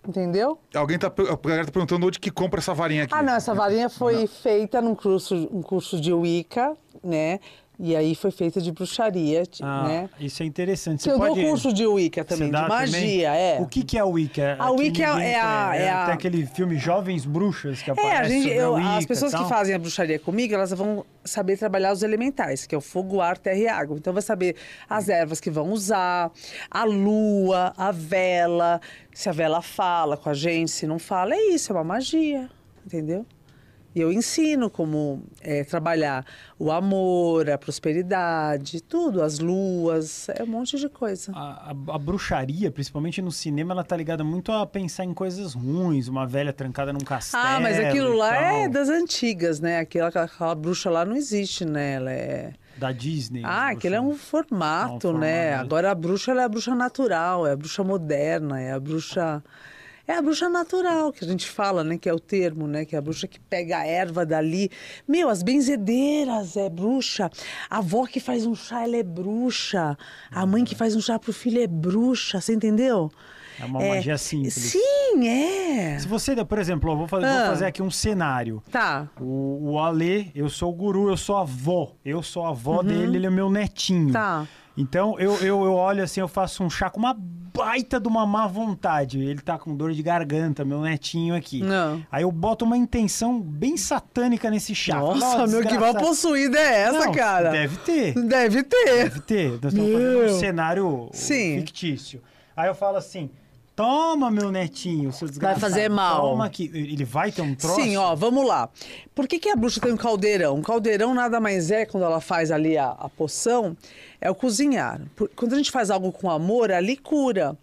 [SPEAKER 4] Entendeu?
[SPEAKER 2] Alguém tá, a galera tá perguntando onde que compra essa varinha aqui.
[SPEAKER 4] Ah, não, essa varinha foi feita num curso, um curso de Wicca, né? E aí foi feita de bruxaria,
[SPEAKER 1] Ah,
[SPEAKER 4] né?
[SPEAKER 1] isso é interessante. Você
[SPEAKER 4] eu
[SPEAKER 1] pode...
[SPEAKER 4] dou curso de Wicca também, de magia,
[SPEAKER 1] também?
[SPEAKER 4] é.
[SPEAKER 1] O que, que é Wicca?
[SPEAKER 4] A Wicca é- é a-
[SPEAKER 1] conhece.
[SPEAKER 4] é a-
[SPEAKER 1] Tem aquele filme Jovens Bruxas que
[SPEAKER 4] É,
[SPEAKER 1] aparece
[SPEAKER 4] a gente, eu-
[SPEAKER 1] Wicca
[SPEAKER 4] as pessoas que fazem a bruxaria comigo, elas vão saber trabalhar os elementais, que é o fogo, ar, terra e água. Então vai saber as ervas que vão usar, a lua, a vela, se a vela fala com a gente, se não fala, é isso, é uma magia, entendeu? E eu ensino como é, trabalhar o amor, a prosperidade, tudo, as luas, é um monte de coisa.
[SPEAKER 1] A, a- a bruxaria, principalmente no cinema, ela tá ligada muito a pensar em coisas ruins, uma velha trancada num castelo.
[SPEAKER 4] Ah, mas aquilo lá é das antigas, né? Aquela, aquela bruxa lá não existe, né? Ela é.
[SPEAKER 1] Da Disney.
[SPEAKER 4] Ah, aquele é um formato,
[SPEAKER 1] um
[SPEAKER 4] né?
[SPEAKER 1] formato.
[SPEAKER 4] Agora a bruxa é a bruxa natural, é a bruxa moderna, é a bruxa. É a bruxa natural que a gente fala, né? Que é o termo, né? Que é a bruxa que pega a erva dali. Meu, as benzedeiras é bruxa. A avó que faz um chá, ela é bruxa. A mãe que faz um chá pro filho é bruxa, você entendeu?
[SPEAKER 1] É uma magia simples.
[SPEAKER 4] Sim, é.
[SPEAKER 1] Se você, por exemplo, vou fazer, vou
[SPEAKER 4] Ah.
[SPEAKER 1] fazer aqui um cenário.
[SPEAKER 4] Tá.
[SPEAKER 1] O, o Ale, eu sou o guru, eu sou a avó. Eu sou a avó dele, ele é meu netinho.
[SPEAKER 4] Uhum. Tá.
[SPEAKER 1] Então eu, eu, eu olho assim, eu faço um chá com uma baita de uma má vontade. Ele tá com dor de garganta, meu netinho aqui.
[SPEAKER 4] Não.
[SPEAKER 1] Aí eu boto uma intenção bem satânica nesse chá.
[SPEAKER 4] Nossa,
[SPEAKER 1] "Ó,
[SPEAKER 4] meu, que mal
[SPEAKER 1] desgraçado."
[SPEAKER 4] possuída é essa,
[SPEAKER 1] Não,
[SPEAKER 4] cara?
[SPEAKER 1] Deve ter.
[SPEAKER 4] Deve ter.
[SPEAKER 1] Deve ter. Nós estamos fazendo um cenário
[SPEAKER 4] Sim.
[SPEAKER 1] fictício. Aí eu falo assim: Toma, meu netinho, seu desgraçado.
[SPEAKER 4] Vai fazer mal.
[SPEAKER 1] Toma aqui. Ele vai ter um troço?
[SPEAKER 4] Sim, ó, vamos lá. Por que, que a bruxa tem um caldeirão? Um caldeirão nada mais é, quando ela faz ali a, a poção, é o cozinhar. Por, quando a gente faz algo com amor, ali cura.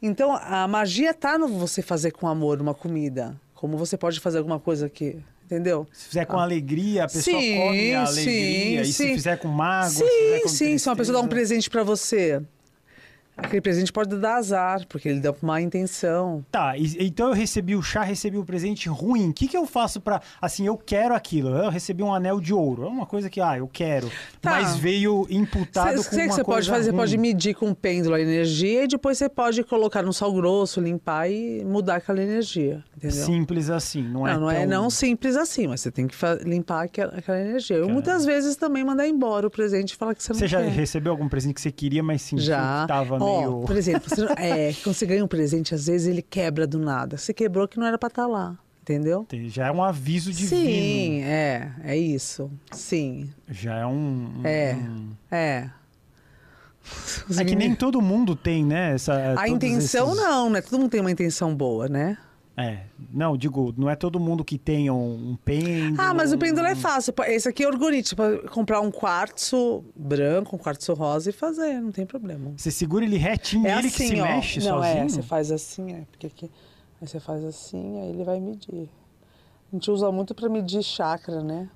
[SPEAKER 4] Então, a magia tá no você fazer com amor uma comida. Como você pode fazer alguma coisa que entendeu?
[SPEAKER 1] Se fizer com ah. alegria, a pessoa sim, come a alegria. Sim, e sim. se fizer com mágoa, sim, se
[SPEAKER 4] sim. Se uma pessoa dá um presente para você, Aquele presente pode dar azar, porque ele deu má intenção.
[SPEAKER 1] Tá, e, então eu recebi o chá, recebi o presente ruim. O que, que eu faço para Assim, eu quero aquilo. Eu recebi um anel de ouro. É uma coisa que, ah, eu quero. Tá. Mas veio imputado cê, com cê, uma
[SPEAKER 4] você
[SPEAKER 1] pode
[SPEAKER 4] fazer, Você pode medir com um pêndulo a energia e depois você pode colocar no sal grosso, limpar e mudar aquela energia. Entendeu?
[SPEAKER 1] Simples assim, não é?
[SPEAKER 4] Não, não
[SPEAKER 1] é
[SPEAKER 4] tão... é não simples assim, mas você tem que limpar aquela, aquela energia. Eu muitas vezes também mandar embora o presente e falar que você não
[SPEAKER 1] Você
[SPEAKER 4] já
[SPEAKER 1] recebeu algum presente que você queria, mas sentiu já. que tava
[SPEAKER 4] Por exemplo, você, (laughs) é, quando você ganha um presente, às vezes ele quebra do nada. Você quebrou que não era para estar tá lá. Entendeu?
[SPEAKER 1] Já é um aviso divino.
[SPEAKER 4] Sim, é, é isso. Sim.
[SPEAKER 1] Já é um.
[SPEAKER 4] É.
[SPEAKER 1] Um...
[SPEAKER 4] É.
[SPEAKER 1] É que nem todo mundo tem, né? Essa,
[SPEAKER 4] a intenção esses... não, né? Todo mundo tem uma intenção boa, né?
[SPEAKER 1] É, não, digo, não é todo mundo que tem um, um pêndulo.
[SPEAKER 4] Ah, mas o pêndulo é fácil. Esse aqui é orgonite, para comprar um quartzo branco, um quartzo rosa e fazer, não tem problema.
[SPEAKER 1] Você segura ele retinho, é ele assim, que se ó. mexe
[SPEAKER 4] não,
[SPEAKER 1] sozinho?
[SPEAKER 4] Não, é, você faz assim, é, porque aqui, aí você faz assim, aí ele vai medir. A gente usa muito para medir chakra, né?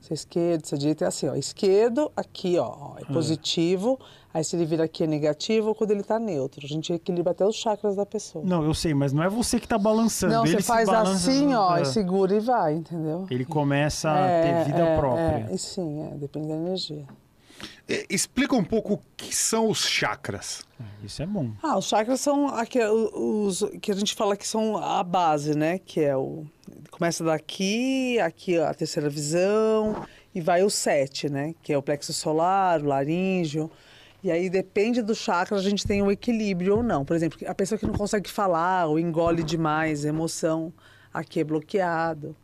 [SPEAKER 4] Se é esquerdo, se é direito, é assim, ó. Esquerdo, aqui, ó, é ah. positivo. Aí se ele vira aqui é negativo ou quando ele está neutro. A gente equilibra até os chakras da pessoa.
[SPEAKER 1] Não, eu sei, mas não é você que está balançando.
[SPEAKER 4] Não,
[SPEAKER 1] ele
[SPEAKER 4] você faz assim, ó, é. e segura e vai, entendeu?
[SPEAKER 1] Ele começa é, a ter vida
[SPEAKER 4] é,
[SPEAKER 1] própria.
[SPEAKER 4] É, sim, é, depende da energia.
[SPEAKER 2] Explica um pouco o que são os chakras.
[SPEAKER 1] É, isso é bom.
[SPEAKER 4] Ah, os chakras são aqui, os que a gente fala que são a base, né? Que é o começa daqui, aqui a terceira visão e vai o sete, né? Que é o plexo solar, o laríngeo. E aí depende do chakra, a gente tem o equilíbrio ou não. Por exemplo, a pessoa que não consegue falar ou engole demais emoção, aqui é bloqueado,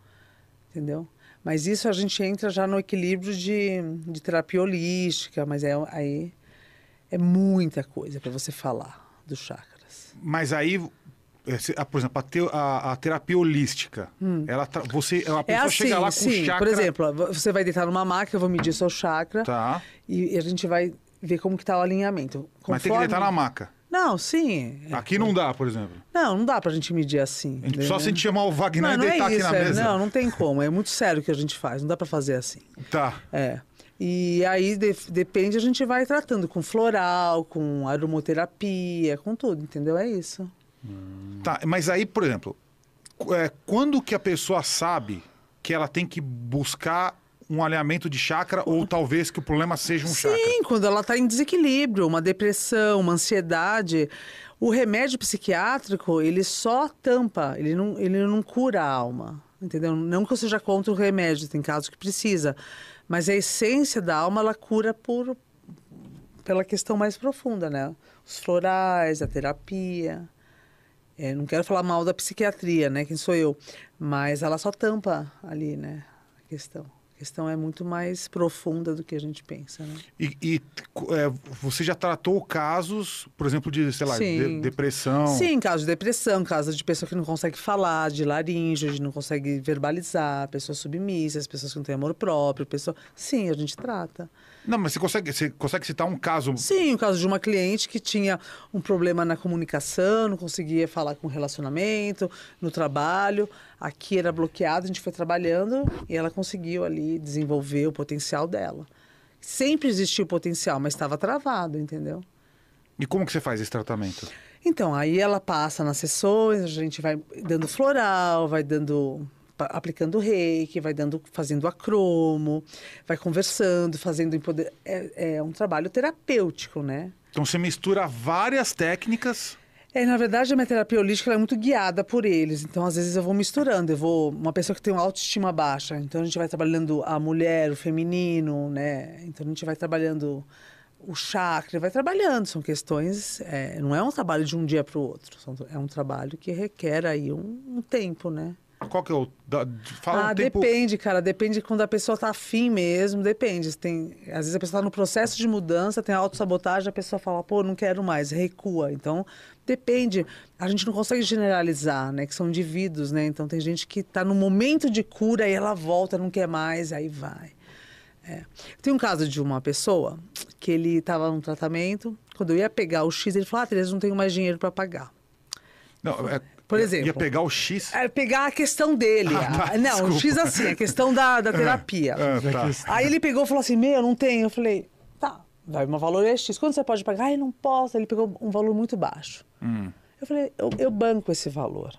[SPEAKER 4] entendeu? Mas isso a gente entra já no equilíbrio de, de terapia holística, mas é, aí é muita coisa para você falar dos chakras.
[SPEAKER 2] Mas aí por exemplo, a, a, a terapia holística, hum. ela você, a é pessoa é assim, chega lá com sim. chakra...
[SPEAKER 4] Por exemplo, você vai deitar numa máquina, eu vou medir seu chakra
[SPEAKER 2] tá.
[SPEAKER 4] e a gente vai ver como que tá o alinhamento.
[SPEAKER 2] Conforme... Mas tem que deitar na maca.
[SPEAKER 4] Não, sim.
[SPEAKER 2] Aqui não dá, por exemplo.
[SPEAKER 4] Não, não dá pra gente medir assim.
[SPEAKER 2] A gente só se a gente chamar o Wagner não, e deitar é isso, aqui na
[SPEAKER 4] é,
[SPEAKER 2] mesa.
[SPEAKER 4] Não, não tem como. É muito sério o que a gente faz. Não dá pra fazer assim.
[SPEAKER 2] Tá.
[SPEAKER 4] É. E aí de, depende, a gente vai tratando com floral, com aromoterapia, com tudo, entendeu? É isso.
[SPEAKER 2] Hum. Tá, mas aí, por exemplo, é, quando que a pessoa sabe que ela tem que buscar um alinhamento de chakra ou talvez que o problema seja um
[SPEAKER 4] Sim,
[SPEAKER 2] chakra.
[SPEAKER 4] Sim, quando ela está em desequilíbrio, uma depressão, uma ansiedade. O remédio psiquiátrico, ele só tampa, ele não, ele não cura a alma, entendeu? Não que eu seja contra o remédio, tem casos que precisa, mas a essência da alma, ela cura por, pela questão mais profunda, né? Os florais, a terapia. É, não quero falar mal da psiquiatria, né? Quem sou eu? Mas ela só tampa ali, né? A questão questão é muito mais profunda do que a gente pensa. Né?
[SPEAKER 2] E, e é, você já tratou casos, por exemplo, de, sei lá, de, depressão?
[SPEAKER 4] Sim, casos de depressão, casos de pessoa que não consegue falar, de laringe, de não consegue verbalizar, pessoas submissas, pessoas que não têm amor próprio, pessoa... Sim, a gente trata.
[SPEAKER 2] Não, mas você consegue, você consegue citar um caso?
[SPEAKER 4] Sim, o um caso de uma cliente que tinha um problema na comunicação, não conseguia falar com relacionamento, no trabalho. Aqui era bloqueado, a gente foi trabalhando e ela conseguiu ali desenvolver o potencial dela. Sempre existiu o potencial, mas estava travado, entendeu?
[SPEAKER 2] E como que você faz esse tratamento?
[SPEAKER 4] Então, aí ela passa nas sessões, a gente vai dando floral, vai dando aplicando reiki, vai dando, fazendo acromo, vai conversando, fazendo empoder... é, é um trabalho terapêutico, né?
[SPEAKER 2] Então você mistura várias técnicas.
[SPEAKER 4] É, na verdade, a minha terapia holística é muito guiada por eles. Então, às vezes, eu vou misturando. Eu vou. Uma pessoa que tem uma autoestima baixa. Então, a gente vai trabalhando a mulher, o feminino, né? Então, a gente vai trabalhando o chakra, vai trabalhando. São questões. É, não é um trabalho de um dia para o outro. É um trabalho que requer aí um, um tempo, né?
[SPEAKER 2] Qual que é o. Da,
[SPEAKER 4] fala ah, um tempo... depende, cara. Depende quando a pessoa tá afim mesmo, depende. Tem, às vezes a pessoa tá no processo de mudança, tem autossabotagem, a pessoa fala, pô, não quero mais, recua. Então, depende. A gente não consegue generalizar, né? Que são indivíduos, né? Então tem gente que tá no momento de cura e ela volta, não quer mais, aí vai. É. Tem um caso de uma pessoa que ele estava num tratamento, quando eu ia pegar o X, ele falou: Ah, Tereza, não tenho mais dinheiro para pagar.
[SPEAKER 2] Não, é, por exemplo. Ia pegar o X?
[SPEAKER 4] É, pegar a questão dele. (laughs) Ah, tá, não, desculpa. o X assim, a questão da, da terapia. Ah, tá. Aí ele pegou e falou assim: Meu, não tenho. Eu falei: Tá, vai, meu valor é X. Quando você pode pagar? Ah, eu não posso. Ele pegou um valor muito baixo. Hum. Eu falei: eu, eu banco esse valor.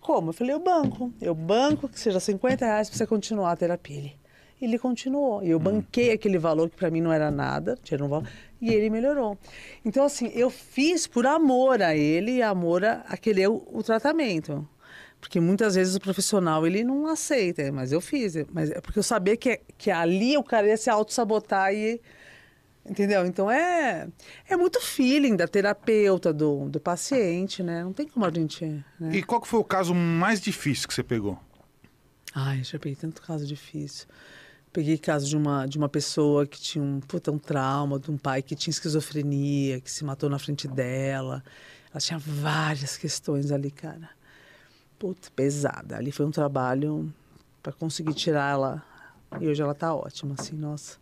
[SPEAKER 4] Como? Eu falei: Eu banco. Eu banco que seja 50 reais para você continuar a terapia. Ele ele continuou. E eu hum. banquei aquele valor que para mim não era nada, tinha um valor, e ele melhorou. Então, assim, eu fiz por amor a ele e amor a, a querer o, o, tratamento. Porque muitas vezes o profissional, ele não aceita, mas eu fiz. Mas é porque eu sabia que, que ali o cara ia se auto-sabotar e... Entendeu? Então é, é muito feeling da terapeuta, do, do paciente, né? Não tem como a gente. Né?
[SPEAKER 2] E qual que foi o caso mais difícil que você pegou?
[SPEAKER 4] Ai, já peguei tanto caso difícil. Peguei caso de uma, de uma pessoa que tinha um, puta, um trauma, de um pai que tinha esquizofrenia, que se matou na frente dela. Ela tinha várias questões ali, cara. Puta, pesada. Ali foi um trabalho para conseguir tirar ela. E hoje ela tá ótima, assim, nossa.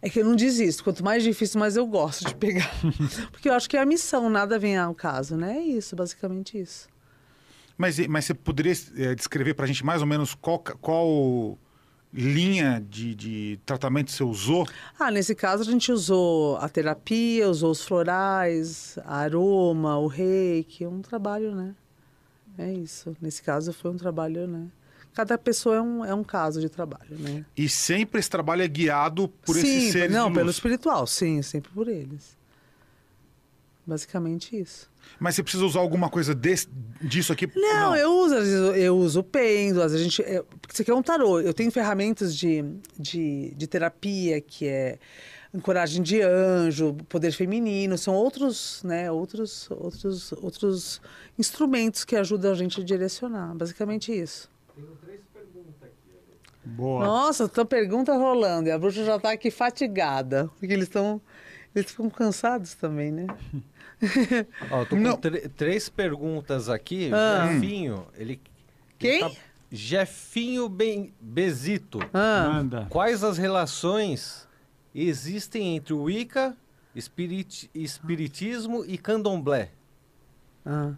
[SPEAKER 4] É que eu não desisto. Quanto mais difícil, mais eu gosto de pegar. (laughs) Porque eu acho que é a missão, nada vem ao caso, né? É isso, basicamente isso.
[SPEAKER 2] Mas, mas você poderia é, descrever para a gente mais ou menos qual, qual linha de, de tratamento você usou?
[SPEAKER 4] Ah, nesse caso a gente usou a terapia, usou os florais, aroma, o reiki, um trabalho, né? É isso. Nesse caso foi um trabalho, né? Cada pessoa é um, é um caso de trabalho, né?
[SPEAKER 2] E sempre esse trabalho é guiado por sim, esses seres
[SPEAKER 4] Não, pelo espiritual, sim, sempre por eles. Basicamente isso.
[SPEAKER 2] Mas você precisa usar alguma coisa desse, disso aqui?
[SPEAKER 4] Não, não, eu uso, às vezes eu uso o pêndulo, às vezes a gente. É, porque isso aqui é um tarô. Eu tenho ferramentas de, de, de terapia, que é ancoragem de anjo, poder feminino, são outros, né, outros, outros, outros instrumentos que ajudam a gente a direcionar. Basicamente isso. Tenho três perguntas aqui. Boa. Nossa, estão perguntas rolando e a bruxa já está aqui fatigada, porque eles estão eles ficam cansados também, né? (laughs) (laughs)
[SPEAKER 3] Ó, tô com três perguntas aqui. Ah. Jefinho, ele.
[SPEAKER 4] Quem? Tá...
[SPEAKER 3] Jefinho ben... Bezito. Ah. Quais as relações existem entre o Wicca, espirit... espiritismo e candomblé?
[SPEAKER 4] Ah.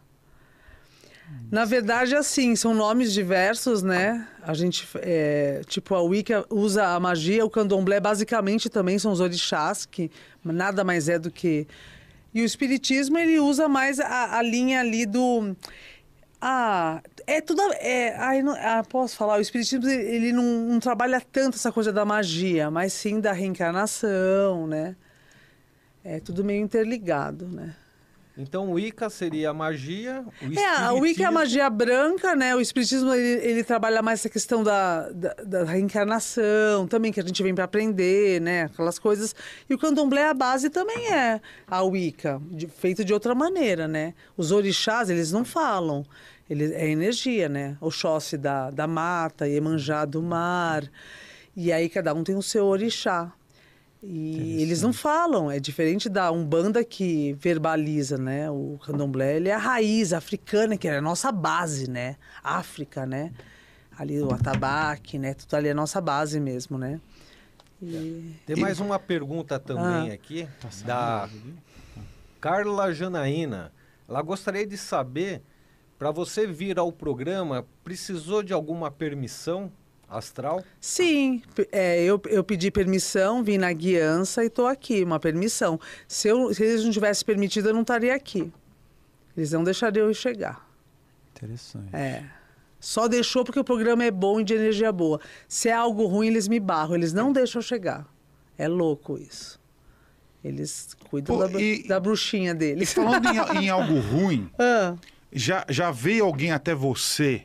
[SPEAKER 4] Na verdade, assim, são nomes diversos, né? A gente, é, tipo, a Wicca usa a magia, o candomblé basicamente também são os orixás, que nada mais é do que e o espiritismo ele usa mais a, a linha ali do ah, é tudo. É, ai, não, ah, posso falar? O Espiritismo ele não, não, trabalha tanto essa coisa da magia, mas sim da reencarnação, né? É tudo meio interligado, né?
[SPEAKER 3] Então o Wicca seria a magia,
[SPEAKER 4] o É, o Wicca é a magia branca, né? O espiritismo ele, ele trabalha mais essa questão da, da, da, reencarnação, também que a gente vem para aprender, né? Aquelas coisas. E o candomblé a base também é a Wicca, de, feito de outra maneira, né? Os orixás, eles não falam. Ele, é energia, né? Oxóssi da, da mata, Iemanjá do mar. E aí cada um tem o seu orixá. E eles não falam, é diferente da Umbanda que verbaliza, né? O candomblé, ele é a raiz africana, que é a nossa base, né? África, né? Ali o atabaque, né? Tudo ali é a nossa base mesmo, né?
[SPEAKER 3] E... Tem mais uma pergunta também ah. aqui, tá da Carla Janaína. Ela gostaria de saber, para você vir ao programa, precisou de alguma permissão astral?
[SPEAKER 4] Sim, é, eu, eu pedi permissão, vim na guiança e estou aqui, uma permissão. Se, eu, se eles não tivessem permitido, eu não estaria aqui. Eles não deixariam eu chegar.
[SPEAKER 1] Interessante.
[SPEAKER 4] É. Só deixou porque o programa é bom e de energia boa. Se é algo ruim, eles me barram, eles não deixam eu chegar. É louco isso. Eles cuidam Pô, da, e, da, bruxinha deles.
[SPEAKER 2] Falando em, em algo (laughs) ruim, ah. já, já veio alguém até você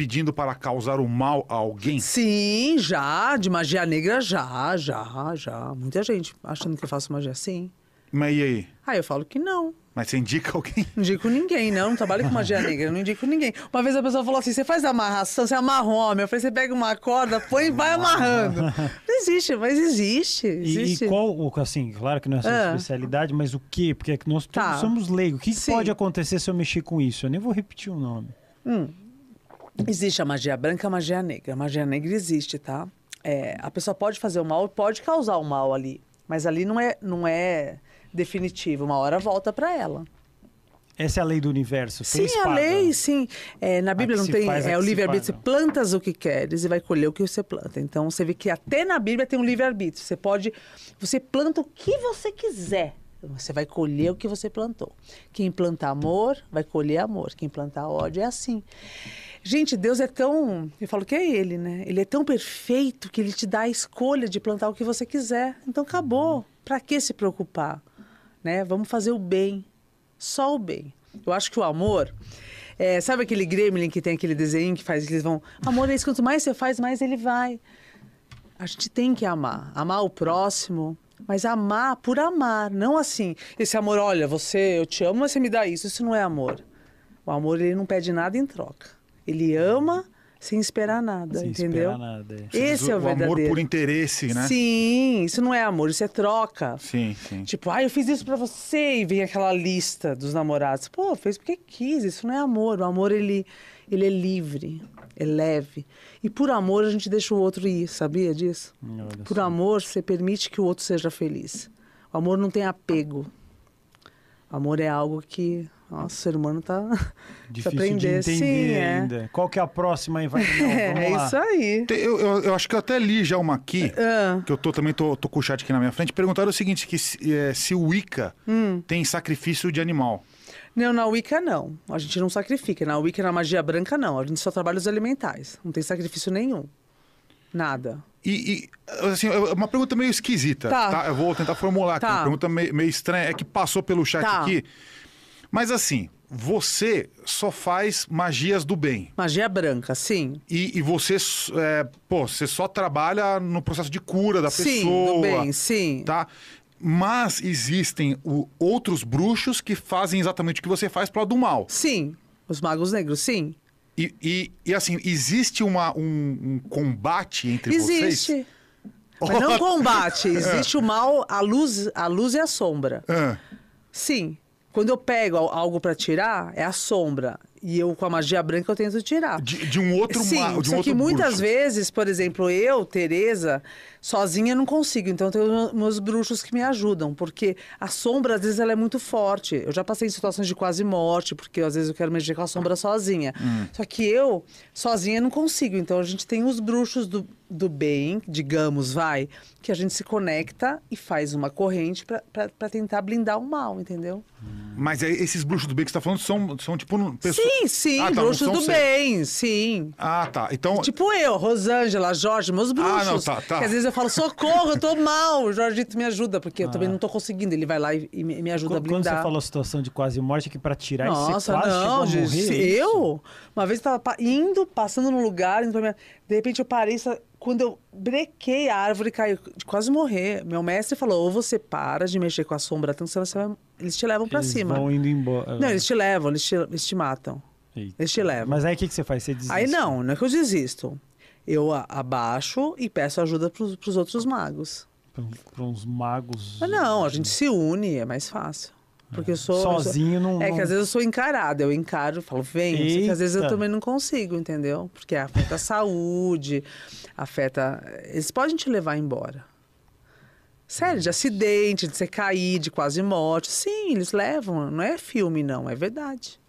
[SPEAKER 2] pedindo para causar o mal a alguém?
[SPEAKER 4] Sim, já. De magia negra, já, já, já. Muita gente achando que eu faço magia sim.
[SPEAKER 2] Mas e aí?
[SPEAKER 4] Aí eu falo que não.
[SPEAKER 2] Mas você indica alguém?
[SPEAKER 4] Não indico ninguém, não. Não trabalho com magia negra, não indico ninguém. Uma vez a pessoa falou assim: você faz amarração, você amarra um homem. Eu falei: você pega uma corda, põe e vai amarrando. Não existe, mas existe. existe.
[SPEAKER 1] E, e qual, assim, claro que não é a sua ah. especialidade, mas o que? Porque nós tá. somos leigos. O que, que pode acontecer se eu mexer com isso? Eu nem vou repetir o nome.
[SPEAKER 4] Hum. Existe a magia branca e a magia negra. A magia negra existe, tá? É, a pessoa pode fazer o mal, pode causar o mal ali. Mas ali não é, não é definitivo. Uma hora volta para ela.
[SPEAKER 1] Essa é a lei do universo.
[SPEAKER 4] Sim, a lei, sim. É, na Bíblia não tem. É o livre-arbítrio. Você plantas o que queres e vai colher o que você planta. Então você vê que até na Bíblia tem um livre-arbítrio. Você pode. Você planta o que você quiser. Você vai colher o que você plantou. Quem planta amor, vai colher amor. Quem planta ódio é assim. Gente, Deus é tão. Eu falo que é Ele, né? Ele é tão perfeito que Ele te dá a escolha de plantar o que você quiser. Então acabou. Para que se preocupar? Né? Vamos fazer o bem. Só o bem. Eu acho que o amor. É, sabe aquele gremlin que tem aquele desenho que faz, eles vão. Amor é isso, quanto mais você faz, mais ele vai. A gente tem que amar. Amar o próximo, mas amar por amar, não assim. Esse amor, olha, você, eu te amo, mas você me dá isso. Isso não é amor. O amor, ele não pede nada em troca. Ele ama sem esperar nada, sem entendeu? Esperar nada, é. Esse é o, o verdadeiro.
[SPEAKER 2] amor por interesse, né?
[SPEAKER 4] Sim, isso não é amor, isso é troca.
[SPEAKER 2] Sim, sim.
[SPEAKER 4] Tipo, ah, eu fiz isso para você e vem aquela lista dos namorados. Pô, fez porque quis, isso não é amor. O amor ele ele é livre, é leve. E por amor a gente deixa o outro ir, sabia disso? Olha por amor você permite que o outro seja feliz. O amor não tem apego. O amor é algo que nossa, o ser humano tá (laughs)
[SPEAKER 1] difícil aprender. de entender Sim, é. ainda. É. Qual que é a próxima aí? Vai, (laughs)
[SPEAKER 4] é isso aí.
[SPEAKER 2] Eu, eu, eu, acho que eu até li já uma aqui, ah. que eu tô, também tô, tô com o chat aqui na minha frente, perguntaram o seguinte, que se, é, se o Wicca hum. tem sacrifício de animal.
[SPEAKER 4] Não, na Wicca não. A gente não sacrifica. Na Wicca, na magia branca, não. A gente só trabalha os elementais. Não tem sacrifício nenhum. Nada.
[SPEAKER 2] E, e assim, uma pergunta meio esquisita, tá? tá? Eu vou tentar formular tá. aqui. Uma pergunta meio, meio estranha. É que passou pelo chat tá. aqui. Mas assim, você só faz magias do bem.
[SPEAKER 4] Magia branca, sim.
[SPEAKER 2] E, e você, é, pô, você só trabalha no processo de cura da
[SPEAKER 4] sim,
[SPEAKER 2] pessoa.
[SPEAKER 4] Sim, do bem, sim.
[SPEAKER 2] Tá? Mas existem o, outros bruxos que fazem exatamente o que você faz para do mal.
[SPEAKER 4] Sim, os magos negros, sim.
[SPEAKER 2] E, e, e assim, existe uma, um, um combate entre
[SPEAKER 4] existe.
[SPEAKER 2] vocês?
[SPEAKER 4] Existe. Mas não (laughs) combate, existe o mal, a luz, a luz e a sombra. É. Sim. Quando eu pego algo para tirar, é a sombra. E eu, com a magia branca, eu tento tirar.
[SPEAKER 2] De, de um outro
[SPEAKER 4] Sim,
[SPEAKER 2] ma... de
[SPEAKER 4] um
[SPEAKER 2] só
[SPEAKER 4] que muitas vezes, por exemplo, eu, Tereza, sozinha não consigo. Então, eu tenho meus bruxos que me ajudam. Porque a sombra, às vezes, ela é muito forte. Eu já passei em situações de quase morte, porque às vezes eu quero mexer com a sombra sozinha. Hum. Só que eu, sozinha, não consigo. Então, a gente tem os bruxos do, do bem, digamos, vai, que a gente se conecta e faz uma corrente para tentar blindar o mal, entendeu?
[SPEAKER 2] Mas esses bruxos do bem que você está falando são, são tipo pessoas
[SPEAKER 4] Sim, sim, ah, tá, bruxos do bem, sim.
[SPEAKER 2] Ah, tá. Então.
[SPEAKER 4] Tipo eu, Rosângela, Jorge, meus bruxos. Ah, não, tá, tá. Que às vezes eu falo, socorro, eu tô mal. O Jorgito me ajuda, porque ah. eu também não tô conseguindo. Ele vai lá e, e me ajuda
[SPEAKER 1] quando,
[SPEAKER 4] a blindar.
[SPEAKER 1] Quando você falou situação de quase morte, é que pra tirar
[SPEAKER 4] Nossa,
[SPEAKER 1] você quase
[SPEAKER 4] não,
[SPEAKER 1] a morrer,
[SPEAKER 4] é Eu? Uma vez eu tava indo, passando num lugar, indo pra minha... de repente eu parei, quando eu brequei a árvore, caiu, de quase morrer. Meu mestre falou: ou você para de mexer com a sombra, tanto você vai... eles te levam para cima.
[SPEAKER 1] Vão indo embora.
[SPEAKER 4] Não, eles te levam, eles te, eles te matam. Eita. Eles te levam.
[SPEAKER 1] Mas aí o que, que você faz? Você desiste?
[SPEAKER 4] Aí não, não é que eu desisto. Eu abaixo e peço ajuda para os outros magos.
[SPEAKER 1] Para uns magos.
[SPEAKER 4] Mas não, a gente se une, é mais fácil. Porque eu sou.
[SPEAKER 1] Sozinho
[SPEAKER 4] eu
[SPEAKER 1] sou, não.
[SPEAKER 4] É que às vezes eu sou encarada, eu encaro, falo, vem. Que às vezes eu também não consigo, entendeu? Porque afeta a saúde, afeta. Eles podem te levar embora. Sério, de acidente, de você cair, de quase morte. Sim, eles levam. Não é filme, não, é verdade.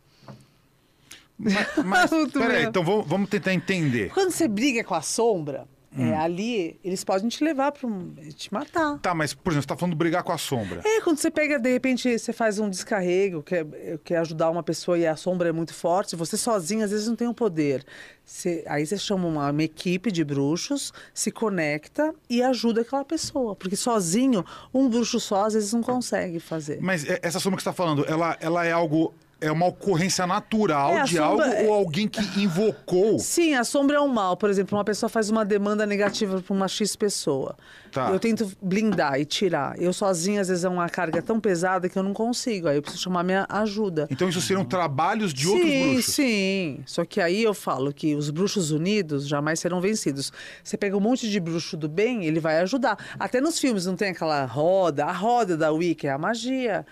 [SPEAKER 4] (laughs)
[SPEAKER 2] Mas, mas peraí, então vamos, vamos tentar entender.
[SPEAKER 4] Quando você briga com a sombra, é, hum. É, ali, eles podem te levar para um, te matar.
[SPEAKER 2] Tá, mas, por exemplo, você tá falando de brigar com a sombra.
[SPEAKER 4] É, quando você pega, de repente, você faz um descarrego, quer, quer ajudar uma pessoa e a sombra é muito forte, você sozinho, às vezes, não tem o poder. Você, aí você chama uma, uma, equipe de bruxos, se conecta e ajuda aquela pessoa. Porque sozinho, um bruxo só, às vezes, não consegue fazer.
[SPEAKER 2] Mas essa sombra que você está falando, ela, ela é algo é uma ocorrência natural é, de sombra... algo ou alguém que invocou?
[SPEAKER 4] Sim, a sombra é um mal. Por exemplo, uma pessoa faz uma demanda negativa para uma X pessoa. Tá. Eu tento blindar e tirar. Eu sozinha, às vezes, é uma carga tão pesada que eu não consigo. Aí eu preciso chamar minha ajuda.
[SPEAKER 2] Então isso seriam trabalhos de
[SPEAKER 4] sim,
[SPEAKER 2] outros bruxos?
[SPEAKER 4] Sim, sim. Só que aí eu falo que os bruxos unidos jamais serão vencidos. Você pega um monte de bruxo do bem, ele vai ajudar. Até nos filmes não tem aquela roda, a roda da Wicca, é a magia.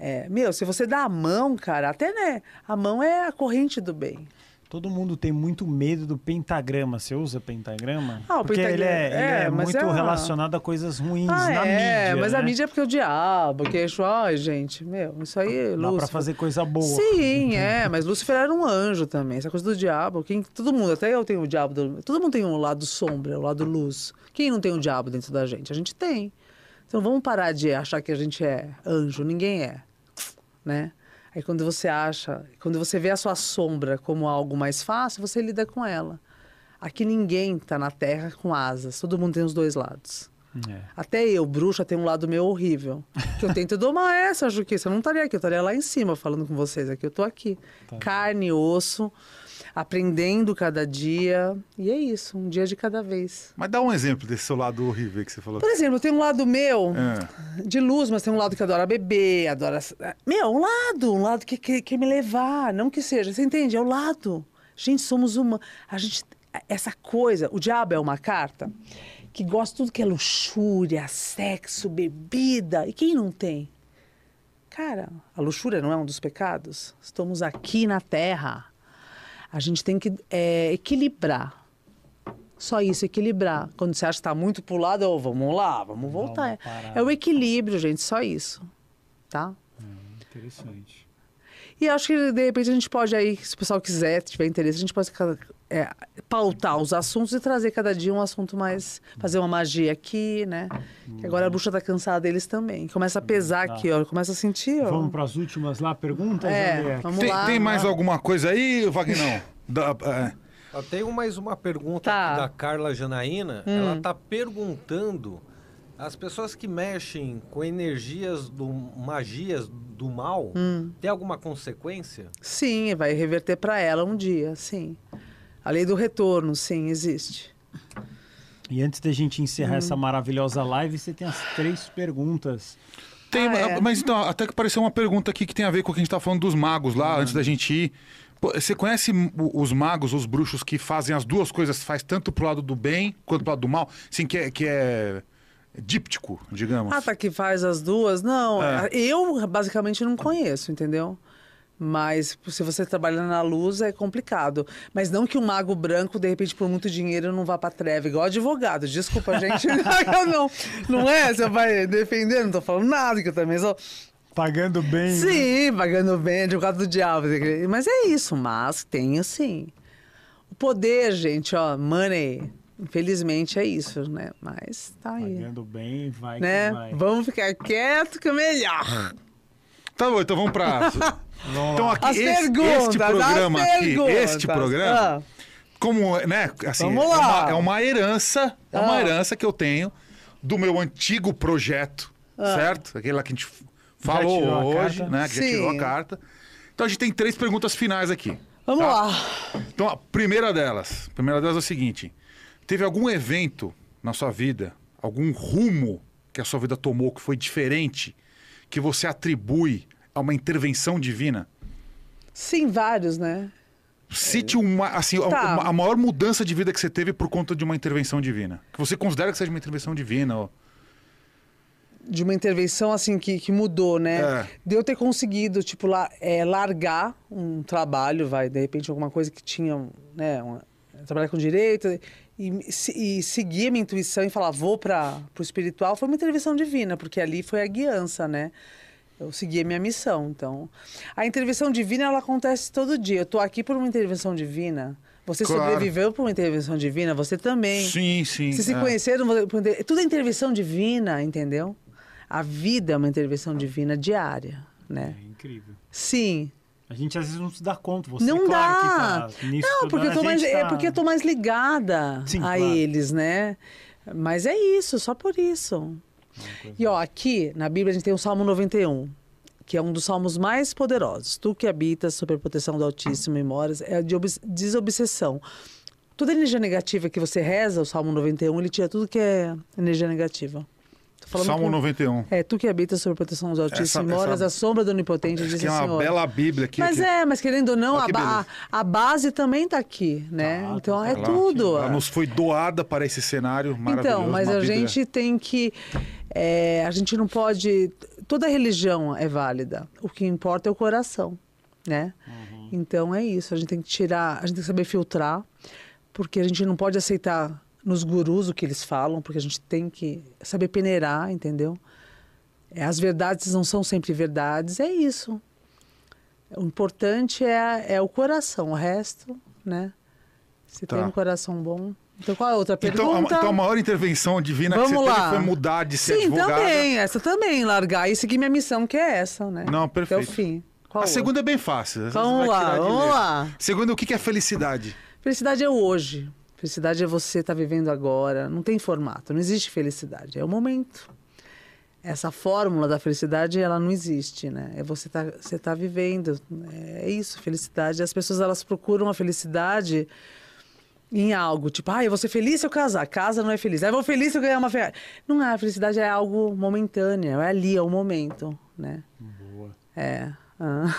[SPEAKER 4] É, meu, se você dá a mão, cara, até né, a mão é a corrente do bem.
[SPEAKER 1] Todo mundo tem muito medo do pentagrama. Você usa pentagrama?
[SPEAKER 4] Ah, o
[SPEAKER 1] porque
[SPEAKER 4] pentagrama.
[SPEAKER 1] ele é, ele é, é muito é relacionado a coisas ruins ah, na
[SPEAKER 4] é,
[SPEAKER 1] mídia.
[SPEAKER 4] Mas
[SPEAKER 1] né?
[SPEAKER 4] a mídia é porque o diabo, que ai, gente, meu, isso aí é
[SPEAKER 1] Dá pra fazer coisa boa.
[SPEAKER 4] Sim, (laughs) é, mas Lúcifer era um anjo também. Essa coisa do diabo, quem, todo mundo, até eu tenho o diabo. Do, todo mundo tem um lado sombra, o um lado luz. Quem não tem o um diabo dentro da gente? A gente tem. Então vamos parar de achar que a gente é anjo. Ninguém é né? Aí quando você acha, quando você vê a sua sombra como algo mais fácil, você lida com ela. Aqui ninguém está na Terra com asas, todo mundo tem os dois lados. É. Até eu, bruxa, tem um lado meu horrível. Que eu tento domar essa, Juquiça. Eu não estaria aqui, eu estaria lá em cima falando com vocês. Aqui eu estou aqui. Tá. Carne, osso aprendendo cada dia. E é isso, um dia de cada vez.
[SPEAKER 2] Mas dá um exemplo desse seu lado horrível que você falou.
[SPEAKER 4] Por exemplo, tem um lado meu é. de luz, mas tem um lado que adora beber, adora. Meu, um lado, um lado que quer me levar, não que seja. Você entende? É o lado. Gente, somos uma. A gente. Essa coisa, o diabo é uma carta que gosta de tudo que é luxúria, sexo, bebida. E quem não tem? Cara, a luxúria não é um dos pecados? Estamos aqui na Terra a gente tem que é, equilibrar. Só isso, equilibrar. Quando você acha que está muito pro lado, oh, vamos lá, vamos voltar. Vamos é o equilíbrio, gente, só isso. Tá?
[SPEAKER 1] É, interessante.
[SPEAKER 4] E acho que, de repente, a gente pode aí, se o pessoal quiser, tiver interesse, a gente pode é, pautar os assuntos e trazer cada dia um assunto mais. fazer uma magia aqui, né? Que agora a bruxa tá cansada deles também. Começa a pesar tá. aqui, ó. Começa a sentir, ó.
[SPEAKER 1] Vamos para as últimas lá, perguntas?
[SPEAKER 4] É, vamos
[SPEAKER 2] tem,
[SPEAKER 4] lá.
[SPEAKER 2] Tem mais alguma coisa aí, Vagnão? da,
[SPEAKER 3] é. Eu tenho mais uma pergunta tá. da Carla Janaína. Hum. Ela tá perguntando as pessoas que mexem com energias do magias do mal, hum. tem alguma consequência?
[SPEAKER 4] Sim, vai reverter para ela um dia, sim. A lei do retorno, sim, existe.
[SPEAKER 1] E antes da gente encerrar hum. essa maravilhosa live, você tem as três perguntas.
[SPEAKER 2] Tem, ah, é. mas então, até que apareceu uma pergunta aqui que tem a ver com o que a gente estava falando dos magos lá, hum. antes da gente ir. Pô, você conhece os magos, os bruxos que fazem as duas coisas, faz tanto pro lado do bem quanto pro lado do mal? Assim, que é, que é díptico, digamos.
[SPEAKER 4] Ah, tá, que faz as duas? Não, é. eu basicamente não conheço, entendeu? Mas se você trabalha na luz é complicado. Mas não que um mago branco, de repente, por muito dinheiro, não vá pra treva, igual advogado. Desculpa, gente. (laughs) (laughs) não, não é? Você vai defender, não tô falando nada, que eu também sou.
[SPEAKER 1] Pagando bem. Né?
[SPEAKER 4] Sim, né? pagando bem, advogado do diabo. Mas é isso, mas tem assim. O poder, gente, ó, money. Infelizmente é isso, né? Mas tá aí.
[SPEAKER 1] Pagando bem, vai
[SPEAKER 4] né?
[SPEAKER 1] que vai.
[SPEAKER 4] Vamos ficar quieto que é melhor.
[SPEAKER 2] Tá bom, então vamos pra. (laughs)
[SPEAKER 4] então aqui, as esse, este
[SPEAKER 2] programa aqui, este programa, ah. como, né, assim,
[SPEAKER 4] vamos lá.
[SPEAKER 2] É, uma, é uma herança, é uma ah. herança que eu tenho do meu antigo projeto, ah. certo? Aquele lá que a gente falou hoje, né? Que Sim. já tirou a carta. Então a gente tem três perguntas finais aqui.
[SPEAKER 4] Vamos tá? lá.
[SPEAKER 2] Então a primeira delas, a primeira delas é o seguinte: teve algum evento na sua vida, algum rumo que a sua vida tomou que foi diferente, que você atribui a uma intervenção divina?
[SPEAKER 4] Sim, vários, né?
[SPEAKER 2] Cite uma, assim, tá. a, a, maior mudança de vida que você teve por conta de uma intervenção divina. Que você considera que seja uma intervenção divina.
[SPEAKER 4] De uma intervenção assim que, que mudou, né? É. De eu ter conseguido, tipo, la, é, largar um trabalho, vai, de repente alguma coisa que tinha, né? Uma, trabalhar com direito e, e seguir a minha intuição e falar, vou para o espiritual, foi uma intervenção divina, porque ali foi a guiança, né? Eu segui a minha missão, então... A intervenção divina, ela acontece todo dia. Eu estou aqui por uma intervenção divina... Você claro. sobreviveu por uma intervenção divina, você também.
[SPEAKER 2] Sim, sim.
[SPEAKER 4] Vocês é. se conheceram, tudo é intervenção divina, entendeu? A vida é uma intervenção divina diária, né?
[SPEAKER 1] É incrível.
[SPEAKER 4] Sim.
[SPEAKER 1] A gente às vezes não se dá conta. Você,
[SPEAKER 4] não
[SPEAKER 1] claro
[SPEAKER 4] dá. Tá nisso não, porque eu tô mais, é tá... é porque eu tô mais ligada Sim, a claro. eles, né? Mas é isso, só por isso. E ó, aqui na Bíblia a gente tem o Salmo 91. que é um dos salmos mais poderosos. Tu que habitas sob a proteção do Altíssimo e moras, é de desobsessão. Toda energia negativa que você reza, o Salmo 91, ele tira tudo que é energia negativa.
[SPEAKER 2] Salmo com... 91.
[SPEAKER 4] É, tu que habitas sob a proteção dos Altíssimos, moras à sombra do Onipotente, diz
[SPEAKER 2] que é uma
[SPEAKER 4] Senhor.
[SPEAKER 2] bela Bíblia aqui.
[SPEAKER 4] Mas
[SPEAKER 2] aqui.
[SPEAKER 4] é, mas querendo ou não, a, a, a, base também está aqui, né? Tá, então tá, é tudo.
[SPEAKER 2] Ela nos foi doada para esse cenário maravilhoso.
[SPEAKER 4] Então, mas a Bíblia... gente tem que... É, a gente não pode... Toda religião é válida. O que importa é o coração, né? Uhum. Então é isso. A gente tem que tirar... A gente tem que saber filtrar, porque a gente não pode aceitar nos gurus o que eles falam, porque a gente tem que saber peneirar, entendeu? É, as verdades não são sempre verdades, é isso. O importante é, é o coração, o resto, né? Se tá. tem um coração bom. Então, qual é a outra pergunta?
[SPEAKER 2] Então, então a maior intervenção divina
[SPEAKER 4] Vamos
[SPEAKER 2] que você
[SPEAKER 4] lá.
[SPEAKER 2] teve foi mudar de ser
[SPEAKER 4] Sim,
[SPEAKER 2] advogada.
[SPEAKER 4] também. Essa também. Largar e seguir minha missão, que é essa, né?
[SPEAKER 2] Não, perfeito.
[SPEAKER 4] Até o fim. Qual
[SPEAKER 2] a segunda é bem fácil.
[SPEAKER 4] Vamos lá, vamos lá.
[SPEAKER 2] Segunda, o que é felicidade?
[SPEAKER 4] Felicidade é hoje. Felicidade é você estar tá vivendo agora. Não tem formato, não existe felicidade. É o momento. Essa fórmula da felicidade, ela não existe, né? É você tá, você tá vivendo. É isso, felicidade. As pessoas, elas procuram a felicidade em algo. Tipo, ah, eu vou ser feliz se eu casar. Casa não é feliz. Ah, eu vou feliz se eu ganhar uma Ferrari. Não é, a felicidade é algo momentâneo. É ali, é o momento, né?
[SPEAKER 1] Boa.
[SPEAKER 4] É. Ah.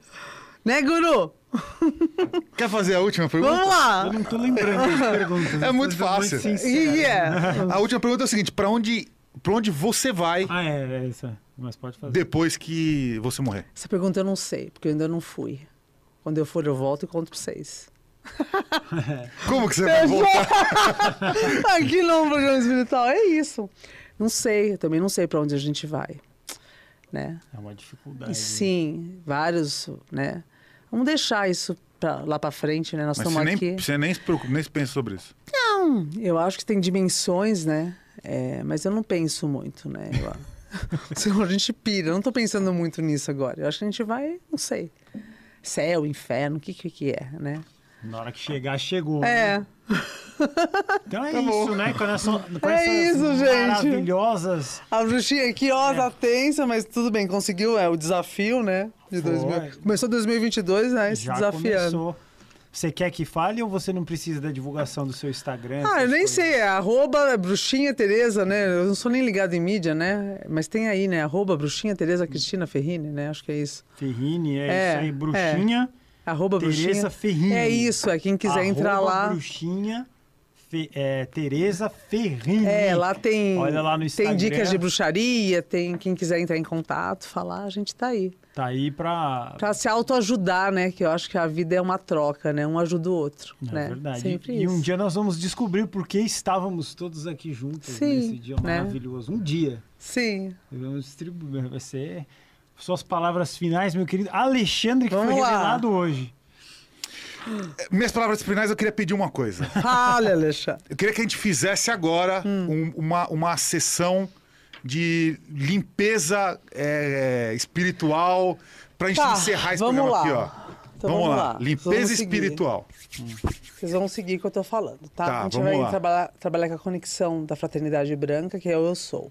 [SPEAKER 4] (laughs) né, Guru? (laughs)
[SPEAKER 2] Quer fazer a última pergunta?
[SPEAKER 4] Vamos lá!
[SPEAKER 1] Eu não tô lembrando das perguntas.
[SPEAKER 2] É muito fácil.
[SPEAKER 4] Muito yeah.
[SPEAKER 2] A última pergunta é a seguinte: para onde, pra onde você vai?
[SPEAKER 1] Ah, é, é isso. Mas pode fazer.
[SPEAKER 2] Depois que você morrer.
[SPEAKER 4] Essa pergunta eu não sei, porque eu ainda não fui. Quando eu for, eu volto e conto pra vocês. (laughs)
[SPEAKER 2] Como que você vai voltar? (laughs)
[SPEAKER 4] Aqui no programa espiritual, é isso. Não sei, eu também não sei para onde a gente vai. Né?
[SPEAKER 1] É uma dificuldade. E,
[SPEAKER 4] sim, vários, né? Vamos deixar isso pra, lá para frente, né? Nós estamos aqui.
[SPEAKER 2] você nem se, preocupa, nem se pensa sobre isso?
[SPEAKER 4] Não, eu acho que tem dimensões, né? É, mas eu não penso muito, né? Eu, (laughs) (laughs) a gente pira, eu não estou pensando muito nisso agora. Eu acho que a gente vai, não sei, céu, inferno, o que, que, que é, né?
[SPEAKER 1] Na hora que chegar, chegou.
[SPEAKER 4] É.
[SPEAKER 1] Né? (laughs) Então é tá isso, bom. né? Com, essa, com
[SPEAKER 4] é
[SPEAKER 1] essas
[SPEAKER 4] isso, gente.
[SPEAKER 1] maravilhosas.
[SPEAKER 4] A bruxinha aqui, ó, é. tá tensa, mas tudo bem, conseguiu é, o desafio, né? De 2000. Começou 2022, né? Se
[SPEAKER 1] Já
[SPEAKER 4] desafiando.
[SPEAKER 1] Começou. Você quer que fale ou você não precisa da divulgação do seu Instagram?
[SPEAKER 4] Ah, eu nem
[SPEAKER 1] coisas?
[SPEAKER 4] sei, é arroba bruxinha Tereza, né? Eu não sou nem ligado em mídia, né? Mas tem aí, né? Arroba bruxinha Tereza Cristina Ferrini, né? Acho que é isso.
[SPEAKER 1] Ferrini, é, é isso aí, bruxinha.
[SPEAKER 4] É. Arroba
[SPEAKER 1] Tereza
[SPEAKER 4] bruxinha.
[SPEAKER 1] Ferrini.
[SPEAKER 4] É isso, é quem quiser
[SPEAKER 1] arroba
[SPEAKER 4] entrar lá.
[SPEAKER 1] bruxinha Fe, é, Tereza Ferrini.
[SPEAKER 4] É, lá tem.
[SPEAKER 1] Olha lá no Instagram.
[SPEAKER 4] Tem dicas de bruxaria, tem quem quiser entrar em contato, falar, a gente tá aí.
[SPEAKER 1] Tá aí pra.
[SPEAKER 4] Pra se autoajudar, né? Que eu acho que a vida é uma troca, né? Um ajuda o outro.
[SPEAKER 1] É
[SPEAKER 4] né?
[SPEAKER 1] verdade.
[SPEAKER 4] Sempre
[SPEAKER 1] e,
[SPEAKER 4] isso.
[SPEAKER 1] e um dia nós vamos descobrir por que estávamos todos aqui juntos
[SPEAKER 4] Sim,
[SPEAKER 1] nesse dia
[SPEAKER 4] né?
[SPEAKER 1] maravilhoso. Um dia.
[SPEAKER 4] Sim.
[SPEAKER 1] Vamos distribuir. Vai ser. Suas palavras finais, meu querido Alexandre, que
[SPEAKER 4] Vamos
[SPEAKER 1] foi
[SPEAKER 4] lá.
[SPEAKER 1] revelado hoje.
[SPEAKER 2] Minhas palavras finais, eu queria pedir uma coisa. (laughs)
[SPEAKER 4] Fale, Alexandre.
[SPEAKER 2] Eu queria que a gente fizesse agora um- uma, uma sessão de limpeza é, espiritual pra gente
[SPEAKER 4] Tá,
[SPEAKER 2] encerrar esse
[SPEAKER 4] vamos
[SPEAKER 2] programa
[SPEAKER 4] lá.
[SPEAKER 2] aqui, ó.
[SPEAKER 4] Então,
[SPEAKER 2] vamos,
[SPEAKER 4] vamos
[SPEAKER 2] lá.
[SPEAKER 4] lá.
[SPEAKER 2] Limpeza
[SPEAKER 4] Vamos
[SPEAKER 2] espiritual.
[SPEAKER 4] Vocês vão seguir o que eu tô falando, tá?
[SPEAKER 2] Tá,
[SPEAKER 4] a gente
[SPEAKER 2] vamos
[SPEAKER 4] vai
[SPEAKER 2] lá.
[SPEAKER 4] trabalhar, trabalhar com a conexão da fraternidade branca, que é o eu sou.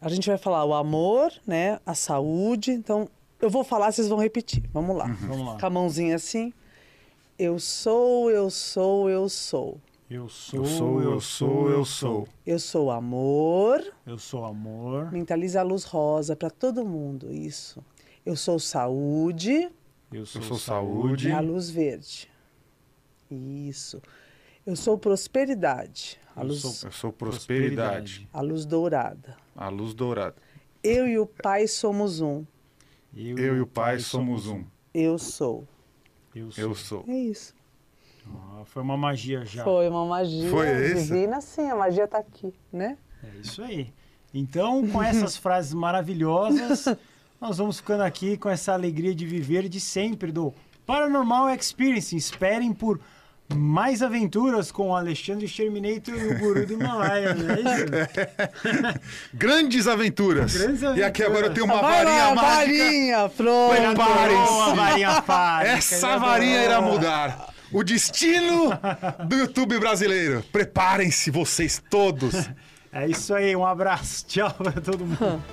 [SPEAKER 4] A gente vai falar o amor, né? A saúde. Então, eu vou falar, vocês vão repetir. Vamos lá.
[SPEAKER 1] Vamos lá.
[SPEAKER 4] Com a mãozinha assim. Eu sou, eu sou, eu sou.
[SPEAKER 1] Eu sou,
[SPEAKER 2] Eu sou, eu sou, eu sou.
[SPEAKER 4] Eu sou amor.
[SPEAKER 1] Eu sou amor.
[SPEAKER 4] Mentaliza a luz rosa para todo mundo. Isso. Eu sou saúde.
[SPEAKER 1] Eu sou,
[SPEAKER 2] sou saúde.
[SPEAKER 4] A luz verde. Isso. Eu sou prosperidade. A
[SPEAKER 1] Eu
[SPEAKER 4] luz,
[SPEAKER 1] sou
[SPEAKER 2] Eu sou prosperidade.
[SPEAKER 4] a luz dourada.
[SPEAKER 2] A luz dourada.
[SPEAKER 4] Eu e o Pai somos um.
[SPEAKER 2] Eu e o Pai somos um.
[SPEAKER 4] Eu sou.
[SPEAKER 1] Eu sou.
[SPEAKER 2] Eu sou.
[SPEAKER 4] É isso.
[SPEAKER 1] Ah, foi uma magia já.
[SPEAKER 4] Foi uma magia
[SPEAKER 2] Foi isso?
[SPEAKER 4] divina, sim. A magia tá aqui, né?
[SPEAKER 1] É isso aí. Então, com essas (laughs) frases maravilhosas, nós vamos ficando aqui com essa alegria de viver de sempre do Paranormal Experience. Esperem por mais aventuras com o Alexandre Terminator e o Guru do Himalaia, não é isso? (laughs)
[SPEAKER 2] Grandes aventuras.
[SPEAKER 1] Grandes
[SPEAKER 2] E aqui
[SPEAKER 1] aventuras.
[SPEAKER 2] agora eu tenho uma
[SPEAKER 4] Vai
[SPEAKER 2] varinha
[SPEAKER 4] lá,
[SPEAKER 2] mágica.
[SPEAKER 4] varinha, pronto.
[SPEAKER 2] Preparem-se.
[SPEAKER 1] Varinha. (laughs)
[SPEAKER 2] Essa varinha irá mudar o destino do YouTube brasileiro. Preparem-se vocês todos. (laughs)
[SPEAKER 1] É isso aí, um abraço. Tchau pra todo mundo.